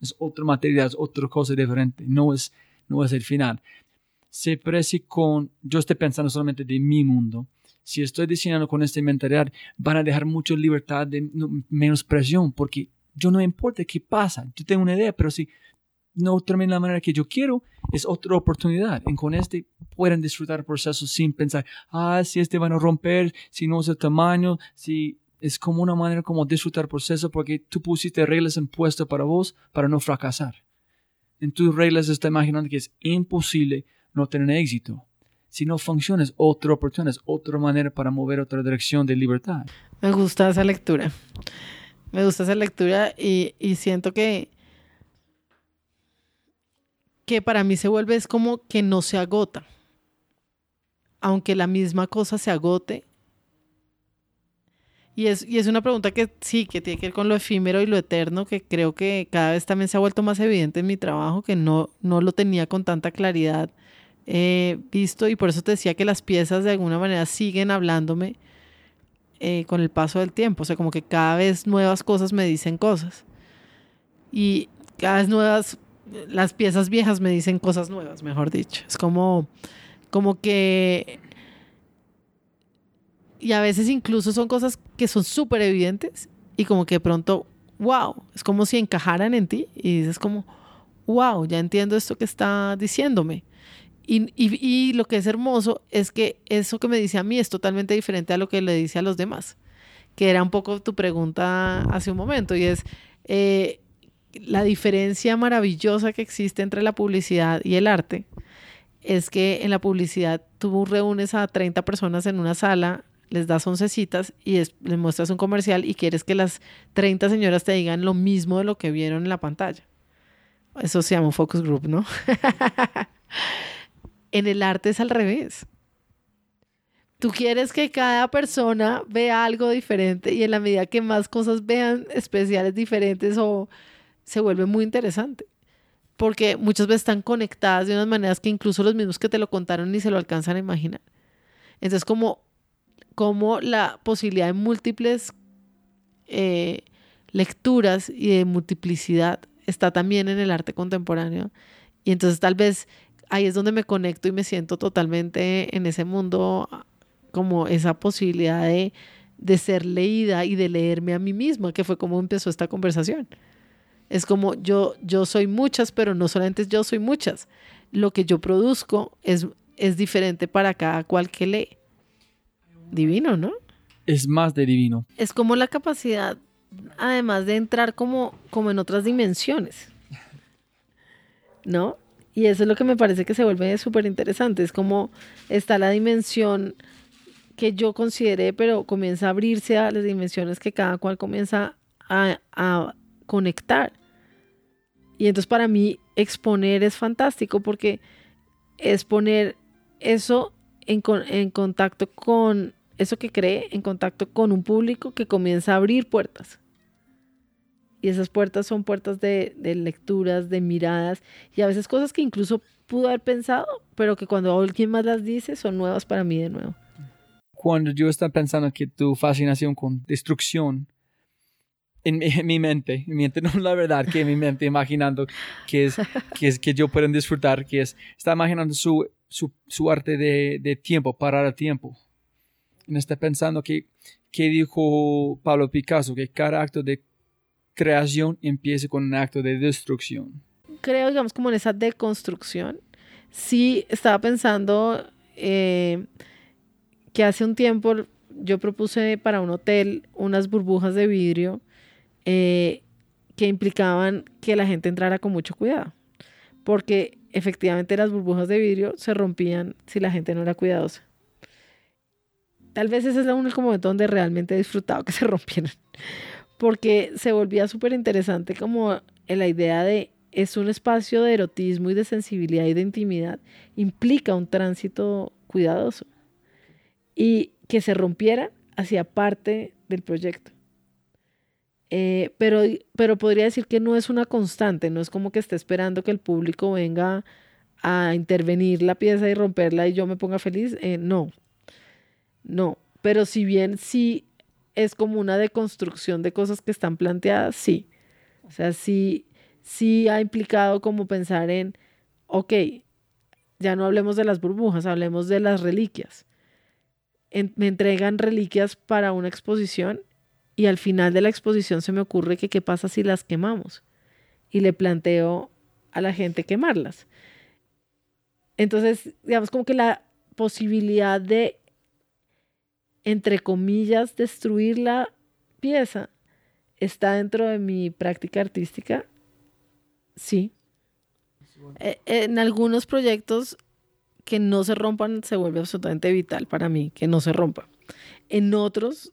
[SPEAKER 1] Es otro material, es otra cosa diferente, no es, no es el final. Se parece con, yo estoy pensando solamente de mi mundo, si estoy diseñando con este mentalidad, van a dejar mucha libertad de menos presión, porque yo no importa qué pasa, yo tengo una idea, pero si no termina la manera que yo quiero, es otra oportunidad. Y con este pueden disfrutar el proceso sin pensar, ah, si este van a romper, si no es el tamaño, si es como una manera como disfrutar el proceso porque tú pusiste reglas en puesto para vos para no fracasar. En tus reglas está imaginando que es imposible no tener éxito. Si no funciona, es otra oportunidad, es otra manera para mover otra dirección de libertad.
[SPEAKER 2] Me gusta esa lectura. Me gusta esa lectura y, y siento que, que para mí se vuelve es como que no se agota. Aunque la misma cosa se agote. Y es, y es una pregunta que sí, que tiene que ver con lo efímero y lo eterno, que creo que cada vez también se ha vuelto más evidente en mi trabajo, que no, no lo tenía con tanta claridad eh, visto. Y por eso te decía que las piezas de alguna manera siguen hablándome eh, con el paso del tiempo, o sea, como que cada vez nuevas cosas me dicen cosas. Y cada vez nuevas, las piezas viejas me dicen cosas nuevas, mejor dicho, es como, como que... Y a veces incluso son cosas que son súper evidentes y como que de pronto, wow, es como si encajaran en ti y dices como, wow, ya entiendo esto que está diciéndome. Y, lo que es hermoso es que eso que me dice a mí es totalmente diferente a lo que le dice a los demás, que era un poco tu pregunta hace un momento, y es eh, la diferencia maravillosa que existe entre la publicidad y el arte, es que en la publicidad tú reúnes a 30 personas en una sala, les das 11 citas y les muestras un comercial y quieres que las 30 señoras te digan lo mismo de lo que vieron en la pantalla. Eso se llama focus group, ¿no? En el arte es al revés. Tú quieres que cada persona vea algo diferente y en la medida que más cosas vean especiales diferentes o se vuelve muy interesante. Porque muchas veces están conectadas de unas maneras que incluso los mismos que te lo contaron ni se lo alcanzan a imaginar. Entonces, como, como la posibilidad de múltiples eh, lecturas y de multiplicidad está también en el arte contemporáneo. Y entonces tal vez ahí es donde me conecto y me siento totalmente en ese mundo como esa posibilidad de, ser leída y de leerme a mí misma, que fue como empezó esta conversación. Es como yo, yo soy muchas, pero no solamente yo soy muchas. Lo que yo produzco es, es diferente para cada cual que lee. Divino, ¿no?
[SPEAKER 1] Es más de divino.
[SPEAKER 2] Es como la capacidad, además de entrar como, como en otras dimensiones. ¿No? Y eso es lo que me parece que se vuelve súper interesante. Es como está la dimensión que yo consideré, pero comienza a abrirse a las dimensiones que cada cual comienza a, a conectar. Y entonces para mí exponer es fantástico porque es poner eso en, en contacto con eso que cree, en contacto con un público que comienza a abrir puertas. Y esas puertas son puertas de, lecturas, de miradas y a veces cosas que incluso pudo haber pensado, pero que cuando alguien más las dice son nuevas para mí de nuevo.
[SPEAKER 1] Cuando yo estaba pensando que tu fascinación con destrucción, en mi, mente, en mi mente, no la verdad, que en mi mente imaginando que es que, es, que yo puedo disfrutar, que es, está imaginando su, su, su arte de, de, tiempo, parar el tiempo. Está pensando que, que dijo Pablo Picasso, que cada acto de creación empiece con un acto de destrucción.
[SPEAKER 2] Creo, digamos, como en esa deconstrucción. Sí, estaba pensando eh, que hace un tiempo yo propuse para un hotel unas burbujas de vidrio eh, que implicaban que la gente entrara con mucho cuidado, porque efectivamente las burbujas de vidrio se rompían si la gente no era cuidadosa. Tal vez ese es el único momento donde realmente he disfrutado que se rompieran. Porque se volvía súper interesante como la idea de es un espacio de erotismo y de sensibilidad y de intimidad. Implica un tránsito cuidadoso. Y que se rompiera hacía parte del proyecto. Eh, pero, pero podría decir que no es una constante, no es como que esté esperando que el público venga a intervenir la pieza y romperla y yo me ponga feliz. Eh, no, no. Pero si bien sí es como una deconstrucción de cosas que están planteadas, sí. O sea, sí, sí ha implicado como pensar en, ok, ya no hablemos de las burbujas, hablemos de las reliquias. me entregan reliquias para una exposición y al final de la exposición se me ocurre que qué pasa si las quemamos. Y le planteo a la gente quemarlas. Entonces, digamos como que la posibilidad de, entre comillas, destruir la pieza está dentro de mi práctica artística. Sí. Eh, en algunos proyectos que no se rompan se vuelve absolutamente vital para mí que no se rompa. En otros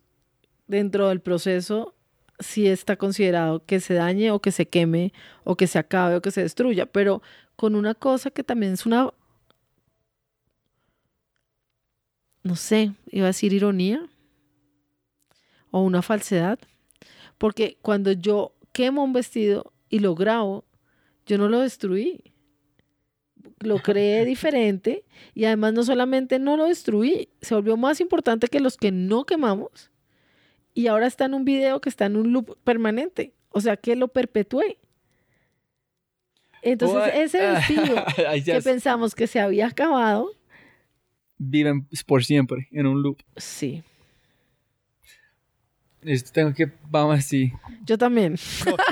[SPEAKER 2] dentro del proceso si está considerado que se dañe o que se queme o que se acabe o que se destruya, pero con una cosa que también es una, no sé, iba a decir ironía o una falsedad, porque cuando yo quemo un vestido y lo grabo, yo no lo destruí, lo creé diferente y además no solamente no lo destruí, se volvió más importante que los que no quemamos y ahora está en un video que está en un loop permanente. O sea, que lo perpetué. Entonces, ese vestido que pensamos que se había acabado.
[SPEAKER 1] Viven por siempre en un loop.
[SPEAKER 2] Sí.
[SPEAKER 1] Esto tengo que, vamos así.
[SPEAKER 2] Yo también.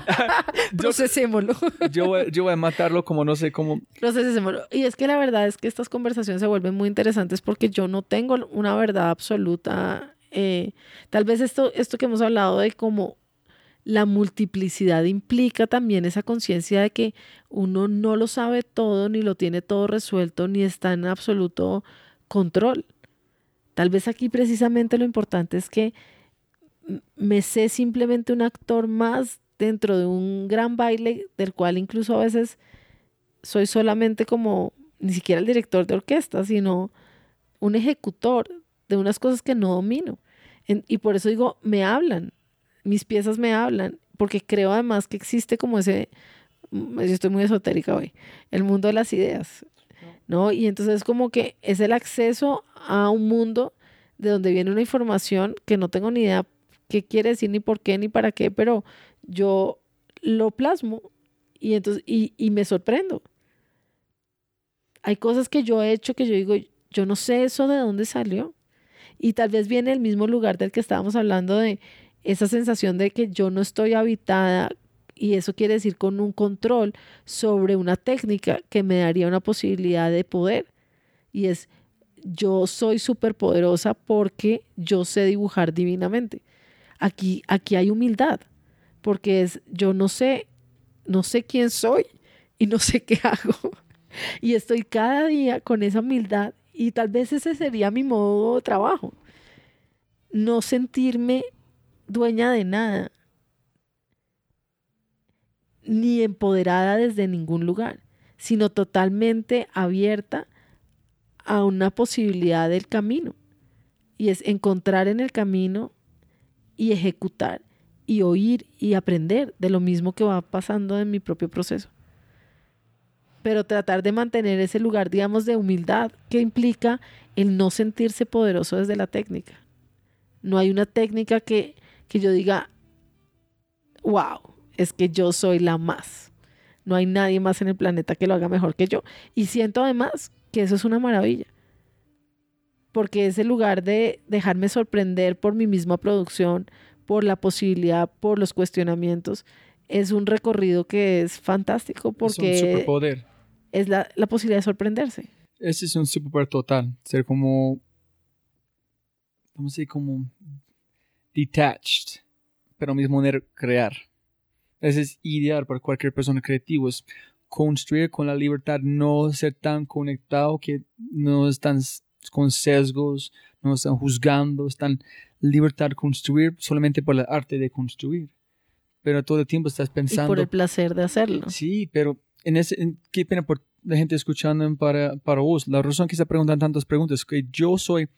[SPEAKER 2] Procesémoslo.
[SPEAKER 1] yo, voy, yo voy a matarlo como no sé cómo.
[SPEAKER 2] Procesémoslo. Y es que la verdad es que estas conversaciones se vuelven muy interesantes porque yo no tengo una verdad absoluta eh, tal vez esto, esto que hemos hablado de cómo la multiplicidad implica también esa conciencia de que uno no lo sabe todo, ni lo tiene todo resuelto, ni está en absoluto control. Tal vez aquí precisamente lo importante es que me sé simplemente un actor más dentro de un gran baile del cual incluso a veces soy solamente como ni siquiera el director de orquesta, sino un ejecutor de unas cosas que no domino y por eso digo, me hablan, mis piezas me hablan, porque creo además que existe como ese, yo estoy muy esotérica hoy, el mundo de las ideas, ¿no? Y entonces como que es el acceso a un mundo de donde viene una información que no tengo ni idea qué quiere decir, ni por qué, ni para qué, pero yo lo plasmo y entonces, y, y me sorprendo. Hay cosas que yo he hecho que yo digo, yo no sé eso de dónde salió. Y tal vez viene el mismo lugar del que estábamos hablando de esa sensación de que yo no estoy habitada y eso quiere decir con un control sobre una técnica que me daría una posibilidad de poder. Y es, yo soy súper poderosa porque yo sé dibujar divinamente. Aquí, aquí hay humildad, porque es, yo no sé, no sé quién soy y no sé qué hago. Y estoy cada día con esa humildad y tal vez ese sería mi modo de trabajo. No sentirme dueña de nada, ni empoderada desde ningún lugar, sino totalmente abierta a una posibilidad del camino. Y es encontrar en el camino y ejecutar y oír y aprender de lo mismo que va pasando en mi propio proceso pero tratar de mantener ese lugar, digamos, de humildad que implica el no sentirse poderoso desde la técnica. No hay una técnica que, que yo diga, wow, es que yo soy la más. No hay nadie más en el planeta que lo haga mejor que yo. Y siento además que eso es una maravilla. Porque ese lugar de dejarme sorprender por mi misma producción, por la posibilidad, por los cuestionamientos, es un recorrido que es fantástico porque...
[SPEAKER 1] Es un superpoder
[SPEAKER 2] es la, posibilidad de sorprenderse.
[SPEAKER 1] Ese es un superpoder total, ser como, vamos a decir, como detached, pero mismo crear. Es ideal para cualquier persona creativa, es construir con la libertad, no ser tan conectado que no es tan con sesgos, no están juzgando, están libertad construir solamente por el arte de construir. Pero todo el tiempo estás pensando.
[SPEAKER 2] Y por el placer de hacerlo.
[SPEAKER 1] Sí, pero en ese, qué pena por la gente escuchando para, para vos. La razón que se preguntan tantas preguntas es que yo soy,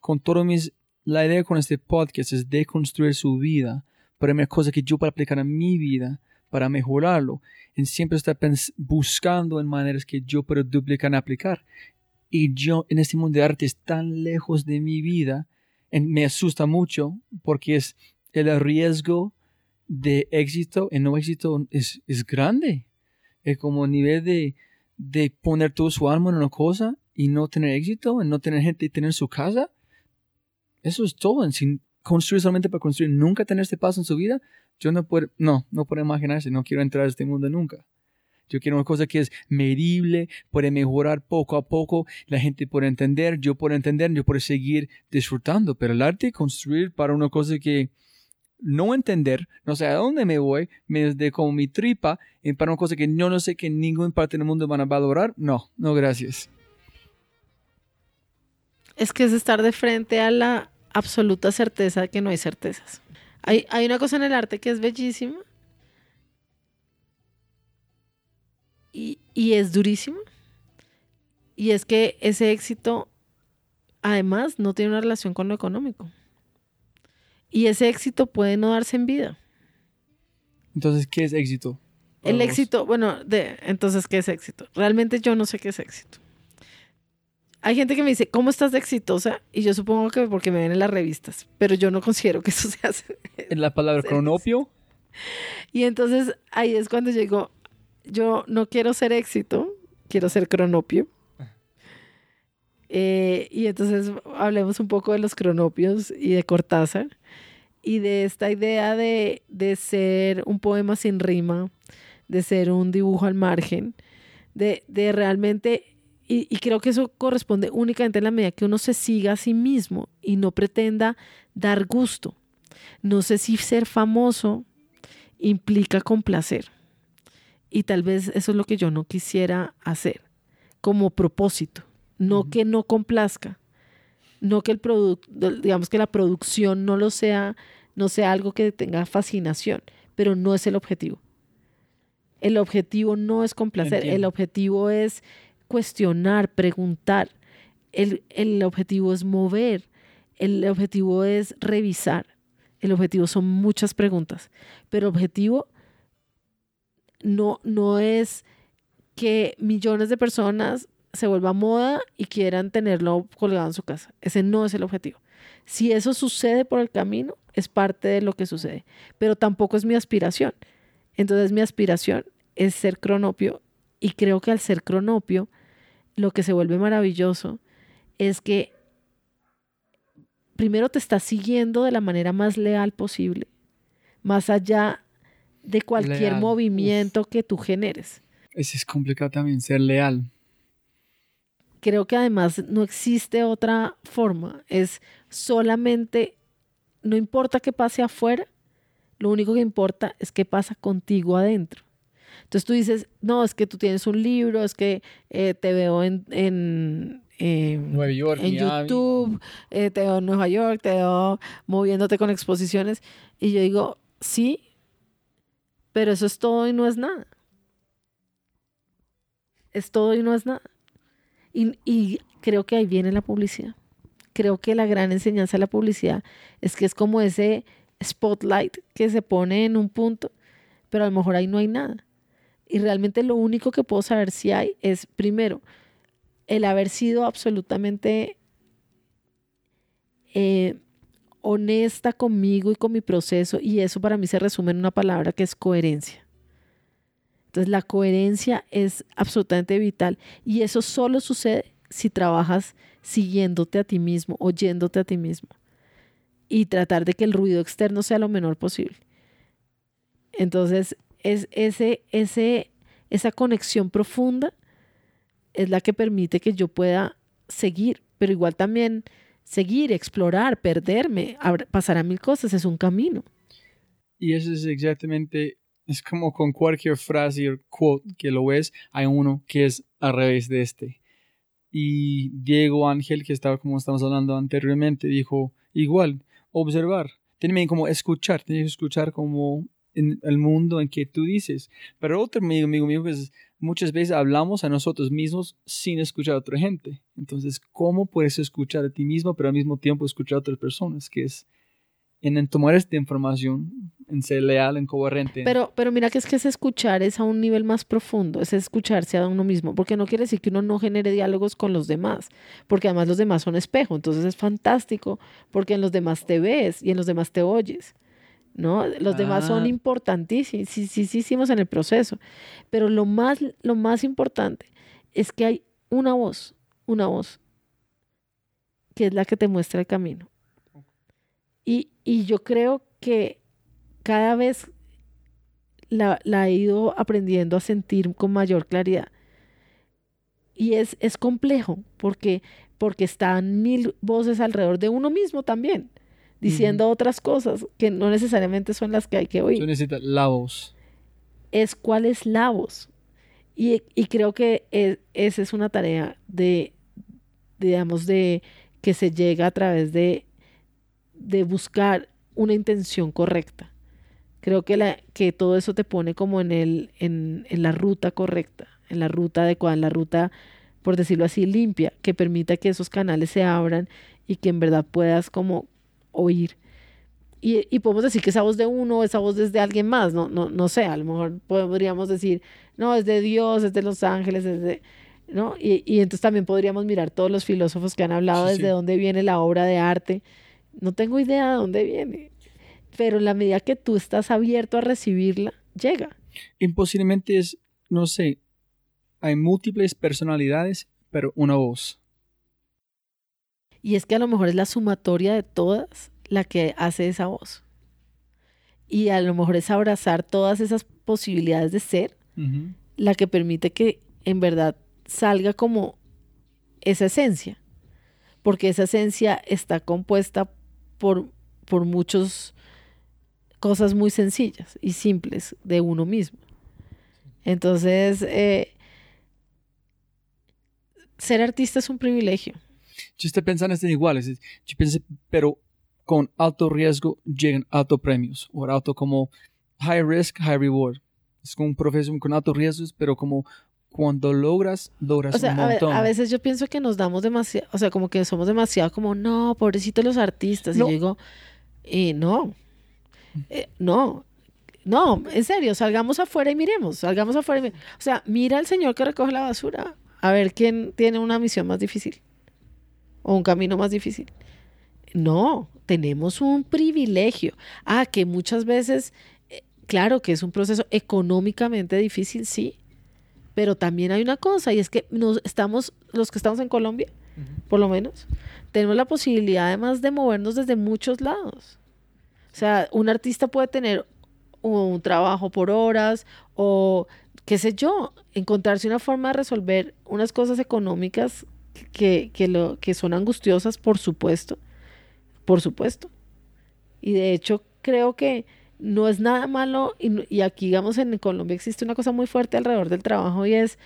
[SPEAKER 1] con todo mis, la idea con este podcast es de construir su vida, para una cosa que yo puedo aplicar a mi vida para mejorarlo. En siempre estar buscando en maneras que yo puedo duplicar y aplicar. Y yo en este mundo de arte es tan lejos de mi vida, me asusta mucho porque es el riesgo de éxito y no éxito es, es grande. Es como nivel de, de poner todo su alma en una cosa y no tener éxito, y no tener gente y tener su casa. Eso es todo. Construir solamente para construir, nunca tener este paso en su vida, yo no puedo, no, no puedo imaginarse, no quiero entrar a este mundo nunca. Yo quiero una cosa que es medible, puede mejorar poco a poco, la gente puede entender, yo puedo entender, yo puedo seguir disfrutando, pero el arte construir para una cosa que no entender, no sé a dónde me voy, me de como mi tripa, y para una cosa que yo no sé que en ningún parte del mundo van a valorar, no, no gracias.
[SPEAKER 2] Es que es estar de frente a la absoluta certeza de que no hay certezas. Hay, hay una cosa en el arte que es bellísima y, y es durísima. Y es que ese éxito, además, no tiene una relación con lo económico. Y ese éxito puede no darse en vida.
[SPEAKER 1] Entonces, ¿qué es éxito?
[SPEAKER 2] El éxito, bueno, de, entonces, ¿qué es éxito? Realmente yo no sé qué es éxito. Hay gente que me dice, ¿cómo estás de exitosa? Y yo supongo que porque me ven en las revistas, pero yo no considero que eso se hace.
[SPEAKER 1] ¿En la palabra cronopio?
[SPEAKER 2] Y entonces ahí es cuando llegó, yo no quiero ser éxito, quiero ser cronopio. Eh, y entonces hablemos un poco de los cronopios y de Cortázar y de esta idea de, de ser un poema sin rima, de ser un dibujo al margen, de, de realmente y, creo que eso corresponde únicamente en la medida que uno se siga a sí mismo y no pretenda dar gusto. No sé si ser famoso implica complacer. Y tal vez eso es lo que yo no quisiera hacer como propósito. No que no complazca, no que el producto, digamos que la producción no lo sea, no sea algo que tenga fascinación, pero no es el objetivo. El objetivo no es complacer, el objetivo es cuestionar, preguntar. El, objetivo es mover, el objetivo es revisar. El objetivo son muchas preguntas, pero el objetivo no, no es que millones de personas se vuelva moda y quieran tenerlo colgado en su casa. Ese no es el objetivo. Si eso sucede por el camino, es parte de lo que sucede, pero tampoco es mi aspiración. Entonces mi aspiración es ser cronopio y creo que al ser cronopio lo que se vuelve maravilloso es que primero te estás siguiendo de la manera más leal posible, más allá de cualquier movimiento que tú generes.
[SPEAKER 1] Ese es complicado también, ser leal.
[SPEAKER 2] Creo que además no existe otra forma, es solamente, no importa qué pase afuera, lo único que importa es qué pasa contigo adentro. Entonces tú dices, no, es que tú tienes un libro, es que eh, te veo en, en,
[SPEAKER 1] Nueva York,
[SPEAKER 2] en YouTube, eh, te veo en Nueva York, te veo moviéndote con exposiciones. Y yo digo, sí, pero eso es todo y no es nada. Es todo y no es nada. Y, y creo que ahí viene la publicidad. Creo que la gran enseñanza de la publicidad es que es como ese spotlight que se pone en un punto, pero a lo mejor ahí no hay nada. Y realmente lo único que puedo saber si hay es, primero, el haber sido absolutamente eh, honesta conmigo y con mi proceso. Y eso para mí se resume en una palabra que es coherencia. Entonces la coherencia es absolutamente vital. Y eso solo sucede si trabajas siguiéndote a ti mismo, oyéndote a ti mismo. Y tratar de que el ruido externo sea lo menor posible. Entonces, es ese, ese, esa conexión profunda es la que permite que yo pueda seguir, pero igual también seguir, explorar, perderme, pasar a mil cosas, es un camino.
[SPEAKER 1] Y eso es exactamente, es como con cualquier frase o quote que lo ves, hay uno que es al revés de este. Y Diego Ángel, que estaba como estamos hablando anteriormente, dijo igual, observar. Tiene como escuchar, tienes que escuchar como en el mundo en que tú dices. Pero otro amigo, mío, pues muchas veces hablamos a nosotros mismos sin escuchar a otra gente. Entonces, ¿cómo puedes escuchar a ti mismo, pero al mismo tiempo escuchar a otras personas? Que es en, tomar esta información, en ser leal, en coherente.
[SPEAKER 2] Pero, pero mira que es que es escuchar es a un nivel más profundo, es escucharse a uno mismo, porque no quiere decir que uno no genere diálogos con los demás, porque además los demás son espejo, entonces es fantástico, porque en los demás te ves y en los demás te oyes. ¿No? Los demás son ah. importantísimos, sí, sí, sí, hicimos en el proceso. Pero lo más, lo más importante es que hay una voz, una voz, que es la que te muestra el camino. Y, yo creo que cada vez la, he ido aprendiendo a sentir con mayor claridad. Y es, es complejo porque, porque están mil voces alrededor de uno mismo también diciendo otras cosas que no necesariamente son las que hay que oír.
[SPEAKER 1] Tú necesitas la voz.
[SPEAKER 2] Es cuál es la voz. Y, creo que e, esa es una tarea de, digamos, de que se llega a través de, de buscar una intención correcta. Creo que, la, que todo eso te pone como en, el, en, en la ruta correcta, en la ruta adecuada, en la ruta, por decirlo así, limpia, que permita que esos canales se abran y que en verdad puedas como oír. Y, y, podemos decir que esa voz de uno, esa voz es de alguien más, no, no, no sé, a lo mejor podríamos decir, no, es de Dios, es de los ángeles, es de, ¿no? Y, y entonces también podríamos mirar todos los filósofos que han hablado desde dónde viene la obra de arte. No tengo idea de dónde viene, pero en la medida que tú estás abierto a recibirla, llega.
[SPEAKER 1] Imposiblemente es, no sé, hay múltiples personalidades, pero una voz.
[SPEAKER 2] Y es que a lo mejor es la sumatoria de todas la que hace esa voz. Y a lo mejor es abrazar todas esas posibilidades de ser la que permite que en verdad salga como esa esencia. Porque esa esencia está compuesta por, por muchas cosas muy sencillas y simples de uno mismo. Entonces, eh, ser artista es un privilegio.
[SPEAKER 1] Yo estoy pensando en iguales. Yo pensé, pero con alto riesgo llegan altos premios. O alto como high risk, high reward. Es como un profesión con altos riesgos, pero como cuando logras, logras un montón.
[SPEAKER 2] A, veces yo pienso que nos damos demasiado, o sea, como que somos demasiado como, no, pobrecitos los artistas. Y yo digo, eh, no, eh, no, no, en serio, salgamos afuera y miremos, salgamos afuera y O sea, mira al señor que recoge la basura, a ver quién tiene una misión más difícil o un camino más difícil. No, tenemos un privilegio. Ah, que muchas veces, eh, claro que es un proceso económicamente difícil, sí, pero también hay una cosa y es que nos estamos, los que estamos en Colombia, por lo menos, tenemos la posibilidad además de movernos desde muchos lados. O sea, un artista puede tener un trabajo por horas o qué sé yo, encontrarse una forma de resolver unas cosas económicas que, que, lo, que son angustiosas, por supuesto, por supuesto. Y de hecho creo que no es nada malo, y, aquí digamos en Colombia existe una cosa muy fuerte alrededor del trabajo y es,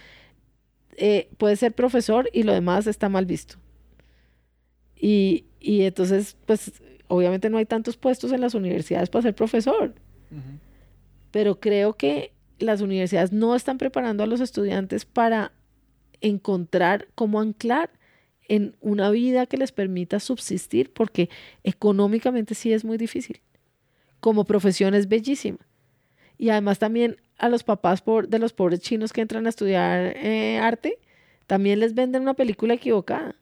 [SPEAKER 2] eh, puede ser profesor y lo demás está mal visto. Y, y, entonces, pues obviamente no hay tantos puestos en las universidades para ser profesor. Pero creo que las universidades no están preparando a los estudiantes para encontrar cómo anclar en una vida que les permita subsistir, porque económicamente sí es muy difícil. Como profesión es bellísima. Y además también a los papás por, de los pobres chinos que entran a estudiar eh, arte, también les venden una película equivocada.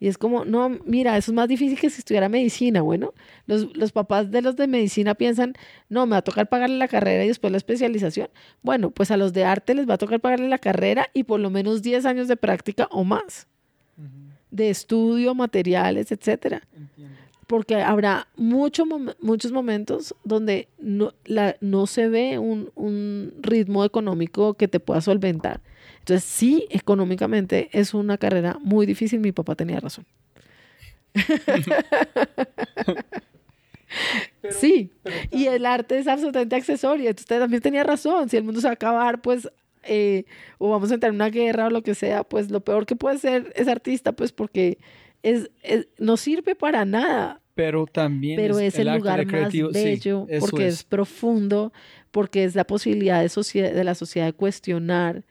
[SPEAKER 2] Y es como, no, mira, eso es más difícil que si estudiara medicina. Bueno, los, los, papás de los de medicina piensan, no, me va a tocar pagarle la carrera y después la especialización. Bueno, pues a los de arte les va a tocar pagarle la carrera y por lo menos 10 años de práctica o más, de estudio, materiales, etcétera. Porque habrá mucho, muchos momentos donde no, la, no se ve un, un ritmo económico que te pueda solventar. Entonces, sí, económicamente es una carrera muy difícil. Mi papá tenía razón. sí, y el arte es absolutamente accesorio. Entonces, usted también tenía razón. Si el mundo se va a acabar, pues eh, o vamos a entrar en una guerra o lo que sea, pues lo peor que puede ser es artista, pues porque es, no sirve para nada.
[SPEAKER 1] Pero también
[SPEAKER 2] Pero es, el, lugar más bello, porque es. profundo, porque es la posibilidad de, de la sociedad de cuestionar,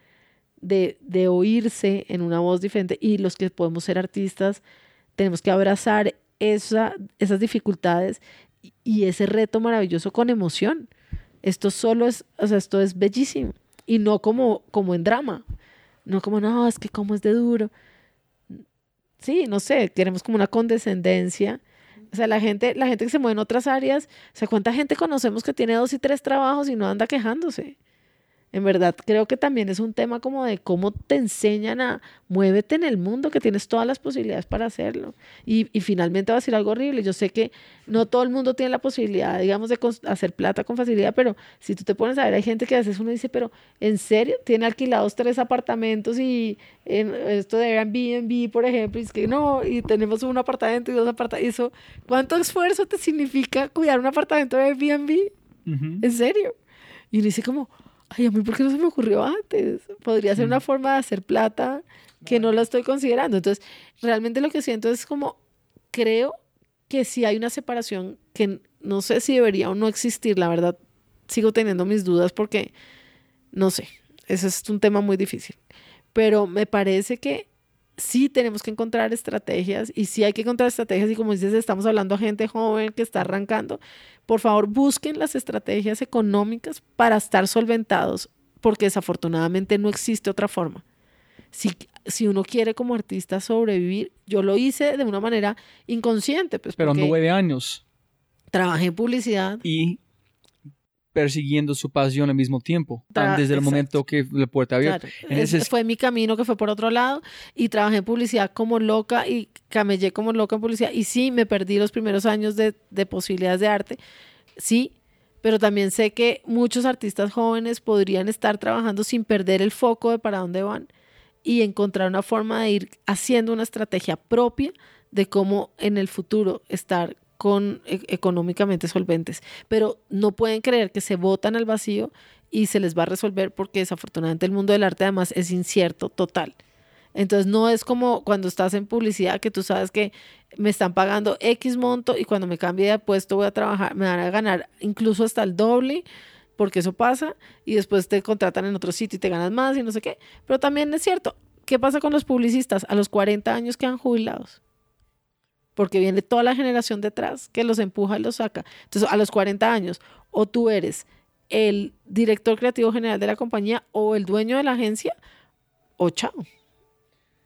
[SPEAKER 2] de, de oírse en una voz diferente. Y los que podemos ser artistas, tenemos que abrazar esa, esas dificultades y ese reto maravilloso con emoción. Esto solo es, o sea, esto es bellísimo y no como, como en drama, no como, no, es que como es de duro. Sí, no sé, queremos como una condescendencia. O sea, la gente, la gente que se mueve en otras áreas, o sea, ¿cuánta gente conocemos que tiene dos y tres trabajos y no anda quejándose? En verdad, creo que también es un tema como de cómo te enseñan a muévete en el mundo, que tienes todas las posibilidades para hacerlo. Y, y finalmente va a ser algo horrible. Yo sé que no todo el mundo tiene la posibilidad, digamos, de hacer plata con facilidad, pero si tú te pones a ver, hay gente que a veces uno dice, pero ¿en serio? Tiene alquilados tres apartamentos y en esto de Airbnb, por ejemplo, y es que no, y tenemos un apartamento y dos apartamentos. ¿Cuánto esfuerzo te significa cuidar un apartamento de Airbnb? ¿En serio? Y uno dice como ay, a mí, ¿por qué no se me ocurrió antes? Podría ser una forma de hacer plata que no la estoy considerando. Entonces, realmente lo que siento es como, creo que si hay una separación que no sé si debería o no existir, la verdad, sigo teniendo mis dudas porque, no sé, ese es un tema muy difícil. Pero me parece que sí tenemos que encontrar estrategias y sí hay que encontrar estrategias y como dices, estamos hablando a gente joven que está arrancando, por favor busquen las estrategias económicas para estar solventados, porque desafortunadamente no existe otra forma. Si, si uno quiere como artista sobrevivir, yo lo hice de una manera inconsciente. Pues
[SPEAKER 1] Pero nueve años.
[SPEAKER 2] Trabajé en publicidad.
[SPEAKER 1] Y persiguiendo su pasión al mismo tiempo, desde el momento que la puerta abierta.
[SPEAKER 2] Ese fue mi camino que fue por otro lado y trabajé en publicidad como loca y camellé como loca en publicidad. Y sí, me perdí los primeros años de, de posibilidades de arte, sí, pero también sé que muchos artistas jóvenes podrían estar trabajando sin perder el foco de para dónde van y encontrar una forma de ir haciendo una estrategia propia de cómo en el futuro estar con e, económicamente solventes, pero no pueden creer que se votan al vacío y se les va a resolver porque desafortunadamente el mundo del arte además es incierto total. Entonces no es como cuando estás en publicidad que tú sabes que me están pagando X monto y cuando me cambie de puesto voy a trabajar, me van a ganar incluso hasta el doble porque eso pasa y después te contratan en otro sitio y te ganas más y no sé qué. Pero también es cierto, ¿qué pasa con los publicistas? A los 40 años quedan jubilados porque viene toda la generación detrás que los empuja y los saca. Entonces, a los 40 años, o tú eres el director creativo general de la compañía o el dueño de la agencia, o chao.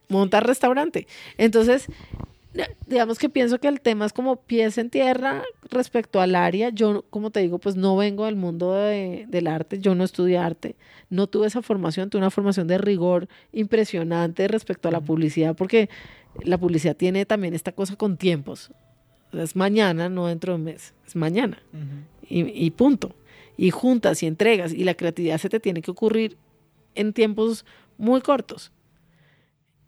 [SPEAKER 2] Montar restaurante. Entonces, digamos que pienso que el tema es como pies en tierra respecto al área. Yo, como te digo, pues no vengo del mundo del arte, yo no estudié arte, no tuve esa formación, tuve una formación de rigor impresionante respecto a la publicidad, porque la publicidad tiene también esta cosa con tiempos. Es mañana, no dentro de un mes, es mañana. y, punto. Y juntas y entregas y la creatividad se te tiene que ocurrir en tiempos muy cortos.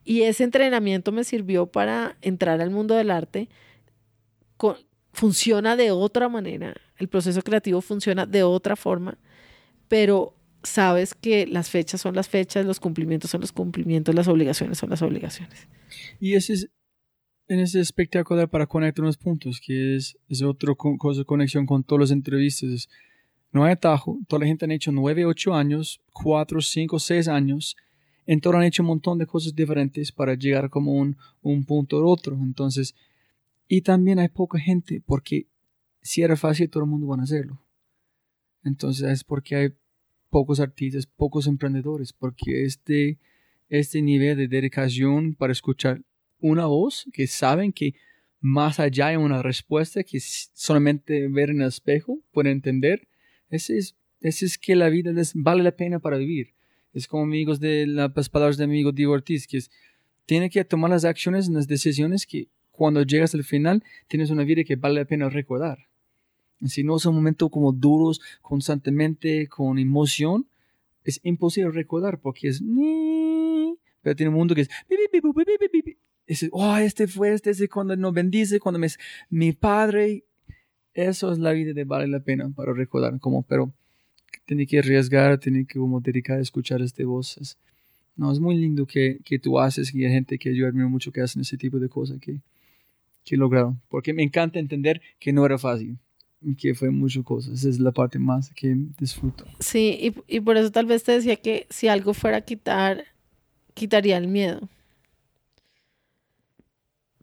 [SPEAKER 2] Y ese entrenamiento me sirvió para entrar al mundo del arte. funciona de otra manera, el proceso creativo funciona de otra forma, pero sabes que las fechas son las fechas, los cumplimientos son los cumplimientos, las obligaciones son las obligaciones.
[SPEAKER 1] Y ese es, en ese espectacular para conectar unos puntos, que es, es otra cosa conexión con todas las entrevistas. No hay atajo, toda la gente han hecho nueve, ocho años, cuatro, cinco, seis años, en todo han hecho un montón de cosas diferentes para llegar como un, un punto u otro. Entonces, y también hay poca gente, porque si era fácil, todo el mundo va a hacerlo. Entonces es porque hay pocos artistas, pocos emprendedores, porque este, este nivel de dedicación para escuchar una voz que saben que más allá hay una respuesta que solamente ver en el espejo puede entender, ese es, ese es que la vida les vale la pena para vivir. Es como amigos de las palabras de mi amigo Diego Ortiz, que es, tiene que tomar las acciones, las decisiones que cuando llegas al final tienes una vida que vale la pena recordar. Si no son momentos como duros constantemente, con emoción, es imposible recordar porque es... Pero tiene un mundo que es... es oh, este fue este, ese cuando nos bendice, cuando me, mi padre... Eso es la vida de vale la pena para recordar. Como, pero tiene que arriesgar, tiene que como dedicar a escuchar estas voces. No, es muy lindo que, que tú haces y hay gente que yo admiro mucho que hacen ese tipo de cosas que, que he logrado. Porque me encanta entender que no era fácil, que fue muchas cosas. Esa es la parte más que disfruto.
[SPEAKER 2] Sí, y, y por eso tal vez te decía que si algo fuera a quitar, quitaría el miedo.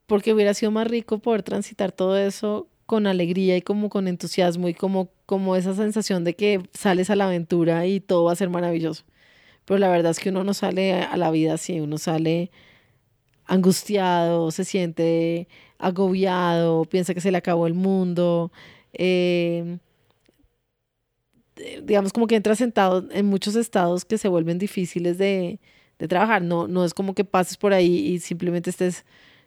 [SPEAKER 2] Porque hubiera sido más rico poder transitar todo eso con alegría y como con entusiasmo y como, como esa sensación de que sales a la aventura y todo va a ser maravilloso. Pero la verdad es que uno no sale a la vida así, uno sale angustiado, se siente agobiado, piensa que se le acabó el mundo. Eh, digamos como que entra sentado en muchos estados que se vuelven difíciles de, de trabajar. No, no es como que pases por ahí y simplemente estés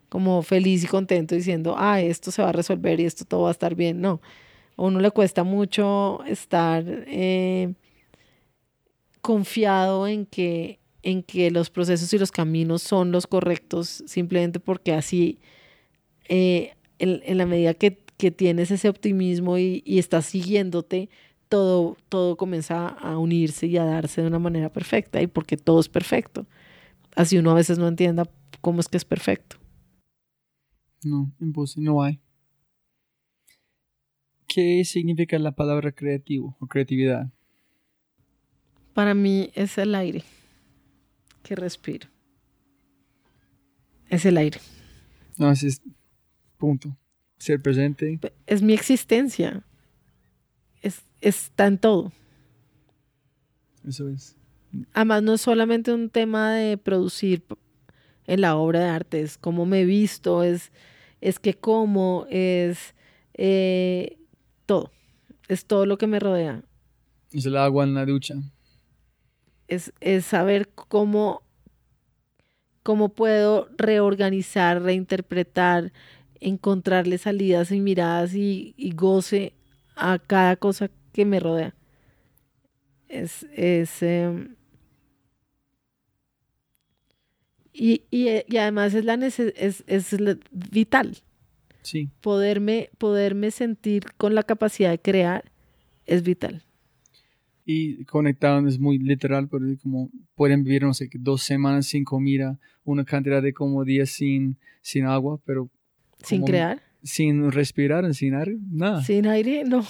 [SPEAKER 2] como feliz y contento diciendo, ah, esto se va a resolver y esto todo va a estar bien. No, a uno le cuesta mucho estar eh, confiado en que, en que los procesos y los caminos son los correctos, simplemente porque así, eh, en, la medida que, que, tienes ese optimismo y, y estás siguiéndote, todo, todo comienza a unirse y a darse de una manera perfecta y porque todo es perfecto. Así uno a veces no entienda cómo es que es perfecto.
[SPEAKER 1] No, imposible, no hay. ¿Qué significa la palabra creativo o creatividad?
[SPEAKER 2] Para mí es el aire que respiro. Es el aire.
[SPEAKER 1] No, ese es punto. Ser presente.
[SPEAKER 2] Es mi existencia. Es, está en todo.
[SPEAKER 1] Eso es.
[SPEAKER 2] Además, no es solamente un tema de producir en la obra de arte, es cómo me he visto, es es que como, es eh, todo, es todo lo que me rodea.
[SPEAKER 1] Es el agua en la ducha.
[SPEAKER 2] Es, es saber cómo, cómo puedo reorganizar, reinterpretar, encontrarle salidas y miradas y, goce a cada cosa que me rodea. Es, es em, Y, y, además es, la es, es vital.
[SPEAKER 1] Sí.
[SPEAKER 2] Poderme, poderme sentir con la capacidad de crear es vital.
[SPEAKER 1] Y conectado es muy literal, pero como pueden vivir, no sé, dos semanas sin comida, una cantidad de como días sin, sin agua, pero...
[SPEAKER 2] ¿Sin crear?
[SPEAKER 1] Sin respirar, sin aire, nada.
[SPEAKER 2] Sin aire, no.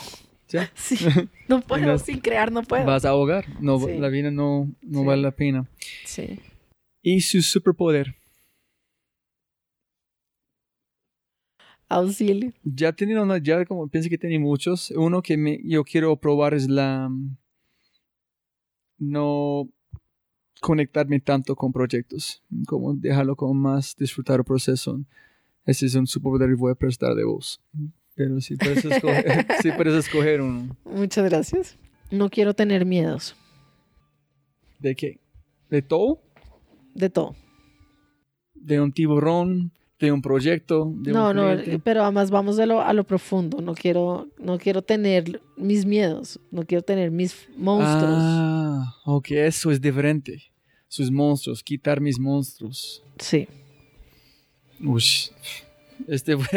[SPEAKER 1] ¿Ya?
[SPEAKER 2] Sí, no puedo, sin crear no puedo.
[SPEAKER 1] Vas a ahogar, no, la vida no, no vale la pena.
[SPEAKER 2] Sí
[SPEAKER 1] y su superpoder.
[SPEAKER 2] Auxilio.
[SPEAKER 1] Ya tiene una, ya como pienso que tiene muchos. Uno que me, yo quiero probar es la no conectarme tanto con proyectos, como dejarlo como más disfrutar el proceso. Ese es un superpoder y voy a prestar de voz. Pero sí puedes escoger, sí puedes escoger uno.
[SPEAKER 2] Muchas gracias. No quiero tener miedos.
[SPEAKER 1] ¿De qué? ¿De todo?
[SPEAKER 2] de todo.
[SPEAKER 1] De un tiburón, de un proyecto. De
[SPEAKER 2] no, no, pero además vamos a lo, a lo profundo. No quiero, no quiero tener mis miedos, no quiero tener mis monstruos.
[SPEAKER 1] Ah, ok, eso es diferente. Sus monstruos, quitar mis monstruos.
[SPEAKER 2] Sí.
[SPEAKER 1] Uy, este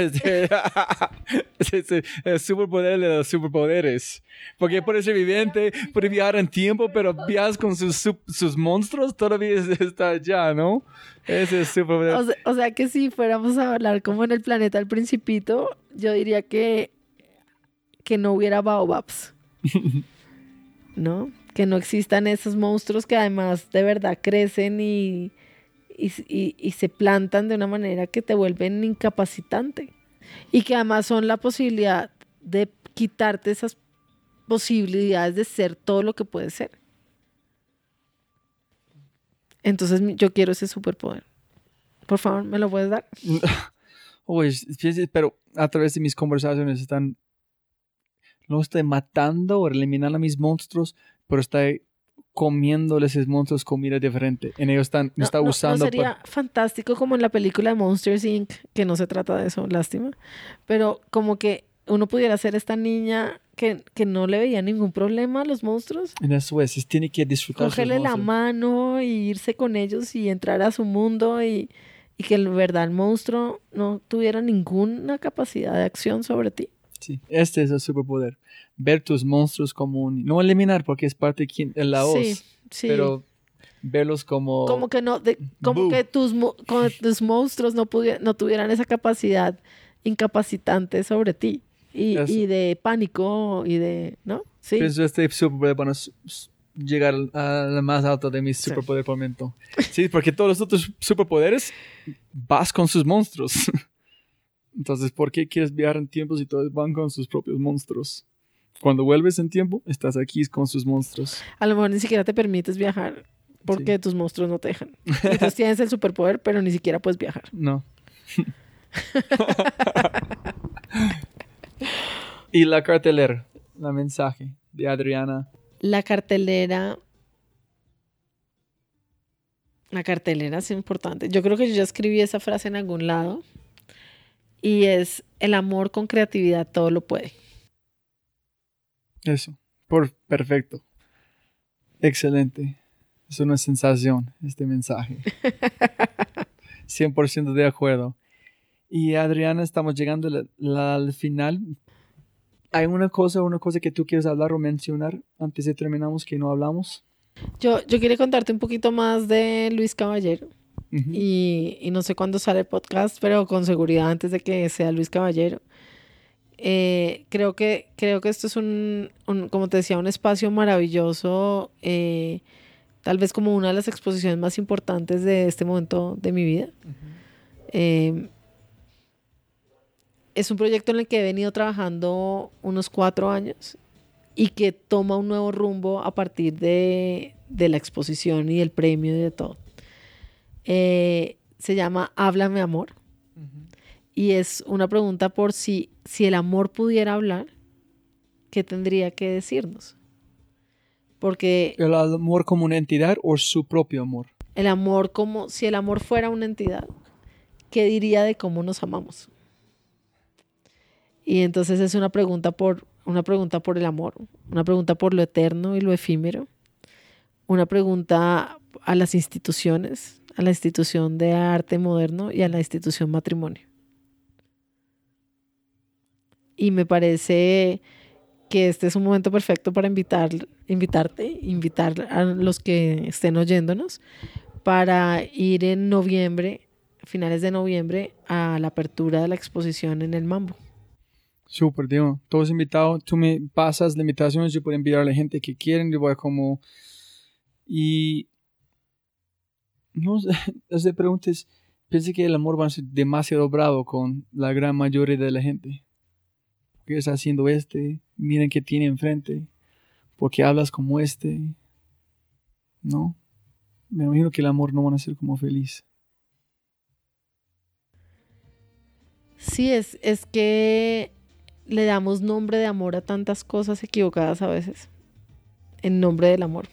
[SPEAKER 1] este, el superpoder de los superpoderes. Porque por ser viviente, puede viajar en tiempo, pero viajas con sus, sus monstruos, todavía está allá, ¿no? Ese es superpoder.
[SPEAKER 2] O sea, que si fuéramos a hablar como en el planeta del Principito, yo diría que, que no hubiera baobabs. ¿No? Que no existan esos monstruos que además de verdad crecen y y, se plantan de una manera que te vuelven incapacitante y que además son la posibilidad de quitarte esas posibilidades de ser todo lo que puedes ser. Entonces yo quiero ese superpoder. Por favor, ¿me lo puedes dar?
[SPEAKER 1] Pero a través de mis conversaciones están... No estoy matando o eliminando a mis monstruos, pero estoy comiéndoles esos monstruos comida diferente. En ellos están, no, está usando.
[SPEAKER 2] No, sería fantástico como en la película de Monsters Inc., que no se trata de eso, lástima. Pero como que uno pudiera ser esta niña que, que no le veía ningún problema a los monstruos.
[SPEAKER 1] En eso es, tiene que disfrutar.
[SPEAKER 2] Cogerle la mano y irse con ellos y entrar a su mundo y, y que en verdad el monstruo no tuviera ninguna capacidad de acción sobre ti.
[SPEAKER 1] Sí, este es el superpoder. Ver tus monstruos como un... No eliminar porque es parte de la voz.
[SPEAKER 2] Sí, sí.
[SPEAKER 1] Pero verlos como...
[SPEAKER 2] como que no, de- como
[SPEAKER 1] Boo.
[SPEAKER 2] que tus, mo- como tus monstruos no, no tuvieran esa capacidad incapacitante sobre ti y, y de pánico y de, ¿no? Sí.
[SPEAKER 1] Pienso este superpoder para s- s- llegar a la más alta de
[SPEAKER 2] Sí.
[SPEAKER 1] superpoder por momento. Sí, porque todos los otros superpoderes vas con sus monstruos. Entonces, ¿por qué quieres viajar en tiempo si todos van con sus propios monstruos? Cuando vuelves en tiempo, estás aquí con sus monstruos.
[SPEAKER 2] A lo mejor ni siquiera te permites viajar porque
[SPEAKER 1] Sí.
[SPEAKER 2] tus monstruos no te dejan. Entonces tienes el superpoder, pero ni siquiera puedes viajar.
[SPEAKER 1] No. y la cartelera, la mensaje de Adriana.
[SPEAKER 2] La cartelera. La cartelera es importante. Yo creo que yo ya escribí esa frase en algún lado. Y es el amor con creatividad todo lo puede.
[SPEAKER 1] Eso. Por perfecto. Excelente. Es una sensación este mensaje. 100% de acuerdo. Y Adriana, estamos llegando al, la- al final. ¿Hay una cosa, una cosa que tú quieres hablar o mencionar antes de terminamos que no hablamos?
[SPEAKER 2] Yo, yo quería contarte un poquito más de Luis Caballero.
[SPEAKER 1] Ujú.
[SPEAKER 2] Y, y no sé cuándo sale el podcast, pero con seguridad antes de que sea Luis Caballero. Eh, creo, que, creo que esto es un, un, como te decía, un espacio maravilloso, eh, tal vez como una de las exposiciones más importantes de este momento de mi vida. Eh, es un proyecto en el que he venido trabajando unos cuatro años y que toma un nuevo rumbo a partir de, de la exposición y del premio y de todo. Se llama Háblame Amor
[SPEAKER 1] Ujú.
[SPEAKER 2] Y es una pregunta por si, si el amor pudiera hablar, ¿qué tendría que decirnos? Porque
[SPEAKER 1] ¿El amor como una entidad o su propio amor?
[SPEAKER 2] el amor como si el amor fuera una entidad, ¿qué diría de cómo nos amamos? Y entonces es una pregunta por una pregunta por el amor, una pregunta por lo eterno y lo efímero, una pregunta a las instituciones, a la institución de arte moderno y a la institución matrimonio. Y me parece que este es un momento perfecto para invitar, invitarte, invitar a los que estén oyéndonos para ir en noviembre, finales de noviembre, a la apertura de la exposición en el Mambo.
[SPEAKER 1] Súper, digo, todos invitados. Tú me pasas la invitación, yo puedo enviar a la gente que quieren. Yo voy como. Y. No sé, preguntas. Pensé que el amor va a ser demasiado bravo con la gran mayoría de la gente. ¿Por qué estás haciendo este? Miren qué tiene enfrente. ¿Por qué hablas como este? No. Me imagino que el amor no van a ser como feliz.
[SPEAKER 2] Sí, es, es que le damos nombre de amor a tantas cosas equivocadas a veces, en nombre del amor.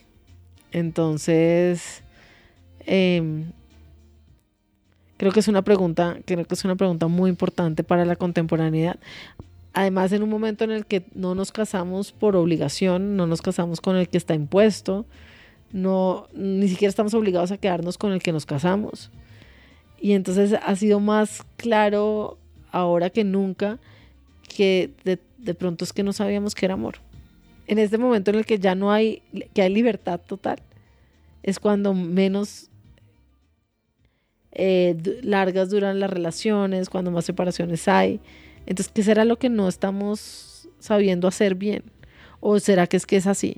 [SPEAKER 2] Entonces, em, creo que es una pregunta, creo que es una pregunta muy importante para la contemporaneidad. Además, en un momento en el que no nos casamos por obligación, no nos casamos con el que está impuesto, no, ni siquiera estamos obligados a quedarnos con el que nos casamos. Y entonces ha sido más claro ahora que nunca que de, de pronto es que no sabíamos que era amor. En este momento en el que ya no hay, que hay libertad total, es cuando menos eh, largas duran las relaciones, cuando más separaciones hay. Entonces, ¿qué será lo que no estamos sabiendo hacer bien? ¿O será que es que es así?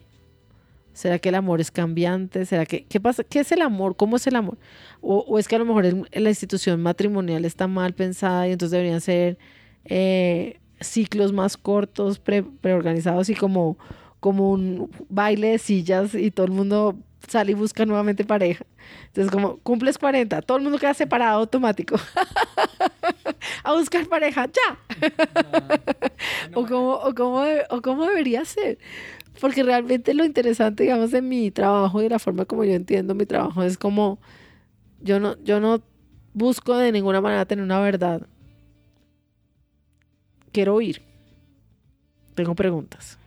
[SPEAKER 2] ¿Será que el amor es cambiante? ¿Será que qué pasa? ¿Qué es el amor? ¿Cómo es el amor? O, es que a lo mejor la institución matrimonial está mal pensada y entonces deberían ser eh, ciclos más cortos, pre- preorganizados y como, como un baile de sillas y todo el mundo sale y busca nuevamente pareja. Entonces, como cumples 40, todo el mundo queda separado automático. a buscar pareja, ya. o, cómo, o, cómo de- o cómo debería ser. Porque realmente lo interesante, digamos, de mi trabajo y la forma como yo entiendo mi trabajo es como yo no, yo no busco de ninguna manera tener una verdad. Quiero oír. Tengo preguntas.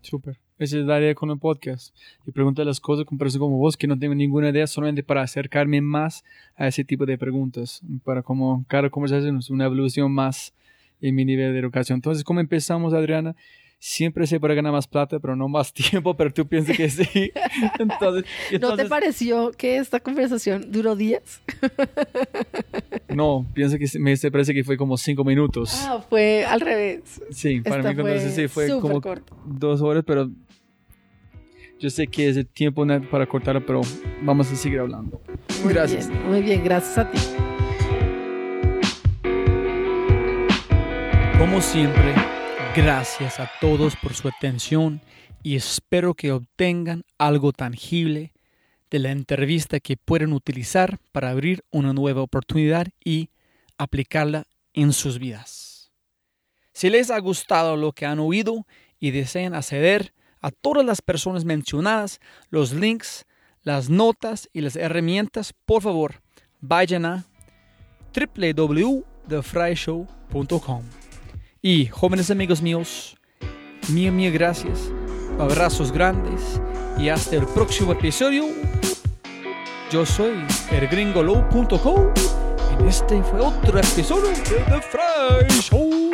[SPEAKER 1] Súper. Esa es la idea con el podcast. Y preguntar las cosas con personas como vos que no tengo ninguna idea, solamente para acercarme más a ese tipo de preguntas. Para como cada conversación es una evolución más en mi nivel de educación. Entonces, ¿cómo empezamos, Adriana? Siempre se puede ganar más plata, pero no más tiempo, pero tú piensas que sí. entonces,
[SPEAKER 2] ¿No te pareció que esta conversación duró días?
[SPEAKER 1] no, pienso que me parece que fue como cinco minutos.
[SPEAKER 2] Ah, fue al revés.
[SPEAKER 1] Sí, para mí fue sí, fue como corto. dos horas, pero yo sé que es el tiempo para cortar, pero vamos a seguir hablando.
[SPEAKER 2] Muy gracias. muy bien, gracias a ti.
[SPEAKER 1] Como siempre, gracias a todos por su atención y espero que obtengan algo tangible de la entrevista que pueden utilizar para abrir una nueva oportunidad y aplicarla en sus vidas. Si les ha gustado lo que han oído y desean acceder a todas las personas mencionadas, los links, las notas y las herramientas, por favor, vayan a www.thefryshow.com. Y jóvenes amigos míos, mío, mío, gracias, abrazos grandes y hasta el próximo episodio. Yo soy elgringolow.com y este fue otro episodio de The Fry Show.